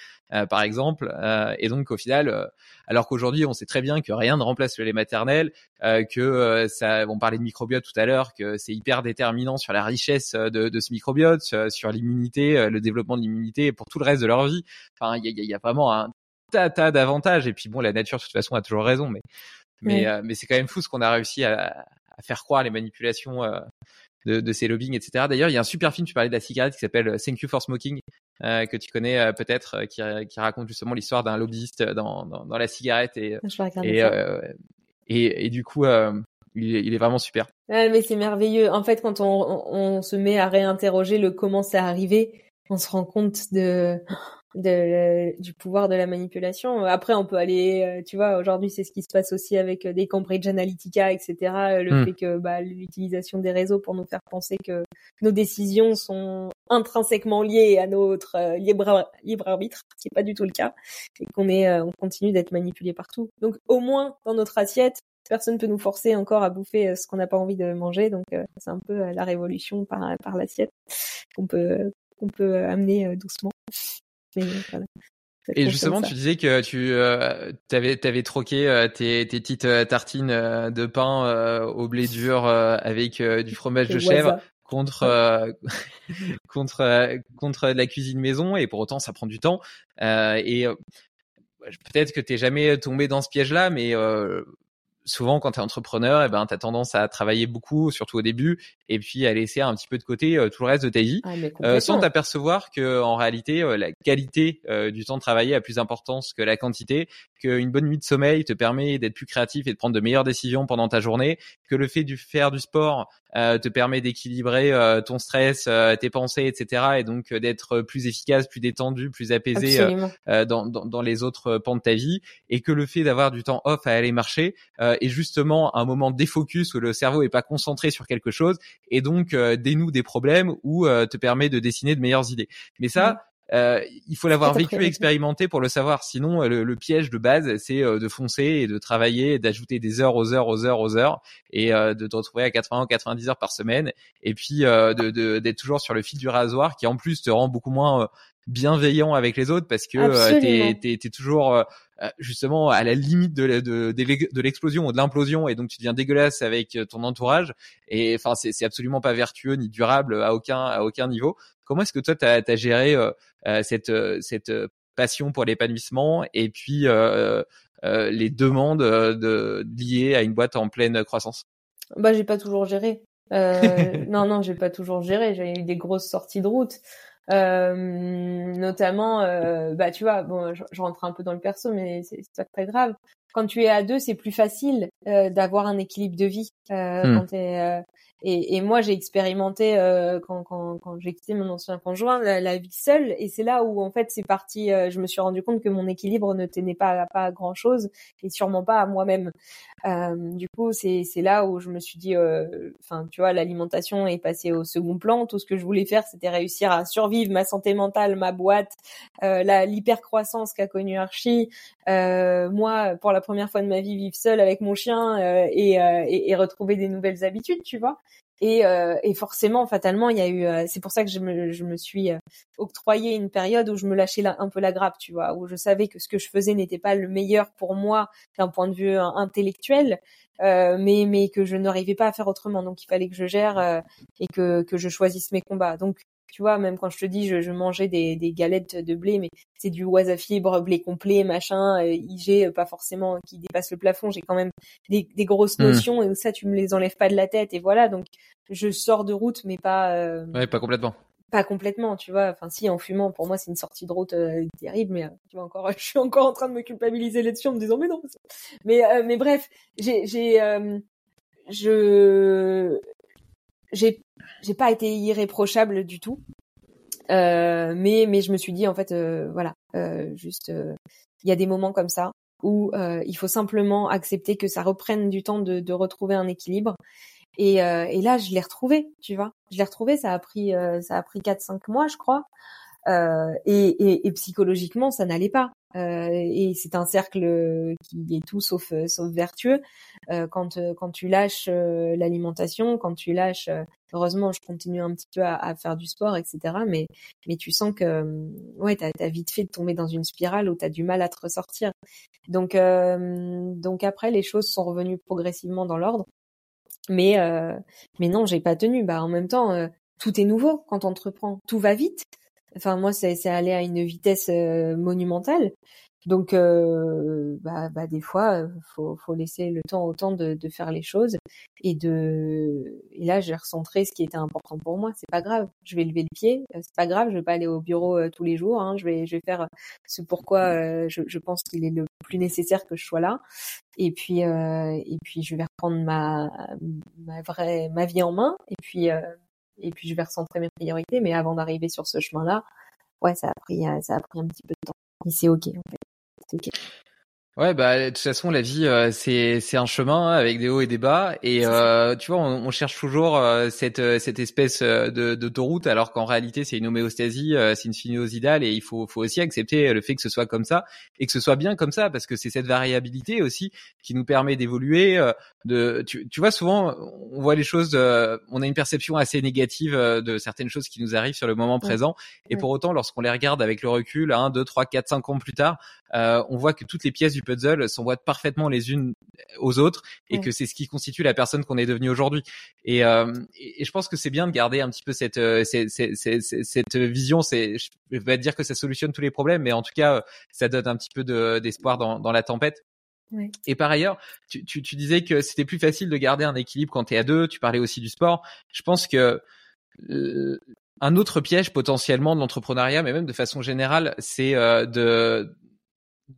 par exemple et donc au final alors qu'aujourd'hui on sait très bien que rien ne remplace le lait maternel que ça on parlait de microbiote tout à l'heure que c'est hyper déterminant sur la richesse de, de ce microbiote sur, l'immunité le développement de l'immunité pour tout le reste de leur vie. Enfin il y a, y a vraiment un tas, tas d'avantages. Et puis bon, la nature de toute façon a toujours raison, mais mais euh, mais c'est quand même fou ce qu'on a réussi à, à, faire croire les manipulations euh, de, de, ces lobbying, etc. D'ailleurs, il y a un super film, tu parlais de la cigarette, qui s'appelle euh, Thank You for Smoking, euh, que tu connais peut-être, qui, qui, raconte justement l'histoire d'un lobbyiste dans, dans, dans, la cigarette et et, et, et, du coup. Il est, il est, vraiment super. Ouais, mais c'est merveilleux. En fait, quand on, on, se met à réinterroger le comment c'est arrivé, on se rend compte de de, du pouvoir de la manipulation. Après, on peut aller, euh, tu vois, aujourd'hui, c'est ce qui se passe aussi avec euh, des Cambridge Analytica, etc. Euh, le hmm. fait que bah, l'utilisation des réseaux pour nous faire penser que nos décisions sont intrinsèquement liées à notre libre, libre arbitre, ce qui n'est pas du tout le cas, et qu'on est, on continue d'être manipulé partout. Donc, au moins dans notre assiette, personne peut nous forcer encore à bouffer ce qu'on n'a pas envie de manger. Donc, c'est un peu la révolution par, par l'assiette qu'on peut qu'on peut amener doucement. Et justement, tu disais que tu euh, avais, avais troqué euh, tes, tes petites euh, tartines de pain au blé dur avec du fromage de chèvre contre contre contre la cuisine maison. Et pour autant ça prend du temps. Et peut-être que t'es jamais tombé dans ce piège-là, mais souvent quand tu es entrepreneur, eh ben tu as tendance à travailler beaucoup surtout au début et puis à laisser un petit peu de côté euh, tout le reste de ta vie ah, euh, sans t'apercevoir que en réalité euh, la qualité du temps de travailler a plus d'importance que la quantité, qu'une bonne nuit de sommeil te permet d'être plus créatif et de prendre de meilleures décisions pendant ta journée, que le fait de faire du sport te permet d'équilibrer ton stress, tes pensées, etc. et donc d'être plus efficace, plus détendu, plus apaisé dans, dans, dans, les autres pans de ta vie et que le fait d'avoir du temps off à aller marcher est justement un moment défocus où le cerveau est pas concentré sur quelque chose et donc euh, dénoue des problèmes ou euh, te permet de dessiner de meilleures idées. Mais ça, euh, il faut l'avoir vécu et expérimenté pour le savoir. Sinon, le, piège de base, c'est de foncer et de travailler, d'ajouter des heures aux heures aux heures aux heures et de te retrouver à 80 ou 90 heures par semaine. Et puis de d'être toujours sur le fil du rasoir, qui en plus te rend beaucoup moins bienveillant avec les autres parce que t'es es, toujours euh, justement à la limite de, de, de l'explosion ou de l'implosion et donc tu deviens dégueulasse avec euh, ton entourage et enfin c'est, c'est absolument pas vertueux ni durable à aucun à aucun niveau. Comment est-ce que toi tu as géré euh, cette cette passion pour l'épanouissement et puis les demandes de, liées à une boîte en pleine croissance? Bah j'ai pas toujours géré. Euh, non, non, j'ai pas toujours géré. J'ai eu des grosses sorties de route. Euh, notamment, euh, bah tu vois, bon, je, rentre un peu dans le perso, mais c'est pas très grave. Quand tu es à deux, c'est plus facile euh, d'avoir un équilibre de vie. Euh, hmm. quand es, et, et, moi, j'ai expérimenté quand, quand, quand j'ai quitté mon ancien conjoint la, la vie seule, et c'est là où en fait c'est parti. je me suis rendu compte que mon équilibre ne tenait pas à, pas à grand chose, et sûrement pas à moi-même. du coup, c'est là où je me suis dit, enfin, tu vois, l'alimentation est passée au second plan. Tout ce que je voulais faire, c'était réussir à survivre ma santé mentale, ma boîte, l'hypercroissance qu'a connue Archie. moi, pour la première fois de ma vie, vivre seule avec mon chien et, et, et retrouver des nouvelles habitudes, tu vois. Et, euh, et, forcément, fatalement, il y a eu. Euh, c'est pour ça que je me, je me suis euh, octroyé une période où je me lâchais un peu la grappe, tu vois, où je savais que ce que je faisais n'était pas le meilleur pour moi d'un point de vue intellectuel, mais mais que je n'arrivais pas à faire autrement. Donc il fallait que je gère et que que je choisisse mes combats. Donc tu vois, même quand je te dis, je, je mangeais des, des, galettes de blé, mais c'est du à fibre, blé complet, machin, euh, IG, euh, pas forcément qui dépasse le plafond. J'ai quand même des, des grosses hmm. notions et ça, tu me les enlèves pas de la tête. Et voilà, donc je sors de route, mais pas. Euh, ouais, pas complètement. Pas complètement, tu vois. Enfin, si en fumant, pour moi, c'est une sortie de route euh, terrible, mais tu vois encore, je suis encore en train de me culpabiliser là-dessus en me disant mais non. Mais mais bref, j'ai j'ai je j'ai j'ai pas été irréprochable du tout. Euh, mais mais je me suis dit en fait euh, voilà euh, juste euh, il y a des moments comme ça où euh, il faut simplement accepter que ça reprenne du temps de, de retrouver un équilibre. Et, et là je l'ai retrouvé tu vois. Je l'ai retrouvé ça a pris ça a pris quatre cinq mois je crois Euh, et, et, et, psychologiquement, ça n'allait pas. Euh, et c'est un cercle qui est tout sauf sauf vertueux. Euh, quand quand tu lâches l'alimentation, quand tu lâches, heureusement, je continue un petit peu à, faire du sport, etc. Mais mais tu sens que ouais, t'as as vite fait de tomber dans une spirale où t'as du mal à te ressortir. Donc donc après, les choses sont revenues progressivement dans l'ordre. Mais mais non, j'ai pas tenu. Bah en même temps, tout est nouveau quand on entreprend. Tout va vite. Enfin, moi, c'est allé à une vitesse euh, monumentale. Donc, euh, bah, bah, des fois, euh, faut, faut laisser le temps au temps de, de, faire les choses et de. Et là, j'ai recentré ce qui était important pour moi. C'est pas grave. Je vais lever le pied. C'est pas grave. Je vais pas aller au bureau tous les jours. Hein. Je vais, je vais faire ce pourquoi je, je pense qu'il est le plus nécessaire que je sois là. Et puis, et puis, je vais reprendre ma, ma vraie, ma vie en main. Et puis, et puis je vais recentrer mes priorités. Mais avant d'arriver sur ce chemin-là, ouais, ça a pris, euh, ça a pris un petit peu de temps. Mais c'est ok, en fait. C'est ok. Ouais, bah de toute façon, la vie, euh, c'est c'est un chemin avec des hauts et des bas, et euh, tu vois, on, on cherche toujours euh, cette euh, cette espèce de d'autoroute, alors qu'en réalité, c'est une homéostasie, c'est une sinuosidale, et il faut faut aussi accepter le fait que ce soit comme ça et que ce soit bien comme ça, parce que c'est cette variabilité aussi qui nous permet d'évoluer. de tu, tu vois, souvent, on voit les choses, on a une perception assez négative de certaines choses qui nous arrivent sur le moment présent, et pour autant, lorsqu'on les regarde avec le recul, un, deux, trois, quatre, cinq ans plus tard, on voit que toutes les pièces du puzzle s'emboîtent parfaitement les unes aux autres et que c'est ce qui constitue la personne qu'on est devenu aujourd'hui. Et, euh, et, je pense que c'est bien de garder un petit peu cette euh, cette, cette, cette vision. C'est je vais pas dire que ça solutionne tous les problèmes, mais en tout cas ça donne un petit peu d'espoir dans, dans la tempête. Et par ailleurs, tu, tu, tu disais que c'était plus facile de garder un équilibre quand tu es à deux. Tu parlais aussi du sport. Je pense que euh, un autre piège potentiellement de l'entrepreneuriat, mais même de façon générale, c'est euh, de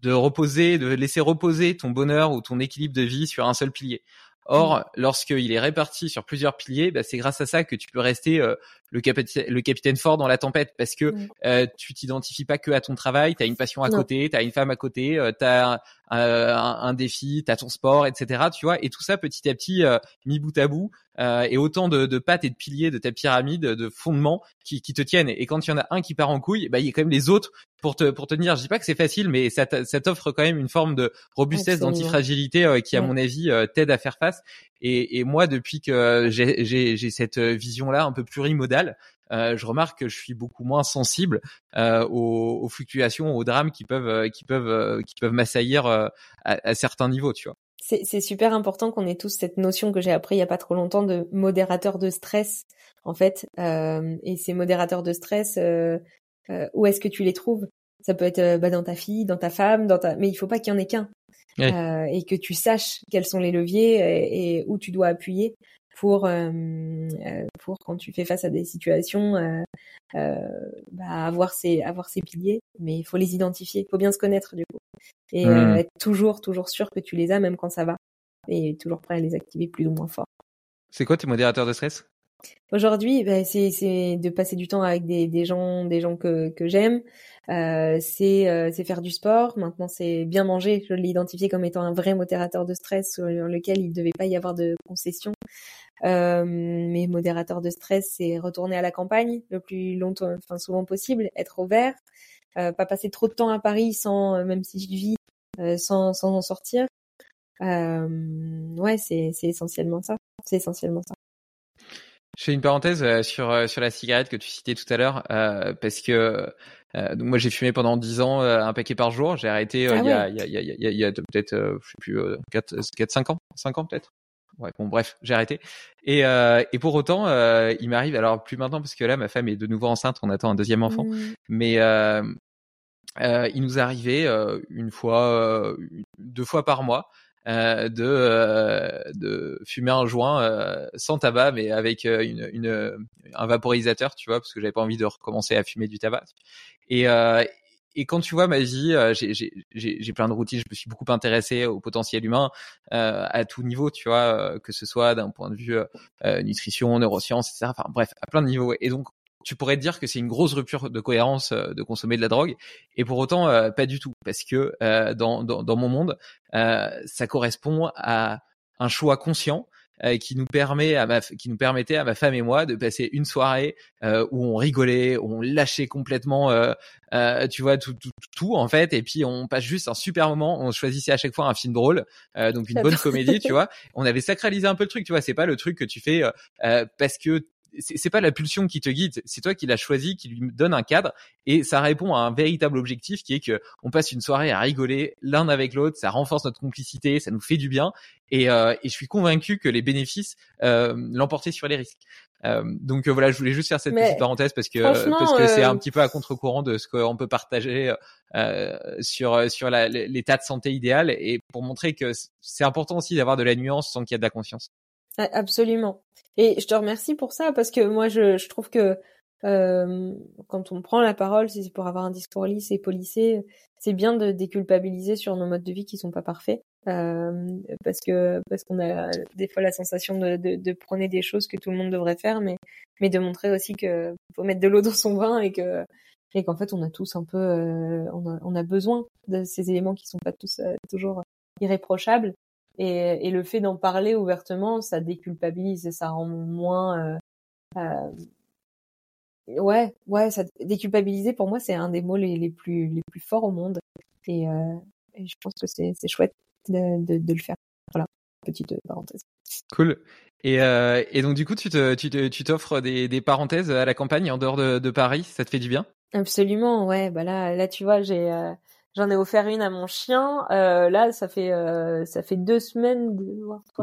de reposer, de laisser reposer ton bonheur ou ton équilibre de vie sur un seul pilier. Or, mmh. lorsqu'il est réparti sur plusieurs piliers, bah, c'est grâce à ça que tu peux rester euh, le, capitaine, le capitaine fort dans la tempête parce que mmh. euh, tu t'identifies pas que à ton travail, tu as une passion à côté, tu as une femme à côté, euh, tu as un, un, défi, tu as ton sport, etc. Tu vois, et tout ça petit à petit mis bout à bout euh, et autant de, de pattes et de piliers de ta pyramide, de fondements qui, qui te tiennent. Et quand il y en a un qui part en couille, bah il y a quand même les autres pour te pour tenir. Je dis pas que c'est facile, mais ça t'offre quand même une forme de robustesse, d'antifragilité euh, qui, à mon avis, euh, t'aide à faire face. Et, et moi, depuis que j'ai cette vision-là un peu plurimodale, euh, je remarque que je suis beaucoup moins sensible euh, aux, aux, fluctuations, aux drames qui peuvent qui peuvent qui peuvent m'assaillir à, à, certains niveaux, tu vois. C'est super important qu'on ait tous cette notion que j'ai appris il y a pas trop longtemps de modérateur de stress en fait. Euh, et ces modérateurs de stress euh, euh, où est-ce que tu les trouves? Ça peut être bah, dans ta fille dans ta femme dans ta mais il faut pas qu'il y en ait qu'un et que tu saches quels sont les leviers et, et où tu dois appuyer pour pour quand tu fais face à des situations bah, avoir ces avoir ces piliers. Mais il faut les identifier il faut bien se connaître du coup. Et euh, mmh. être toujours, toujours sûr que tu les as même quand ça va. Et toujours prêt à les activer plus ou moins fort. C'est quoi tes modérateurs de stress? Aujourd'hui, bah, c'est de passer du temps avec des, des gens, des gens que, que j'aime. Euh, c'est euh, faire du sport. Maintenant, c'est bien manger. Je l'ai identifié comme étant un vrai modérateur de stress sur lequel il ne devait pas y avoir de concession. Euh, mais modérateur de stress, c'est retourner à la campagne le plus longtemps, enfin souvent possible, être au vert, euh, pas passer trop de temps à Paris sans, euh, même si je vis, euh, sans, sans en sortir. ouais, c'est essentiellement ça. C'est essentiellement ça. Je fais une parenthèse sur sur la cigarette que tu citais tout à l'heure parce que donc moi j'ai fumé pendant 10 ans un paquet par jour. J'ai arrêté il, y a, il, y a, il, y a, il y a peut-être je sais plus 4 4 5 ans, 5 ans peut-être. Ouais, bon bref, j'ai arrêté. Et, euh, et pour autant, euh, il m'arrive, alors plus maintenant parce que là, ma femme est de nouveau enceinte, on attend un deuxième enfant, mmh. mais euh, euh, il nous arrivait euh, une fois, euh, deux fois par mois, euh, de, euh, de fumer un joint euh, sans tabac, mais avec une, une, un vaporisateur, tu vois, parce que j'avais pas envie de recommencer à fumer du tabac. Et, et quand tu vois ma vie, j'ai plein de routines. Je me suis beaucoup intéressé au potentiel humain à tout niveau, tu vois, que ce soit d'un point de vue nutrition, neurosciences, etc. Enfin bref, à plein de niveaux. Et donc tu pourrais te dire que c'est une grosse rupture de cohérence euh, de consommer de la drogue, et pour autant euh, pas du tout, parce que euh, dans, dans, dans, mon monde, ça correspond à un choix conscient qui nous permet à ma, qui nous permettait à ma femme et moi de passer une soirée où on rigolait, où on lâchait complètement, tu vois, tout, tout, tout, en fait, et puis on passe juste un super moment. On choisissait à chaque fois un film drôle, donc une bonne comédie, tu vois. On avait sacralisé un peu le truc, tu vois. C'est pas le truc que tu fais parce que c'est pas la pulsion qui te guide, c'est toi qui l'as choisi, qui lui donne un cadre et ça répond à un véritable objectif qui est que on passe une soirée à rigoler l'un avec l'autre, ça renforce notre complicité, ça nous fait du bien et, euh, et je suis convaincu que les bénéfices euh, l'emportaient sur les risques. Euh, donc voilà, je voulais juste faire cette petite parenthèse parce que parce que c'est un petit peu à contre-courant de ce qu'on peut partager sur sur l'état de santé idéal et pour montrer que c'est important aussi d'avoir de la nuance sans qu'il y ait de la confiance. Absolument. Et je te remercie pour ça parce que moi je, je trouve que euh, quand on prend la parole, si c'est pour avoir un discours lisse et policé, c'est bien de déculpabiliser sur nos modes de vie qui sont pas parfaits. Euh, parce que parce qu'on a des fois la sensation de, de, de, prôner des choses que tout le monde devrait faire, mais mais de montrer aussi que faut mettre de l'eau dans son vin et que et qu'en fait on a tous un peu euh, on, a, on a besoin de ces éléments qui sont pas tous euh, toujours irréprochables et, et le fait d'en parler ouvertement, ça déculpabilise et ça rend moins. Euh, euh, ouais, ouais, ça déculpabiliser pour moi c'est un des mots les, les, plus les plus forts au monde et, euh, et je pense que c'est c'est chouette de, de, de, le faire. Voilà, petite parenthèse. Cool. Et, euh, et donc du coup, tu te, tu te, tu t'offres des, des parenthèses à la campagne en dehors de, de Paris, ça te fait du bien? Absolument, ouais. Bah là, là, tu vois, j'ai euh, J'en ai offert une à mon chien. Euh, là, ça fait euh, ça fait deux semaines,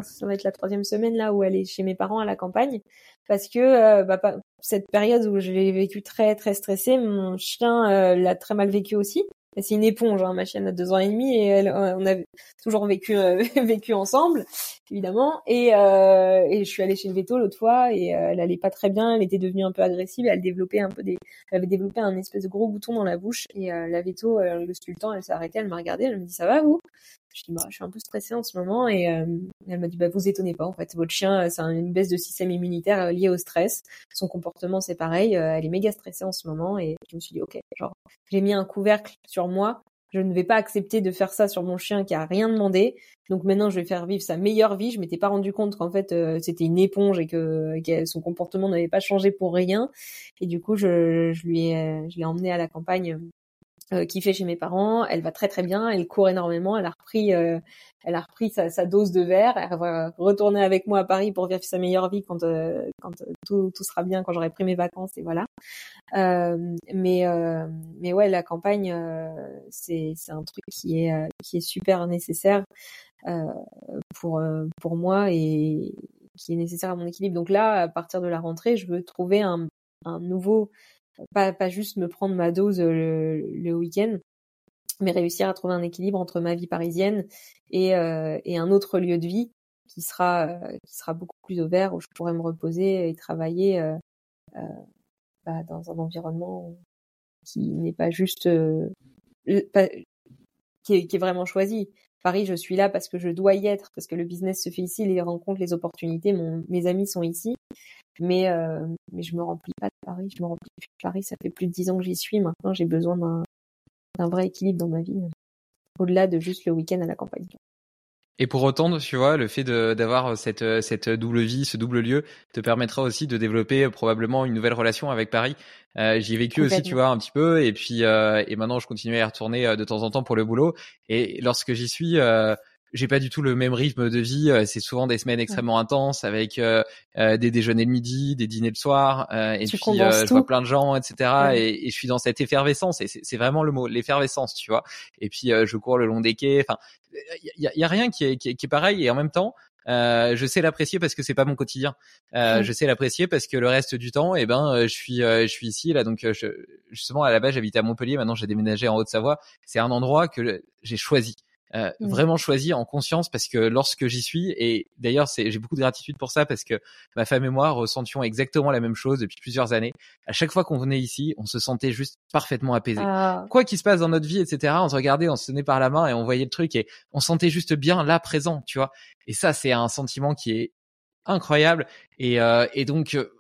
ça va être la troisième semaine là où elle est chez mes parents à la campagne, parce que euh, bah, cette période où je l'ai vécu très très stressée, mon chien euh, l'a très mal vécu aussi c'est une éponge, hein, ma chienne a deux ans et demi et elle, euh, on a toujours vécu euh, vécu ensemble, évidemment. Et, euh, et je suis allée chez le veto l'autre fois et euh, elle allait pas très bien, elle était devenue un peu agressive, elle développait un peu des, elle avait développé un espèce de gros bouton dans la bouche et la veto, le sculptant, elle s'est arrêtée, elle m'a regardée, elle me dit ça va vous? Je dis bah je suis un peu stressée en ce moment et elle m'a dit bah vous étonnez pas en fait votre chien c'est une baisse de système immunitaire liée au stress son comportement c'est pareil elle est méga stressée en ce moment et je me suis dit ok genre j'ai mis un couvercle sur moi. Je ne vais pas accepter de faire ça sur mon chien qui a rien demandé. Donc maintenant, je vais faire vivre sa meilleure vie. Je m'étais pas rendu compte qu'en fait euh, c'était une éponge et que, son comportement n'avait pas changé pour rien. Et du coup, je, je lui ai, je l'ai emmené à la campagne euh, qui fait chez mes parents. Elle va très très bien. Elle court énormément. Elle a repris, euh, elle a repris sa, sa, dose de verre. Elle va retourner avec moi à Paris pour vivre sa meilleure vie quand euh, quand tout, tout sera bien, quand j'aurai pris mes vacances et voilà. Euh, mais mais ouais, la campagne, c'est c'est un truc qui est qui est super nécessaire pour pour moi et qui est nécessaire à mon équilibre. Donc là, à partir de la rentrée, je veux trouver un un nouveau pas, pas juste me prendre ma dose euh, le, week-end, mais réussir à trouver un équilibre entre ma vie parisienne et, euh, et un autre lieu de vie qui sera euh, qui sera beaucoup plus ouvert où je pourrais me reposer et travailler bah, dans un environnement qui n'est pas juste qui, est, qui est vraiment choisi. Paris, je suis là parce que je dois y être, parce que le business se fait ici, les rencontres, les opportunités, mon, mes amis sont ici. Mais, euh, mais je me remplis pas de Paris, je me remplis de Paris, ça fait plus de dix ans que j'y suis. Maintenant, j'ai besoin d'un, d'un vrai équilibre dans ma vie, au-delà de juste le week-end à la campagne. Et pour autant, tu vois, le fait d'avoir cette, cette double vie, ce double lieu, te permettra aussi de développer probablement une nouvelle relation avec Paris. Euh, J'y ai vécu aussi, tu vois, un petit peu, et puis euh, et maintenant je continue à y retourner euh, de temps en temps pour le boulot. Et lorsque j'y suis, euh, j'ai pas du tout le même rythme de vie. Euh, c'est souvent des semaines extrêmement intenses avec euh, euh, des déjeuners le midi, des dîners le soir, et puis je vois plein de gens, etc. Et, et, je suis dans cette effervescence. Et c'est vraiment le mot, l'effervescence, tu vois. Et puis je cours le long des quais. Enfin, il y a, y a, rien qui est, qui est, qui est pareil. Et en même temps, euh, je sais l'apprécier parce que c'est pas mon quotidien. Euh, mmh. Je sais l'apprécier parce que le reste du temps, eh ben, je suis, je suis ici là. Donc, je, justement, à la base, j'habitais à Montpellier. Maintenant, j'ai déménagé en Haute-Savoie. C'est un endroit que j'ai choisi. Euh, vraiment choisi en conscience parce que lorsque j'y suis et d'ailleurs c'est j'ai beaucoup de gratitude pour ça parce que ma femme et moi ressentions exactement la même chose depuis plusieurs années. À chaque fois qu'on venait ici, on se sentait juste parfaitement apaisé. Ah. Quoi qu'il se passe dans notre vie, etc. On se regardait, on se tenait par la main et on voyait le truc et on sentait juste bien là présent, tu vois. Et ça c'est un sentiment qui est incroyable et, euh, et donc euh,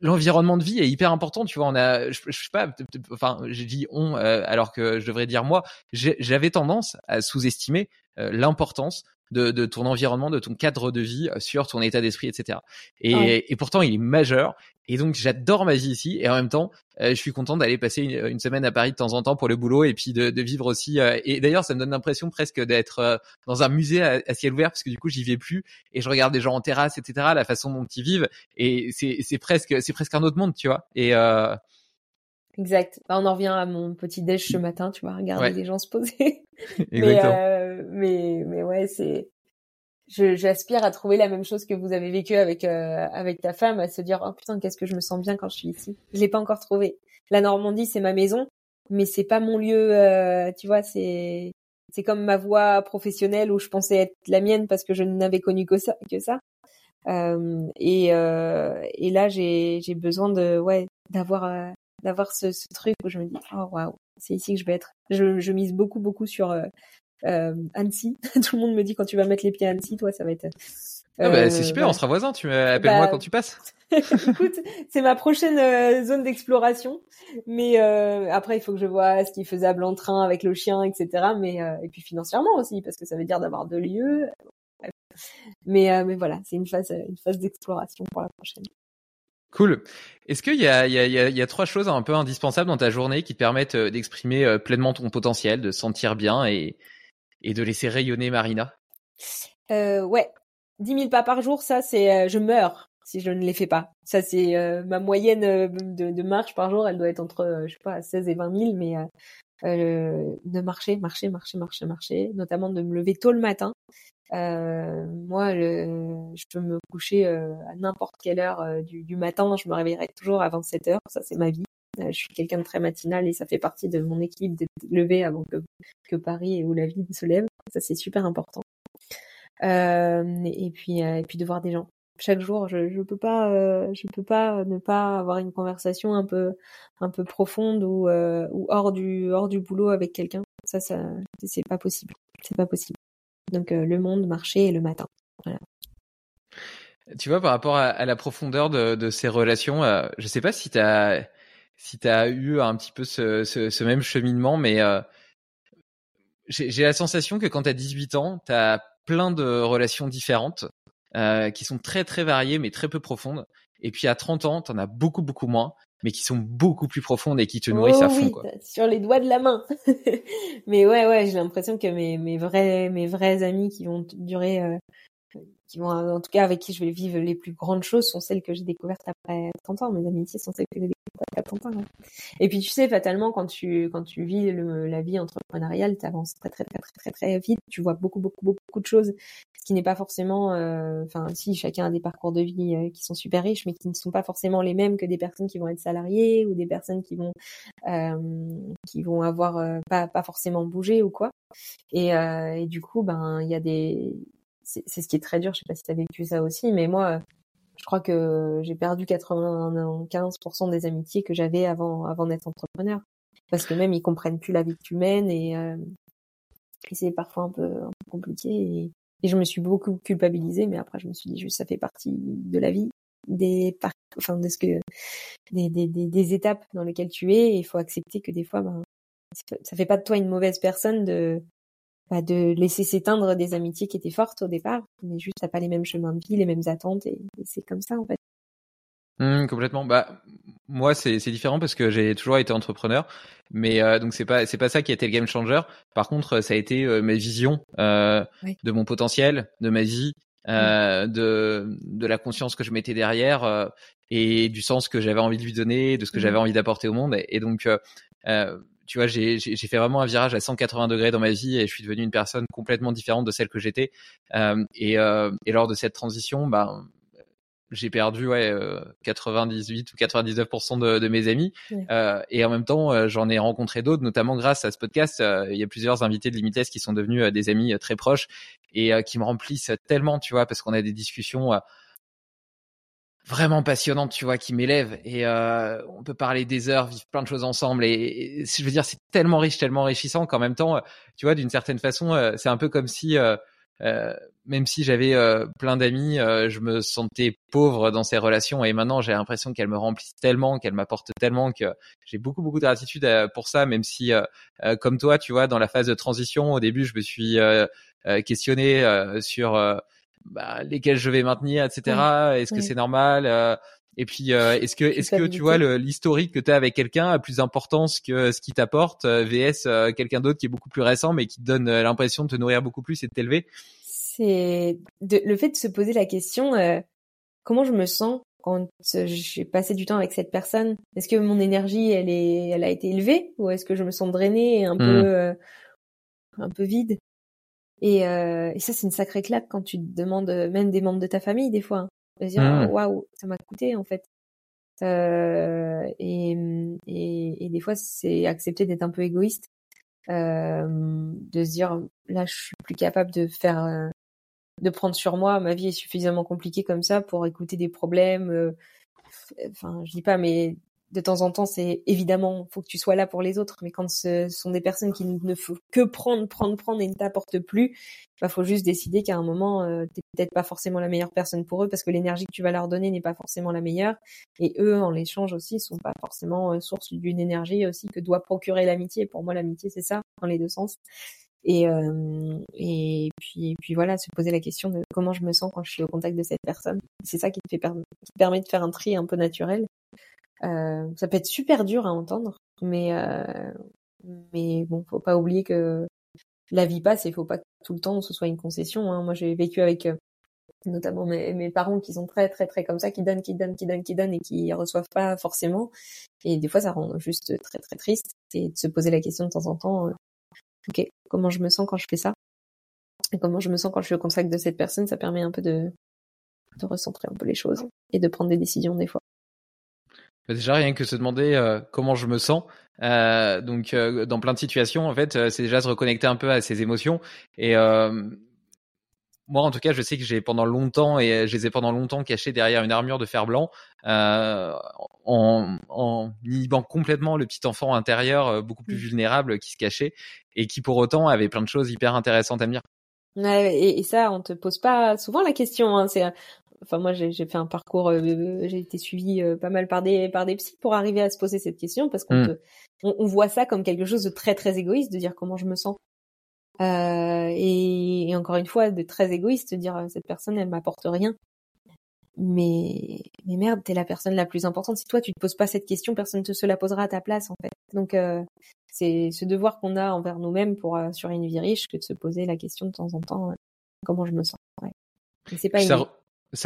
l'environnement de vie est hyper important. Tu vois, on a, je, je sais pas, enfin, j'ai dit on euh, alors que je devrais dire moi. J'avais tendance à sous-estimer euh, l'importance de, de, ton environnement, de ton cadre de vie sur ton état d'esprit, etc. Et, et pourtant, il est majeur. Et donc, j'adore ma vie ici. Et en même temps, je suis content d'aller passer une, semaine à Paris de temps en temps pour le boulot et puis de, de vivre aussi. et d'ailleurs, ça me donne l'impression presque d'être dans un musée à, à, ciel ouvert parce que du coup, j'y vais plus et je regarde des gens en terrasse, etc. La façon dont ils vivent et c'est presque c'est presque un autre monde, tu vois. Et euh, Exact. On en revient à mon petit déj ce matin, tu vois, regarder les gens se poser. mais, euh, mais, mais ouais, c'est. J'aspire à trouver la même chose que vous avez vécu avec euh, avec ta femme, à se dire oh putain qu'est-ce que je me sens bien quand je suis ici. Je l'ai pas encore trouvé. La Normandie c'est ma maison, mais c'est pas mon lieu. Euh, tu vois, c'est c'est comme ma voie professionnelle où je pensais être la mienne parce que je n'avais connu que ça que ça. Euh, et euh, et là j'ai j'ai besoin de ouais d'avoir euh, d'avoir ce, ce, truc où je me dis oh waouh c'est ici que je vais être je, je mise beaucoup beaucoup sur euh, euh, Annecy tout le monde me dit quand tu vas mettre les pieds à Annecy toi ça va être ah bah, c'est super, on sera voisins. Tu appelles-moi bah, quand tu passes. Écoute, c'est ma prochaine zone d'exploration. Mais euh, après, il faut que je vois ce qui est faisable en train avec le chien, etc. Mais et puis financièrement aussi, parce que ça veut dire d'avoir deux lieux. Mais mais voilà, c'est une phase une phase d'exploration pour la prochaine. Cool. Est-ce qu'il y a, il y, a, y a trois choses un peu indispensables dans ta journée qui te permettent euh, d'exprimer euh, pleinement ton potentiel, de sentir bien et, et de laisser rayonner Marina? Euh, Ouais, 10 000 pas par jour, ça c'est euh, je meurs si je ne les fais pas. Ça c'est ma moyenne de, de, marche par jour, elle doit être entre je sais pas 16 et 20 000, mais de marcher, marcher, marcher, marcher, marcher, notamment de me lever tôt le matin. Euh, moi, je peux me coucher euh, à n'importe quelle heure euh, du, matin. Je me réveillerai toujours à 27 heures. Ça, c'est ma vie. je suis quelqu'un de très matinal et ça fait partie de mon équilibre d'être levé avant que, que Paris ou la vie ne se lève. Ça, c'est super important. et puis, et puis de voir des gens. Chaque jour, je, je peux pas, je peux pas ne pas avoir une conversation un peu, un peu profonde ou, ou hors du, hors du boulot avec quelqu'un. Ça, ça, c'est pas possible. C'est pas possible. Donc euh, le monde, marché et le matin. Tu vois, par rapport à, la profondeur de, ces relations, euh, je sais pas si tu as eu un petit peu ce même cheminement, mais euh, j'ai la sensation que quand tu as 18 ans, tu as plein de relations différentes euh, qui sont très très variées mais très peu profondes. Et puis à 30 ans, tu en as beaucoup beaucoup moins mais qui sont beaucoup plus profondes et qui te nourrissent oh à fond. quoi. Sur les doigts de la main. mais ouais, ouais, j'ai l'impression que mes, mes vrais, mes vrais amis qui vont durer euh, qui vont, en tout cas, avec qui je vais vivre les plus grandes choses sont celles que j'ai découvertes après 30 ans. Mes amitiés sont celles que j'ai découvertes après 30 ans. Et puis, tu sais, fatalement, quand tu, quand tu vis le, la vie entrepreneuriale, tu avances très, très, très, très, très, très vite. Tu vois beaucoup, beaucoup, beaucoup de choses, ce qui n'est pas forcément, euh, enfin, si chacun a des parcours de vie euh, qui sont super riches, mais qui ne sont pas forcément les mêmes que des personnes qui vont être salariées ou des personnes qui vont, euh, qui vont avoir euh, pas, pas forcément bougé ou quoi. Et, et du coup, ben, il y a des, c'est ce qui est très dur. Je sais pas si tu as vécu ça aussi, mais moi, je crois que j'ai perdu 95% des amitiés que j'avais avant, avant d'être entrepreneur. Parce que même ils comprennent plus la vie mènes et, euh, et c'est parfois un peu, un peu compliqué. Et, et, je me suis beaucoup culpabilisée, mais après je me suis dit juste ça fait partie de la vie, des enfin de ce que des, des, des, des, étapes dans lesquelles tu es. Et il faut accepter que des fois, ben, ça fait pas de toi une mauvaise personne de de laisser s'éteindre des amitiés qui étaient fortes au départ, mais juste t'as pas les mêmes chemins de vie, les mêmes attentes, et, c'est comme ça en fait. Mmh, complètement. Bah moi c'est différent parce que j'ai toujours été entrepreneur, mais euh, donc c'est pas c'est pas ça qui a été le game changer. Par contre ça a été euh, ma vision euh, de mon potentiel, de ma vie, euh, de de la conscience que je mettais derrière euh, et du sens que j'avais envie de lui donner, de ce que mmh. j'avais envie d'apporter au monde. Et, et donc tu vois, j'ai fait vraiment un virage à 180 degrés dans ma vie et je suis devenu une personne complètement différente de celle que j'étais. Euh, et, euh, et, lors de cette transition, bah, j'ai perdu ouais, 98 euh, ou 99% de, de, mes amis. Euh, et en même temps, euh, j'en ai rencontré d'autres, notamment grâce à ce podcast. il y a plusieurs invités de Limitless qui sont devenus des amis très proches et qui me remplissent tellement, tu vois, parce qu'on a des discussions vraiment passionnante, tu vois, qui m'élève. Et euh, on peut parler des heures, vivre plein de choses ensemble. Et, je veux dire, c'est tellement riche, tellement enrichissant qu'en même temps, tu vois, d'une certaine façon, euh, c'est un peu comme si euh, même si j'avais plein d'amis, je me sentais pauvre dans ces relations et maintenant j'ai l'impression qu'elles me remplissent tellement, qu'elles m'apportent tellement que j'ai beaucoup beaucoup de gratitude pour ça. Même si, comme toi, tu vois, dans la phase de transition, au début, je me suis questionné sur bah, lesquels je vais maintenir, etc. Est-ce que c'est normal et puis, euh, est-ce que, est-ce que tu vois l'historique que tu as avec quelqu'un a plus d'importance que ce qui t'apporte, euh, VS euh, quelqu'un d'autre qui est beaucoup plus récent mais qui te donne l'impression de te nourrir beaucoup plus et de t'élever? C'est le fait de se poser la question comment je me sens quand j'ai passé du temps avec cette personne? Est-ce que mon énergie, elle est, elle a été élevée? Ou est-ce que je me sens drainée et un mmh. peu, un peu vide? Et, et ça, c'est une sacrée claque quand tu te demandes même des membres de ta famille des fois. Hein de dire mmh. waouh ça m'a coûté en fait euh, et, et, et, des fois c'est accepter d'être un peu égoïste euh, de se dire là je suis plus capable de faire euh, de prendre sur moi ma vie est suffisamment compliquée comme ça pour écouter des problèmes euh, enfin je dis pas mais de temps en temps, c'est évidemment, faut que tu sois là pour les autres. Mais quand ce sont des personnes qui ne font que prendre, prendre, prendre et ne t'apportent plus, bah faut juste décider qu'à un moment, euh, t'es peut-être pas forcément la meilleure personne pour eux parce que l'énergie que tu vas leur donner n'est pas forcément la meilleure. Et eux, en l'échange aussi, sont pas forcément euh, source d'une énergie aussi que doit procurer l'amitié. Pour moi, l'amitié, c'est ça, dans les deux sens. Et, euh, et puis, et puis voilà, se poser la question de comment je me sens quand je suis au contact de cette personne. C'est ça qui te fait qui permet de faire un tri un peu naturel ça peut être super dur à entendre, mais euh, mais bon, faut pas oublier que la vie passe et faut pas que tout le temps ce soit une concession. Hein. Moi, j'ai vécu avec euh, notamment mes, mes, parents qui sont très très très comme ça, qui donnent, qui donnent, qui donnent, qui donnent et qui reçoivent pas forcément. Et des fois, ça rend juste très très triste. Et de se poser la question de temps en temps, euh, ok, comment je me sens quand je fais ça? Et comment je me sens quand je suis au contact de cette personne? Ça permet un peu de de recentrer un peu les choses et de prendre des décisions des fois. Bah, déjà rien que se demander euh, comment je me sens. Euh, donc euh, dans plein de situations, en fait, c'est déjà se reconnecter un peu à ses émotions. Et moi, en tout cas, je sais que j'ai pendant longtemps et je les ai pendant longtemps cachés derrière une armure de fer blanc, en, en inhibant complètement le petit enfant intérieur, beaucoup plus mmh. vulnérable, qui se cachait et qui pour autant avait plein de choses hyper intéressantes à me dire. Ouais, et, et, ça, on te pose pas souvent la question. Hein. C'est enfin moi j'ai fait un parcours, euh, j'ai été suivi euh, pas mal par des par des psys pour arriver à se poser cette question parce qu'on mmh. on, voit ça comme quelque chose de très très égoïste de dire comment je me sens. Euh, et, encore une fois, de très égoïste, de dire cette personne elle m'apporte rien. Mais mais merde, t'es la personne la plus importante. Si toi tu te poses pas cette question, personne ne se la posera à ta place en fait. Donc c'est ce devoir qu'on a envers nous-mêmes pour assurer une vie riche que de se poser la question de temps en temps comment je me sens. Ouais. C'est pas ça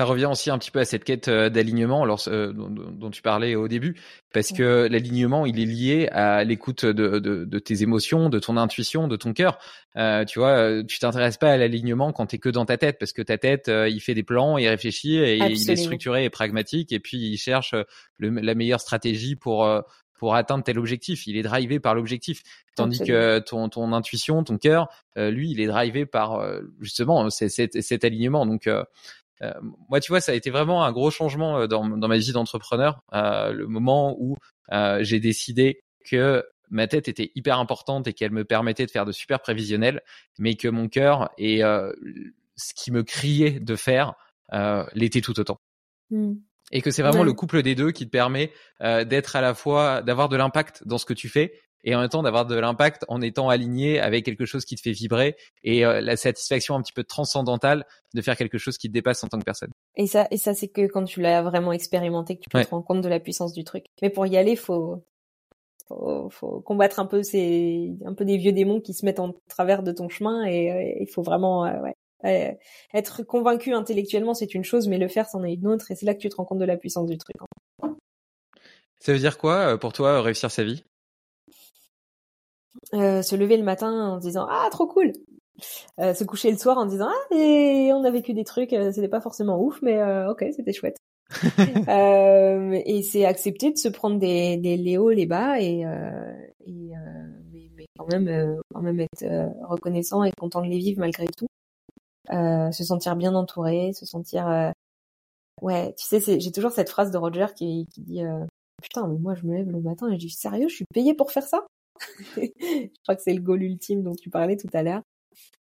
revient aussi un petit peu à cette quête euh, d'alignement alors, euh, dont, tu parlais au début, parce que l'alignement, il est lié à l'écoute de, de, de, tes émotions, de ton intuition, de ton cœur. Euh, tu vois, tu t'intéresses pas à l'alignement quand t'es que dans ta tête, parce que ta tête, il fait des plans, il réfléchit, et il est structuré et pragmatique, et puis il cherche le, la meilleure stratégie pour pour atteindre tel objectif. Il est drivé par l'objectif. Tandis que ton, ton intuition, ton cœur, lui, il est drivé par justement cet alignement. Donc, euh, moi, tu vois, ça a été vraiment un gros changement euh, dans, dans ma vie d'entrepreneur, euh, le moment où j'ai décidé que ma tête était hyper importante et qu'elle me permettait de faire de super prévisionnels, mais que mon cœur et ce qui me criait de faire l'était tout autant. Mmh. Et que c'est vraiment le couple des deux qui te permet d'être à la fois, d'avoir de l'impact dans ce que tu fais et en même temps d'avoir de l'impact en étant aligné avec quelque chose qui te fait vibrer et euh, la satisfaction un petit peu transcendantale de faire quelque chose qui te dépasse en tant que personne. Et ça, et ça c'est que quand tu l'as vraiment expérimenté que tu peux te rendre compte de la puissance du truc. Mais pour y aller, faut faut, faut combattre un peu ces un peu des vieux démons qui se mettent en travers de ton chemin et euh, il faut vraiment euh, ouais, être convaincu intellectuellement c'est une chose mais le faire c'en est une autre et c'est là que tu te rends compte de la puissance du truc. Ça veut dire quoi pour toi réussir sa vie? Euh, se lever le matin en disant ah trop cool, euh, se coucher le soir en disant ah et on a vécu des trucs, euh, c'était pas forcément ouf mais euh, ok c'était chouette. et c'est accepter de se prendre des, des les hauts les bas et, et mais, mais, quand même quand même être reconnaissant et content de les vivre malgré tout. se sentir bien entouré, se sentir ouais tu sais j'ai toujours cette phrase de Roger qui, qui dit putain mais moi je me lève le matin et je dis sérieux je suis payé pour faire ça? Je crois que c'est le goal ultime dont tu parlais tout à l'heure.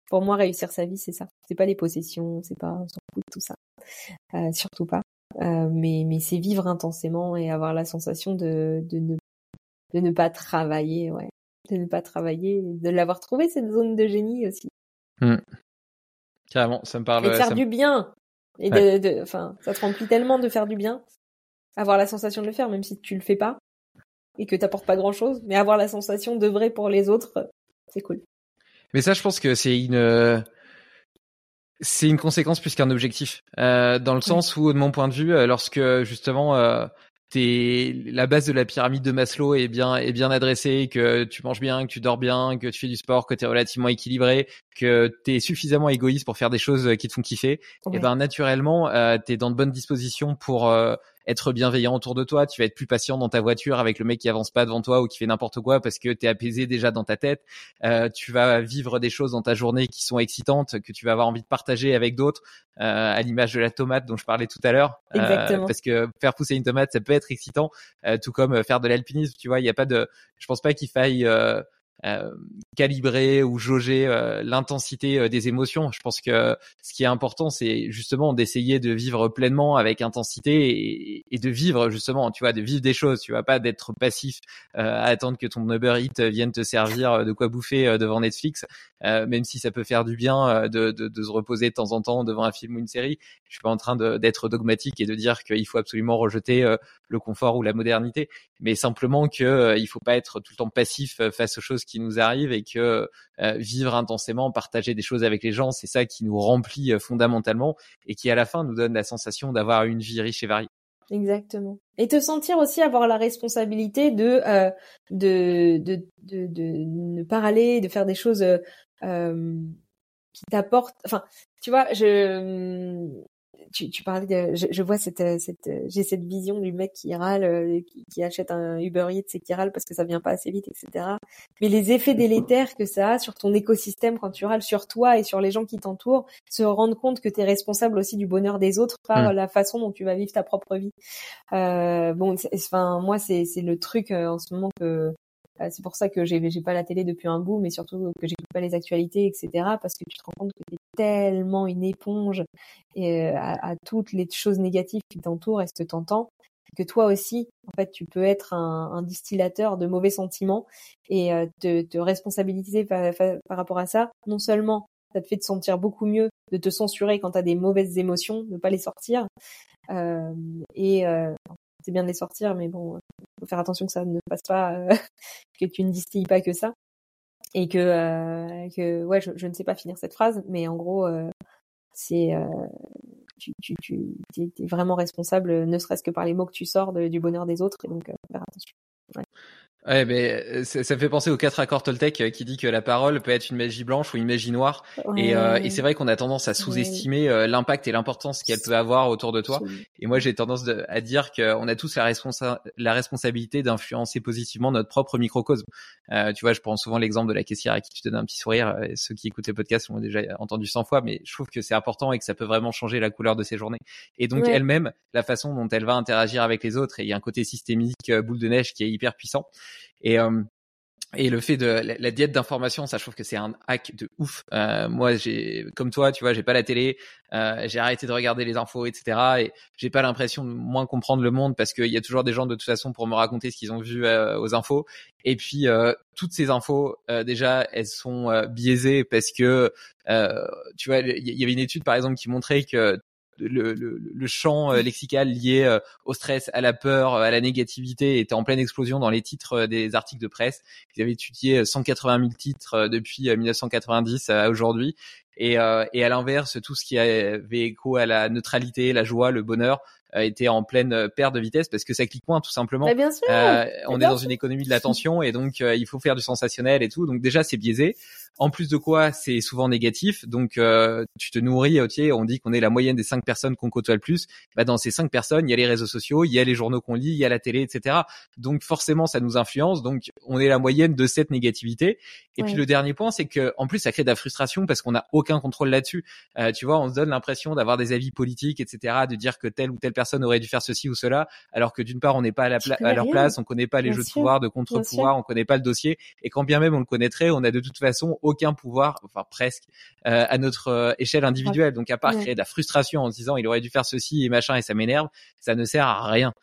Pour moi, réussir sa vie, c'est ça. C'est pas les possessions, c'est pas on s'en fout de tout ça, euh, surtout pas. Euh, mais mais c'est vivre intensément et avoir la sensation de de ne de ne pas travailler, ouais, de ne pas travailler, de l'avoir trouvé cette zone de génie aussi. Mmh. Carrément, ça me parle. Et de faire me- du bien. Et de, de, enfin, ça te remplit tellement de faire du bien. Avoir la sensation de le faire, même si tu le fais pas. Et que t'apportes pas grand chose. Mais avoir la sensation d'œuvrer pour les autres, c'est cool. Mais ça, je pense que c'est une euh, c'est une conséquence plus qu'un objectif, euh, dans le sens où, de mon point de vue, euh, lorsque justement euh, t'es la base de la pyramide de Maslow est bien est bien adressée, que tu manges bien, que tu dors bien, que tu fais du sport, que tu es relativement équilibré, que tu es suffisamment égoïste pour faire des choses qui te font kiffer, et ben naturellement, euh, tu es dans de bonnes dispositions pour être bienveillant autour de toi, tu vas être plus patient dans ta voiture avec le mec qui avance pas devant toi ou qui fait n'importe quoi parce que tu es apaisé déjà dans ta tête. Euh, tu vas vivre des choses dans ta journée qui sont excitantes, que tu vas avoir envie de partager avec d'autres, euh, à l'image de la tomate dont je parlais tout à l'heure. Euh, Exactement. parce que faire pousser une tomate, ça peut être excitant, euh, tout comme faire de l'alpinisme. Tu vois, il y a pas de, je pense pas qu'il faille euh, calibrer ou jauger euh, l'intensité euh, des émotions. Je pense que ce qui est important, c'est justement d'essayer de vivre pleinement avec intensité et, de vivre justement, tu vois, de vivre des choses. Tu vas pas d'être passif euh, à attendre que ton Uber Eats vienne te servir de quoi bouffer devant Netflix, même si ça peut faire du bien de, de, de se reposer de temps en temps devant un film ou une série. Je suis pas en train d'être dogmatique et de dire qu'il faut absolument rejeter le confort ou la modernité, mais simplement que il faut pas être tout le temps passif face aux choses qui nous arrivent et que euh, vivre intensément, partager des choses avec les gens, c'est ça qui nous remplit euh, fondamentalement et qui à la fin nous donne la sensation d'avoir une vie riche et variée. Exactement. Et te sentir aussi avoir la responsabilité de euh, de, de, de de ne pas râler, de faire des choses qui t'apportent. Enfin, tu vois, je tu, tu parlais de, je, je vois cette, euh, cette, euh, j'ai cette vision du mec qui râle, euh, qui, qui achète un Uber Eats et qui râle parce que ça vient pas assez vite, etc. Mais les effets délétères que ça a sur ton écosystème quand tu râles, sur toi et sur les gens qui t'entourent, se rendre compte que tu es responsable aussi du bonheur des autres par Mm. la façon dont tu vas vivre ta propre vie. Euh, bon, enfin, moi, c'est, c'est le truc euh, en ce moment que, c'est pour ça que j'ai, j'ai pas la télé depuis un bout, mais surtout que j'écoute pas les actualités, etc. Parce que tu te rends compte que tu es tellement une éponge et, euh, à, toutes les choses négatives qui t'entourent et ce que que toi aussi, en fait, tu peux être un, un distillateur de mauvais sentiments et euh, te, te responsabiliser par, par rapport à ça. Non seulement ça te fait te sentir beaucoup mieux de te censurer quand tu as des mauvaises émotions, de pas les sortir. Euh, et euh, c'est bien de les sortir, mais bon, faut faire attention que ça ne passe pas, euh, que tu ne distilles pas que ça. Et que, euh, que ouais, je, je ne sais pas finir cette phrase, mais en gros, euh, c'est euh, tu, tu, tu es, vraiment responsable, ne serait-ce que par les mots que tu sors du bonheur des autres, et donc euh, faire attention. Ouais, mais euh, ça, ça me fait penser aux quatre accords Toltec euh, qui dit que la parole peut être une magie blanche ou une magie noire. Et, euh, et c'est vrai qu'on a tendance à sous-estimer euh, l'impact et l'importance qu'elle peut avoir autour de toi. Absolument. Et moi, j'ai tendance de- à dire qu'on a tous la, responsa- la responsabilité d'influencer positivement notre propre microcosme. Euh, tu vois, je prends souvent l'exemple de la caissière à qui tu donnes un petit sourire. Ceux qui écoutent le podcast l'ont déjà entendu 100 fois, mais je trouve que c'est important et que ça peut vraiment changer la couleur de ses journées. Et donc, Ouais. elle-même, la façon dont elle va interagir avec les autres, et il y a un côté systémique, boule de neige qui est hyper puissant. Et, euh, et le fait de la, diète d'information, ça, je trouve que c'est un hack de ouf. Euh, moi, j'ai, comme toi, tu vois, j'ai pas la télé, euh, j'ai arrêté de regarder les infos, etc. Et j'ai pas l'impression de moins comprendre le monde parce qu'il y a toujours des gens de toute façon pour me raconter ce qu'ils ont vu euh, aux infos. Et puis euh, toutes ces infos, déjà, elles sont biaisées parce que, tu vois, il y avait une étude par exemple qui montrait que le, le, champ euh, lexical lié euh, au stress, à la peur, euh, à la négativité était en pleine explosion dans les titres des articles de presse. Ils avaient étudié 180 000 titres depuis euh, 1990 à aujourd'hui. Et, et à l'inverse, tout ce qui avait écho à la neutralité, la joie, le bonheur, était en pleine euh, perte de vitesse parce que ça clique moins tout simplement. Bah, bien sûr. Euh, on est dans sûr. une économie de l'attention et donc euh, il faut faire du sensationnel et tout. Donc déjà c'est biaisé. En plus de quoi, c'est souvent négatif. Donc euh, tu te nourris. Tu sais, on dit qu'on est la moyenne des cinq personnes qu'on côtoie le plus. Bah, dans ces cinq personnes, il y a les réseaux sociaux, il y a les journaux qu'on lit, il y a la télé, etc. Donc forcément, ça nous influence. Donc on est la moyenne de cette négativité. Et puis le dernier point, c'est que en plus ça crée de la frustration parce qu'on n'a aucun contrôle là-dessus. Euh, tu vois, on se donne l'impression d'avoir des avis politiques, etc., de dire que telle ou telle personne aurait dû faire ceci ou cela, alors que d'une part on n'est pas à, la à leur place, on connaît pas les jeux de pouvoir, de contre-pouvoir, on connaît pas le dossier, et quand bien même on le connaîtrait, on a de toute façon aucun pouvoir, enfin presque, euh, à notre euh, échelle individuelle. Donc à part créer de la frustration en se disant il aurait dû faire ceci et machin et ça m'énerve, ça ne sert à rien.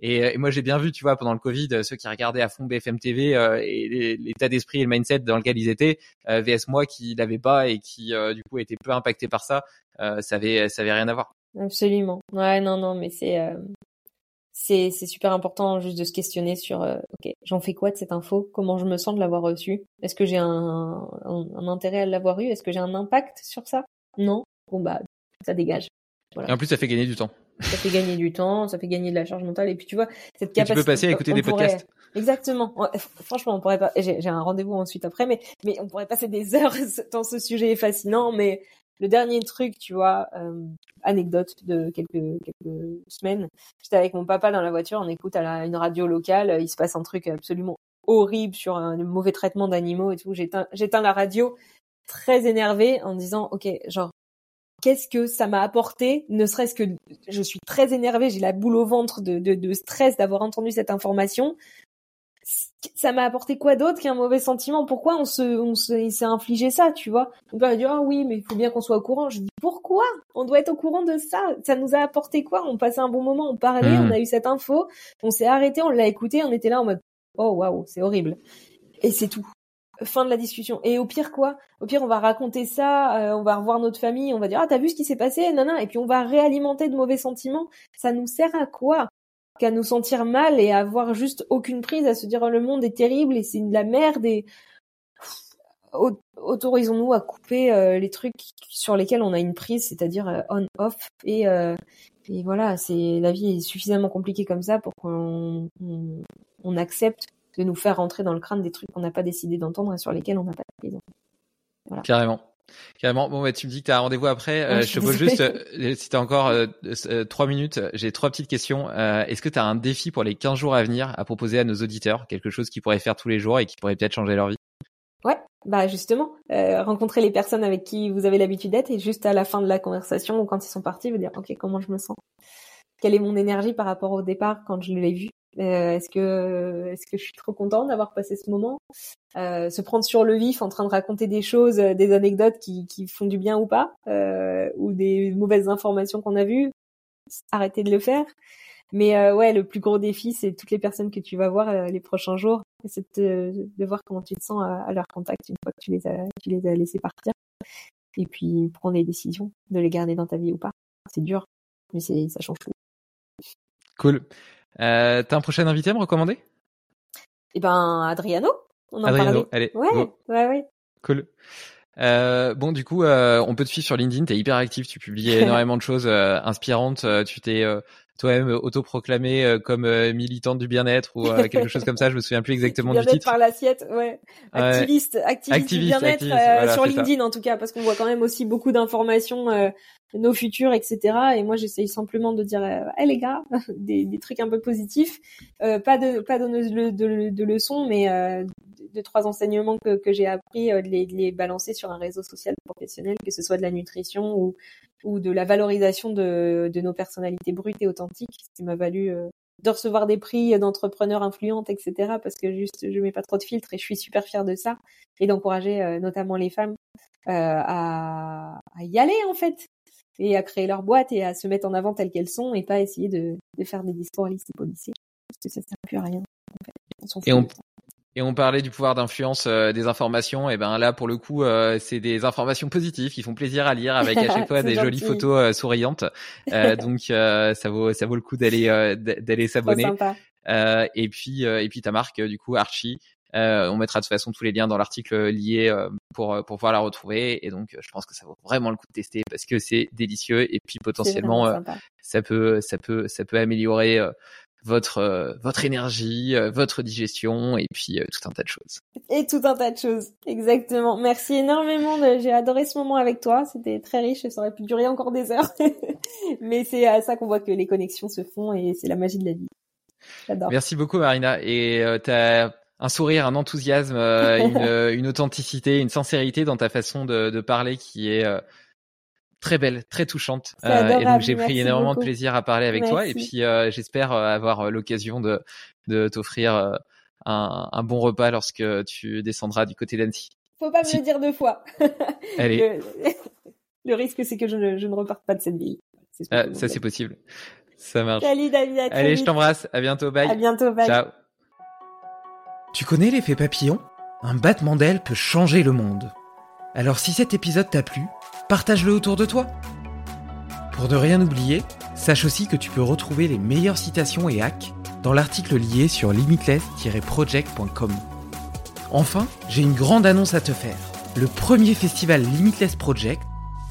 Et, et, moi, j'ai bien vu, tu vois, pendant le Covid, ceux qui regardaient à fond BFM TV euh, et l'état d'esprit et le mindset dans lequel ils étaient, euh, VS moi qui l'avais pas et qui du coup était peu impacté par ça, ça avait ça avait rien à voir. Absolument. Ouais, non, non, mais c'est c'est c'est super important juste de se questionner sur ok, j'en fais quoi de cette info? Comment je me sens de l'avoir reçue? Est-ce que j'ai un, un, un intérêt à l'avoir eu? Est-ce que j'ai un impact sur ça? Non? Bon bah ça dégage. Et en plus, ça fait gagner du temps. Ça fait gagner du temps, ça fait gagner de la charge mentale. Et puis tu vois, cette capacité. tu peux passer à écouter des podcasts. Exactement. Franchement, on pourrait pas. J'ai un rendez-vous ensuite après, mais mais on pourrait passer des heures dans ce sujet fascinant. Mais le dernier truc, tu vois, euh, anecdote de quelques quelques semaines. J'étais avec mon papa dans la voiture, on écoute à la, une radio locale. Il se passe un truc absolument horrible sur un mauvais traitement d'animaux et tout. J'éteins j'éteins la radio très énervée en disant ok genre qu'est-ce que ça m'a apporté, ne serait-ce que je suis très énervée, j'ai la boule au ventre de, de, de stress d'avoir entendu cette information. Ça m'a apporté quoi d'autre qu'un mauvais sentiment? Pourquoi on se, on se, s'est infligé ça, tu vois? On peut dire ah oui, mais il faut bien qu'on soit au courant. Je dis pourquoi? On doit être au courant de ça. Ça nous a apporté quoi? On passait un bon moment, on parlait, on hmm. a eu cette info, on s'est arrêté, on l'a écouté, on était là en mode oh waouh, c'est horrible. Et c'est tout fin de la discussion. Et au pire quoi? Au pire on va raconter ça, euh, on va revoir notre famille, on va dire ah t'as vu ce qui s'est passé, nana, et puis on va réalimenter de mauvais sentiments. Ça nous sert à quoi? Qu'à nous sentir mal et avoir juste aucune prise, à se dire oh, le monde est terrible et c'est de la merde et autorisons-nous à couper euh, les trucs sur lesquels on a une prise, c'est-à-dire euh, on-off et et voilà, c'est la vie est suffisamment compliquée comme ça pour qu'on on accepte de nous faire rentrer dans le crâne des trucs qu'on n'a pas décidé d'entendre et sur lesquels on n'a pas de Voilà. Carrément. Carrément. Bon, bah, tu me dis que tu as un rendez-vous après. Euh, je te pose juste, euh, si tu as encore euh, trois minutes, j'ai trois petites questions. Est-ce que tu as un défi pour les 15 jours à venir à proposer à nos auditeurs? Quelque chose qu'ils pourraient faire tous les jours et qui pourrait peut-être changer leur vie? Ouais, bah justement, rencontrer les personnes avec qui vous avez l'habitude d'être et juste à la fin de la conversation ou quand ils sont partis, vous dire, OK, comment je me sens? Quelle est mon énergie par rapport au départ quand je l'ai vu euh, est-ce que est-ce que je suis trop contente d'avoir passé ce moment? Euh, Se prendre sur le vif en train de raconter des choses, euh, des anecdotes qui, font du bien ou pas, ou des mauvaises informations qu'on a vues, arrêter de le faire. Mais ouais, le plus gros défi, c'est toutes les personnes que tu vas voir les prochains jours, c'est de, voir comment tu te sens à, leur contact une fois que tu les as tu laissés partir, et puis prendre les décisions de les garder dans ta vie ou pas. C'est dur, mais ça change tout. Cool. Euh, T'as un prochain invité à me recommander? Eh ben, Adriano. On en Adriano, allez. Ouais, ouais, ouais. Cool. Euh, bon, du coup, euh, on peut te suivre sur LinkedIn. T'es hyper actif. Tu publies énormément de choses euh, inspirantes. Euh, tu t'es toi-même autoproclamé comme militante du bien-être ou quelque chose comme ça. Je me souviens plus exactement du titre. par l'assiette, ouais. Activiste, activiste, du bien-être sur LinkedIn en tout cas, parce qu'on voit quand même aussi beaucoup d'informations nos futurs, etc. Et moi, j'essaye simplement de dire, euh, hey, les gars, des, des, trucs un peu positifs, euh, pas de pas de, de, de leçons, mais euh, de, trois enseignements que, que j'ai appris, euh, de les, de, les, balancer sur un réseau social professionnel, que ce soit de la nutrition ou ou de la valorisation de, de nos personnalités brutes et authentiques, ce qui m'a valu euh, de recevoir des prix d'entrepreneurs influentes, etc. Parce que juste, je mets pas trop de filtres et je suis super fière de ça et d'encourager notamment les femmes à, à, y aller en fait et à créer leur boîte et à se mettre en avant telles qu'elles sont et pas essayer de, de faire des discours lisses et policiers parce que ça sert plus à rien. et on et on parlait du pouvoir d'influence euh, des informations, et ben là pour le coup euh, c'est des informations positives qui font plaisir à lire avec à chaque fois des jolies photos euh, souriantes. donc ça vaut ça vaut le coup d'aller d'aller s'abonner. et puis et puis ta marque du coup Archie, euh, on mettra de toute façon tous les liens dans l'article lié euh, pour pour pouvoir la retrouver. Et donc, je pense que ça vaut vraiment le coup de tester parce que c'est délicieux et puis potentiellement euh, ça peut ça peut ça peut améliorer votre votre énergie, votre digestion et puis tout un tas de choses. Et tout un tas de choses, exactement. Merci énormément. J'ai adoré ce moment avec toi. C'était très riche. Ça aurait pu durer encore des heures, mais c'est à ça qu'on voit que les connexions se font et c'est la magie de la vie. Merci beaucoup Marina. Et euh, un sourire, un enthousiasme, une, une, authenticité, une sincérité dans ta façon de, de parler qui est très belle, très touchante. Euh, et donc j'ai pris énormément de plaisir à parler avec toi. Et puis euh, j'espère euh, avoir l'occasion de, de t'offrir un, un, bon repas lorsque tu descendras du côté d'Annecy. Faut pas me le dire deux fois. Allez. Le, risque, c'est que je ne, je ne reparte pas de cette ville. Ça, c'est possible. Ça marche. Salut David. Allez, je t'embrasse. À bientôt. Bye. À bientôt. Bye. Ciao. Tu connais l'effet papillon? Un battement d'aile peut changer le monde. Alors si cet épisode t'a plu, partage-le autour de toi. Pour ne rien oublier, sache aussi que tu peux retrouver les meilleures citations et hacks dans l'article lié sur limitless-project.com. Enfin, j'ai une grande annonce à te faire. Le premier festival Limitless Project,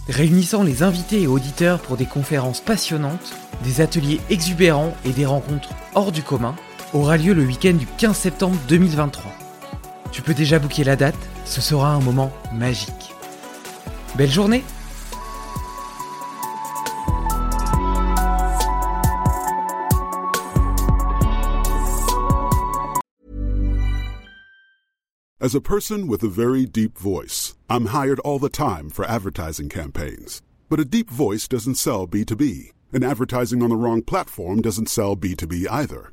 réunissant les invités et auditeurs pour des conférences passionnantes, des ateliers exubérants et des rencontres hors du commun, aura lieu le week-end du 15 septembre 2023. Tu peux déjà booker la date, ce sera un moment magique. Belle journée As a person with a very deep voice, I'm hired all the time for advertising campaigns. But a deep voice doesn't sell B2B, and advertising on the wrong platform doesn't sell B2B either.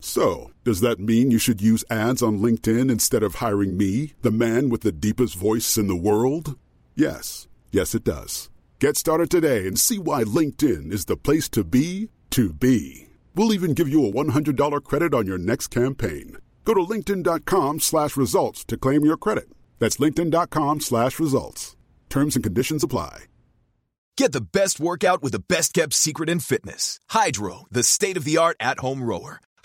So, does that mean you should use ads on LinkedIn instead of hiring me, the man with the deepest voice in the world? Yes. Yes, it does. Get started today and see why LinkedIn is the place to be to be. We'll even give you a $100 credit on your next campaign. Go to linkedin.com slash results to claim your credit. That's linkedin.com slash results. Terms and conditions apply. Get the best workout with the best kept secret in fitness. Hydro, the state-of-the-art at-home rower.